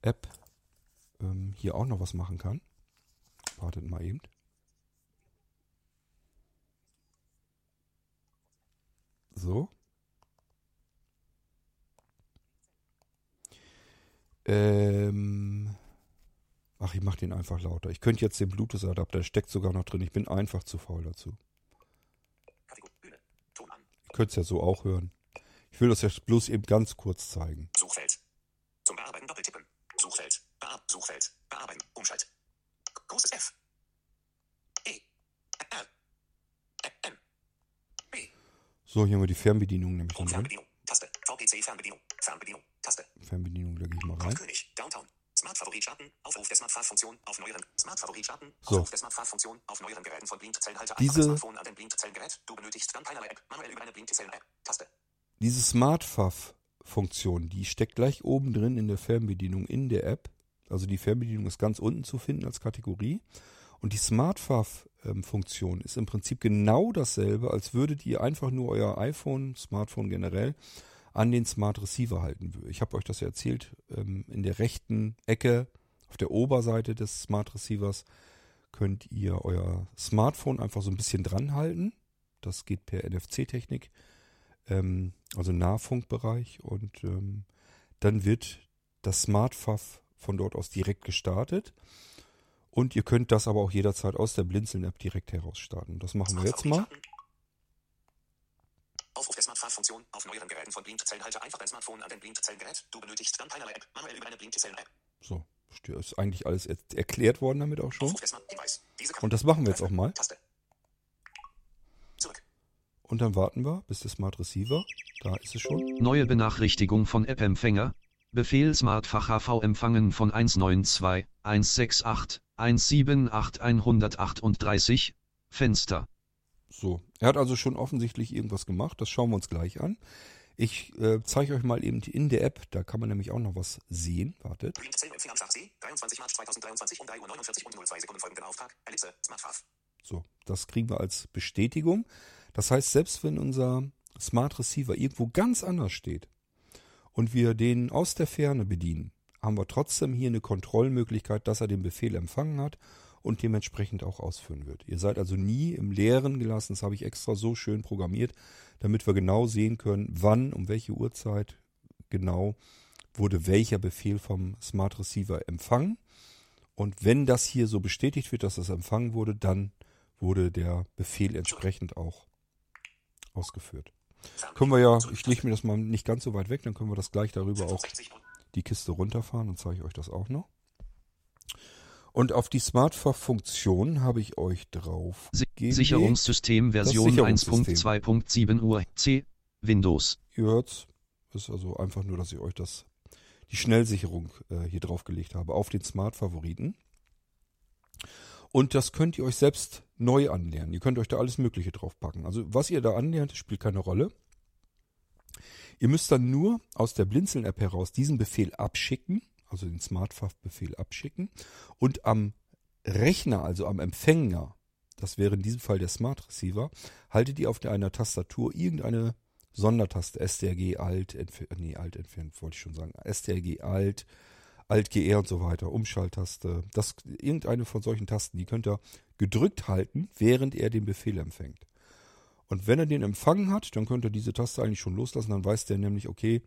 App ähm, hier auch noch was machen kann. Wartet mal eben. So. Ähm. Ach ich mache den einfach lauter. Ich könnte jetzt den Bluetooth-Adapter, der steckt sogar noch drin. Ich bin einfach zu faul dazu. Ihr könnt es ja so auch hören. Ich will das jetzt bloß eben ganz kurz zeigen. Suchfeld. Zum Bearbeiten doppeltippen. Suchfeld. Bear Suchfeld. Bearbeiten. Umschalt. Großes F. E. R. B. So, hier haben wir die Fernbedienung nämlich drin. Fernbedienung. Taste. VPC Fernbedienung. Fernbedienung. Fernbedienung lege ich mal rein. Downtown. Smart Favorit starten. Aufruf der Smart Funktion auf neueren. Smart Favorit starten. So. Aufruf der Smart Funktion auf neueren Geräten von Blindzellenhalter. Diese- Smartphone an den Blindzellengerät. Du benötigst dann keinerlei App. Manuell über eine Blindzellen-App. Taste. Diese SmartFav-Funktion, die steckt gleich oben drin in der Fernbedienung in der App. Also die Fernbedienung ist ganz unten zu finden als Kategorie. Und die SmartFav-Funktion ist im Prinzip genau dasselbe, als würdet ihr einfach nur euer iPhone, Smartphone generell, an den Smart Receiver halten. Ich habe euch das ja erzählt, ähm, in der rechten Ecke auf der Oberseite des Smart Receivers könnt ihr euer Smartphone einfach so ein bisschen dran halten. Das geht per NFC-Technik ähm, also Nahfunkbereich und ähm, dann wird das SmartFav von dort aus direkt gestartet und ihr könnt das aber auch jederzeit aus der Blinzeln-App direkt heraus starten. Das machen wir jetzt mal. Aufruf der Smart-Funktion auf neueren Geräten von Blindzellenhalter. Einfach dein Smartphone an den Blindzellengerät. Du benötigst dann keinerlei App. Manuell über eine Blindzellen-App. So, ist eigentlich alles er erklärt worden damit auch schon. Smart Und das machen wir jetzt auch mal. Taste. Zurück. Und dann warten wir, bis der Smart Receiver, da ist es schon. Neue Benachrichtigung von App-Empfänger. Befehl Smartfach HV empfangen von 192 168 178 138. Fenster. So, er hat also schon offensichtlich irgendwas gemacht. Das schauen wir uns gleich an. Ich äh, zeige euch mal eben in der App, da kann man nämlich auch noch was sehen. Wartet. Blindzellenempfänger am Schachsee. 23 März 2023 3 Uhr 49 und 02 Sekunden folgenden Auftrag. Ellipse. Smartphone. So, das kriegen wir als Bestätigung. Das heißt, selbst wenn unser Smart Receiver irgendwo ganz anders steht und wir den aus der Ferne bedienen, haben wir trotzdem hier eine Kontrollmöglichkeit, dass er den Befehl empfangen hat und dementsprechend auch ausführen wird. Ihr seid also nie im Leeren gelassen. Das habe ich extra so schön programmiert, damit wir genau sehen können, wann, um welche Uhrzeit genau wurde welcher Befehl vom Smart Receiver empfangen. Und wenn das hier so bestätigt wird, dass das empfangen wurde, dann wurde der Befehl entsprechend auch ausgeführt. Können wir ja, ich lege mir das mal nicht ganz so weit weg, dann können wir das gleich darüber auch 65 und die Kiste runterfahren und zeige ich euch das auch noch. Und auf die Smartphone-Funktion habe ich euch drauf. Sicherungssystem Version Sicherungssystem. 1.2.7 Uhr C. Windows. Ihr hört's. Ist also einfach nur, dass ich euch das, die Schnellsicherung äh, hier draufgelegt habe auf den Smart-Favoriten. Und das könnt ihr euch selbst neu anlernen. Ihr könnt euch da alles Mögliche draufpacken. Also was ihr da anlernt, spielt keine Rolle. Ihr müsst dann nur aus der Blinzeln-App heraus diesen Befehl abschicken, also den Smartphone-Befehl abschicken und am Rechner, also am Empfänger, das wäre in diesem Fall der Smart Receiver, haltet ihr auf einer Tastatur irgendeine Sondertaste, STRG, Alt, entfer nee, Alt entfernt, wollte ich schon sagen, STRG, Alt, Alt, GR und so weiter, Umschalttaste, das, irgendeine von solchen Tasten, die könnt ihr gedrückt halten, während er den Befehl empfängt. Und wenn er den empfangen hat, dann könnt ihr diese Taste eigentlich schon loslassen, dann weiß der nämlich, okay,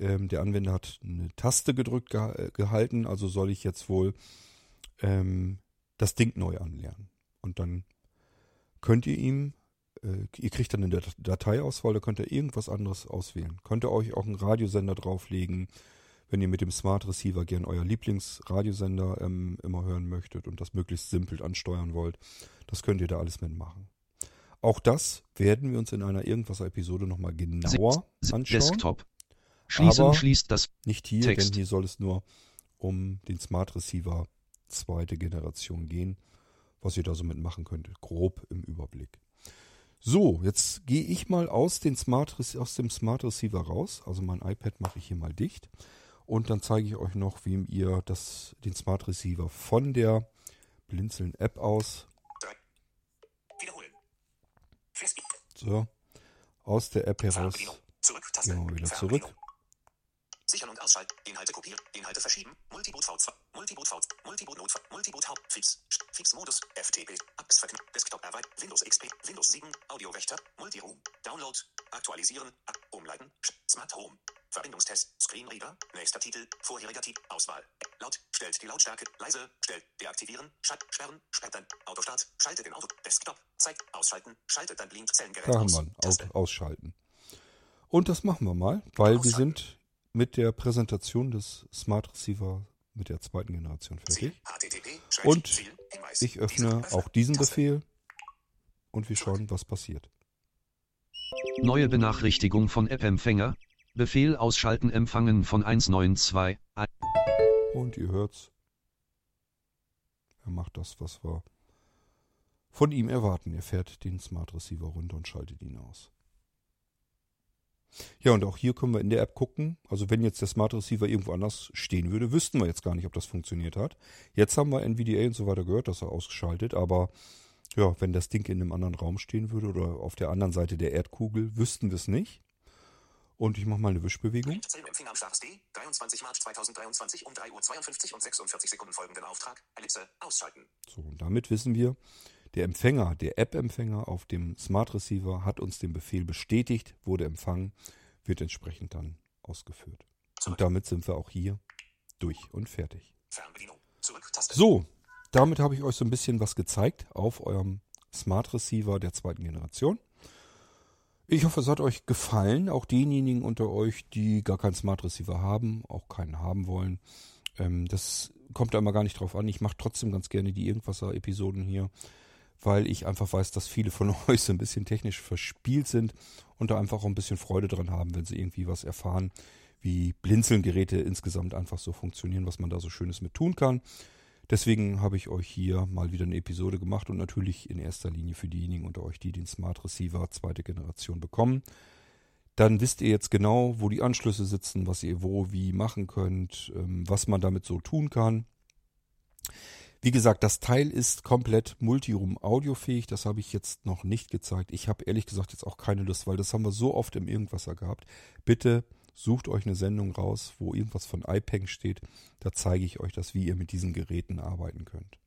ähm, der Anwender hat eine Taste gedrückt geha äh, gehalten, also soll ich jetzt wohl ähm, das Ding neu anlernen. Und dann könnt ihr ihm, äh, ihr kriegt dann eine Dat- Dateiauswahl, da könnt ihr irgendwas anderes auswählen. Könnt ihr euch auch einen Radiosender drauflegen, wenn ihr mit dem Smart Receiver gern euer Lieblingsradiosender ähm, immer hören möchtet und das möglichst simpel ansteuern wollt. Das könnt ihr da alles mitmachen. Auch das werden wir uns in einer Irgendwas-Episode nochmal genauer anschauen. Desktop. Schließen Aber- schließt das Nicht hier, Text. denn hier soll es nur um den Smart Receiver zweite Generation gehen, was ihr da so mitmachen könnt, grob im Überblick. So, jetzt gehe ich mal aus, den Smart, aus dem Smart Receiver raus. Also mein iPad mache ich hier mal dicht. Und dann zeige ich euch noch, wie ihr das, den Smart Receiver von der Blinzeln App aus, 3. Wiederholen. Fest. so, aus der App heraus, gehen wir wieder Fernbedienung. zurück. Sichern und ausschalten. Inhalte kopieren. Inhalte verschieben. Multiboot V2. Multiboot V. Multiboot Notfall. Multiboot Haupt. FIPS. FIPS Modus. FTP. Apps verknüpfen. Desktop erweitern. Windows XP. Windows 7. Audiowächter. Multiroom. Download. Aktualisieren. Umleiten. Smart Home. Verbindungstest. Screenreader. Nächster Titel. Vorheriger Titel. Auswahl. Laut, stellt die Lautstärke, leise, stellt, deaktivieren, schalt, sperren, sperrt dann, Autostart, schaltet den Auto, Desktop, zeigt, ausschalten, schaltet dann Blinzellengerät Da haben aus. wir. Aus, ausschalten. Und das machen wir mal, weil wir sind mit der Präsentation des Smart Receiver mit der zweiten Generation fertig. Und. Ich öffne auch diesen. Befehl und wir schauen, was passiert. Neue Benachrichtigung von App-Empfänger. Befehl ausschalten empfangen von 192. Und ihr hört's. Er macht das, was wir von ihm erwarten. Er fährt den Smart Receiver runter und schaltet ihn aus. Ja, und auch hier können wir in der App gucken. Also wenn jetzt der Smart Receiver irgendwo anders stehen würde, wüssten wir jetzt gar nicht, ob das funktioniert hat. Jetzt haben wir NVDA und so weiter gehört, dass er ausgeschaltet, aber ja, wenn das Ding in einem anderen Raum stehen würde oder auf der anderen Seite der Erdkugel, wüssten wir es nicht. Und ich mache mal eine Wischbewegung. Zellenempfänger am Start D, 23 März 2023 um 3 Uhr 52 und 46 Sekunden folgenden Auftrag. Ellipse, ausschalten. So, und damit wissen wir, der Empfänger, der App-Empfänger auf dem Smart Receiver hat uns den Befehl bestätigt, wurde empfangen, wird entsprechend dann ausgeführt. Zurück. Und damit sind wir auch hier durch und fertig. Zurück. So, damit habe ich euch so ein bisschen was gezeigt auf eurem Smart Receiver der zweiten Generation. Ich hoffe, es hat euch gefallen. Auch denjenigen unter euch, die gar keinen Smart Receiver haben, auch keinen haben wollen. Ähm, das kommt da immer gar nicht drauf an. Ich mache trotzdem ganz gerne die Irgendwasser-Episoden hier, weil ich einfach weiß, dass viele von euch so ein bisschen technisch verspielt sind und da einfach auch ein bisschen Freude dran haben, wenn sie irgendwie was erfahren, wie Blinzelgeräte insgesamt einfach so funktionieren, was man da so Schönes mit tun kann. Deswegen habe ich euch hier mal wieder eine Episode gemacht und natürlich in erster Linie für diejenigen unter euch, die den Smart Receiver zweite Generation bekommen. Dann wisst ihr jetzt genau, wo die Anschlüsse sitzen, was ihr wo wie machen könnt, ähm, was man damit so tun kann. Wie gesagt, das Teil ist komplett Multiroom audiofähig. Das habe ich jetzt noch nicht gezeigt. Ich habe ehrlich gesagt jetzt auch keine Lust, weil das haben wir so oft im Irgendwasser gehabt. Bitte sucht euch eine Sendung raus, wo irgendwas von iPeng steht. Da zeige ich euch das, wie ihr mit diesen Geräten arbeiten könnt.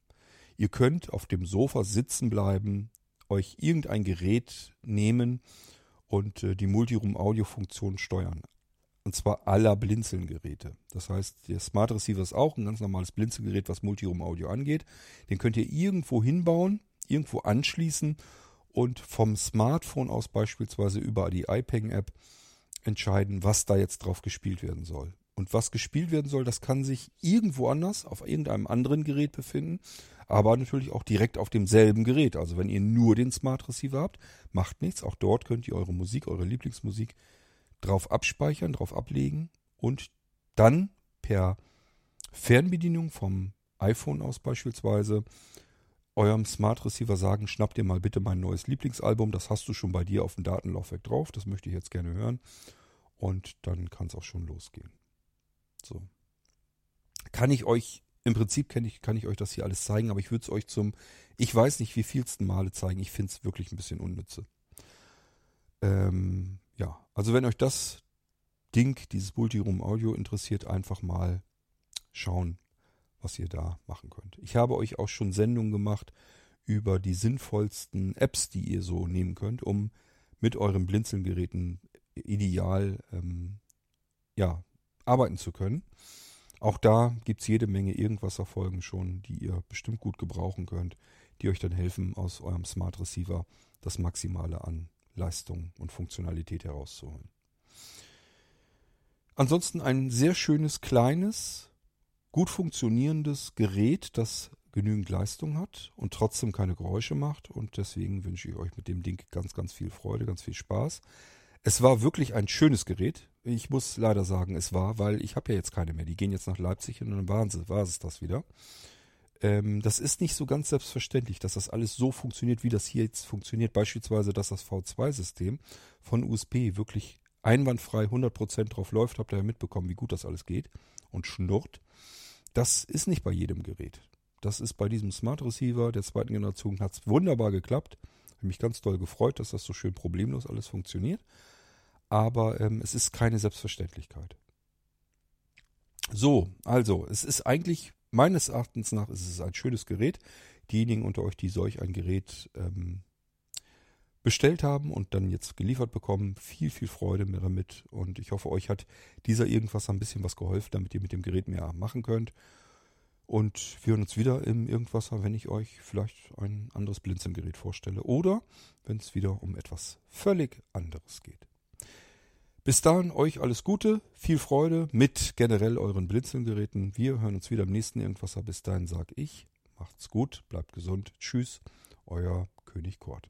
Ihr könnt auf dem Sofa sitzen bleiben, euch irgendein Gerät nehmen und äh, die Multiroom-Audio-Funktion steuern. Und zwar aller Blinzeln-Geräte. Das heißt, der Smart Receiver ist auch ein ganz normales Blinzelgerät, was Multiroom-Audio angeht. Den könnt ihr irgendwo hinbauen, irgendwo anschließen und vom Smartphone aus beispielsweise über die iPeng-App entscheiden, was da jetzt drauf gespielt werden soll. Und was gespielt werden soll, das kann sich irgendwo anders auf irgendeinem anderen Gerät befinden, aber natürlich auch direkt auf demselben Gerät. Also wenn ihr nur den Smart Receiver habt, macht nichts. Auch dort könnt ihr eure Musik, eure Lieblingsmusik drauf abspeichern, drauf ablegen und dann per Fernbedienung vom iPhone aus beispielsweise eurem Smart Receiver sagen, schnapp dir mal bitte mein neues Lieblingsalbum, das hast du schon bei dir auf dem Datenlaufwerk drauf, das möchte ich jetzt gerne hören. Und dann kann es auch schon losgehen. So. Kann ich euch, im Prinzip kann ich, kann ich euch das hier alles zeigen, aber ich würde es euch zum, ich weiß nicht wie vielsten Male zeigen, ich finde es wirklich ein bisschen unnütze. Ähm, ja, also wenn euch das Ding, dieses Multiroom Audio interessiert, einfach mal schauen, was ihr da machen könnt. Ich habe euch auch schon Sendungen gemacht über die sinnvollsten Apps, die ihr so nehmen könnt, um mit euren Blinzelgeräten ideal ähm, ja, arbeiten zu können. Auch da gibt es jede Menge Irgendwasser-Folgen schon, die ihr bestimmt gut gebrauchen könnt, die euch dann helfen, aus eurem Smart Receiver das Maximale an Leistung und Funktionalität herauszuholen. Ansonsten ein sehr schönes, kleines, gut funktionierendes Gerät, das genügend Leistung hat und trotzdem keine Geräusche macht. Und deswegen wünsche ich euch mit dem Ding ganz, ganz viel Freude, ganz viel Spaß. Es war wirklich ein schönes Gerät. Ich muss leider sagen, es war, weil ich habe ja jetzt keine mehr. Die gehen jetzt nach Leipzig und dann waren sie, war es das wieder. Ähm, das ist nicht so ganz selbstverständlich, dass das alles so funktioniert, wie das hier jetzt funktioniert. Beispielsweise, dass das V2-System von USB wirklich einwandfrei 100% drauf läuft. Habt ihr ja mitbekommen, wie gut das alles geht und schnurrt. Das ist nicht bei jedem Gerät. Das ist bei diesem Smart Receiver der zweiten Generation hat es wunderbar geklappt. Habe mich ganz doll gefreut, dass das so schön problemlos alles funktioniert. Aber ähm, es ist keine Selbstverständlichkeit. So, also, es ist eigentlich, meines Erachtens nach, ist es ein schönes Gerät. Diejenigen unter euch, die solch ein Gerät ähm, bestellt haben und dann jetzt geliefert bekommen. Viel, viel Freude mehr damit. Und ich hoffe, euch hat dieser irgendwas ein bisschen was geholfen, damit ihr mit dem Gerät mehr machen könnt. Und wir hören uns wieder im Irgendwasser, wenn ich euch vielleicht ein anderes Blinzelgerät vorstelle. Oder wenn es wieder um etwas völlig anderes geht. Bis dahin euch alles Gute, viel Freude mit generell euren Blinzelgeräten. Wir hören uns wieder im nächsten Irgendwasser. Bis dahin sag ich, macht's gut, bleibt gesund. Tschüss, euer König Kort.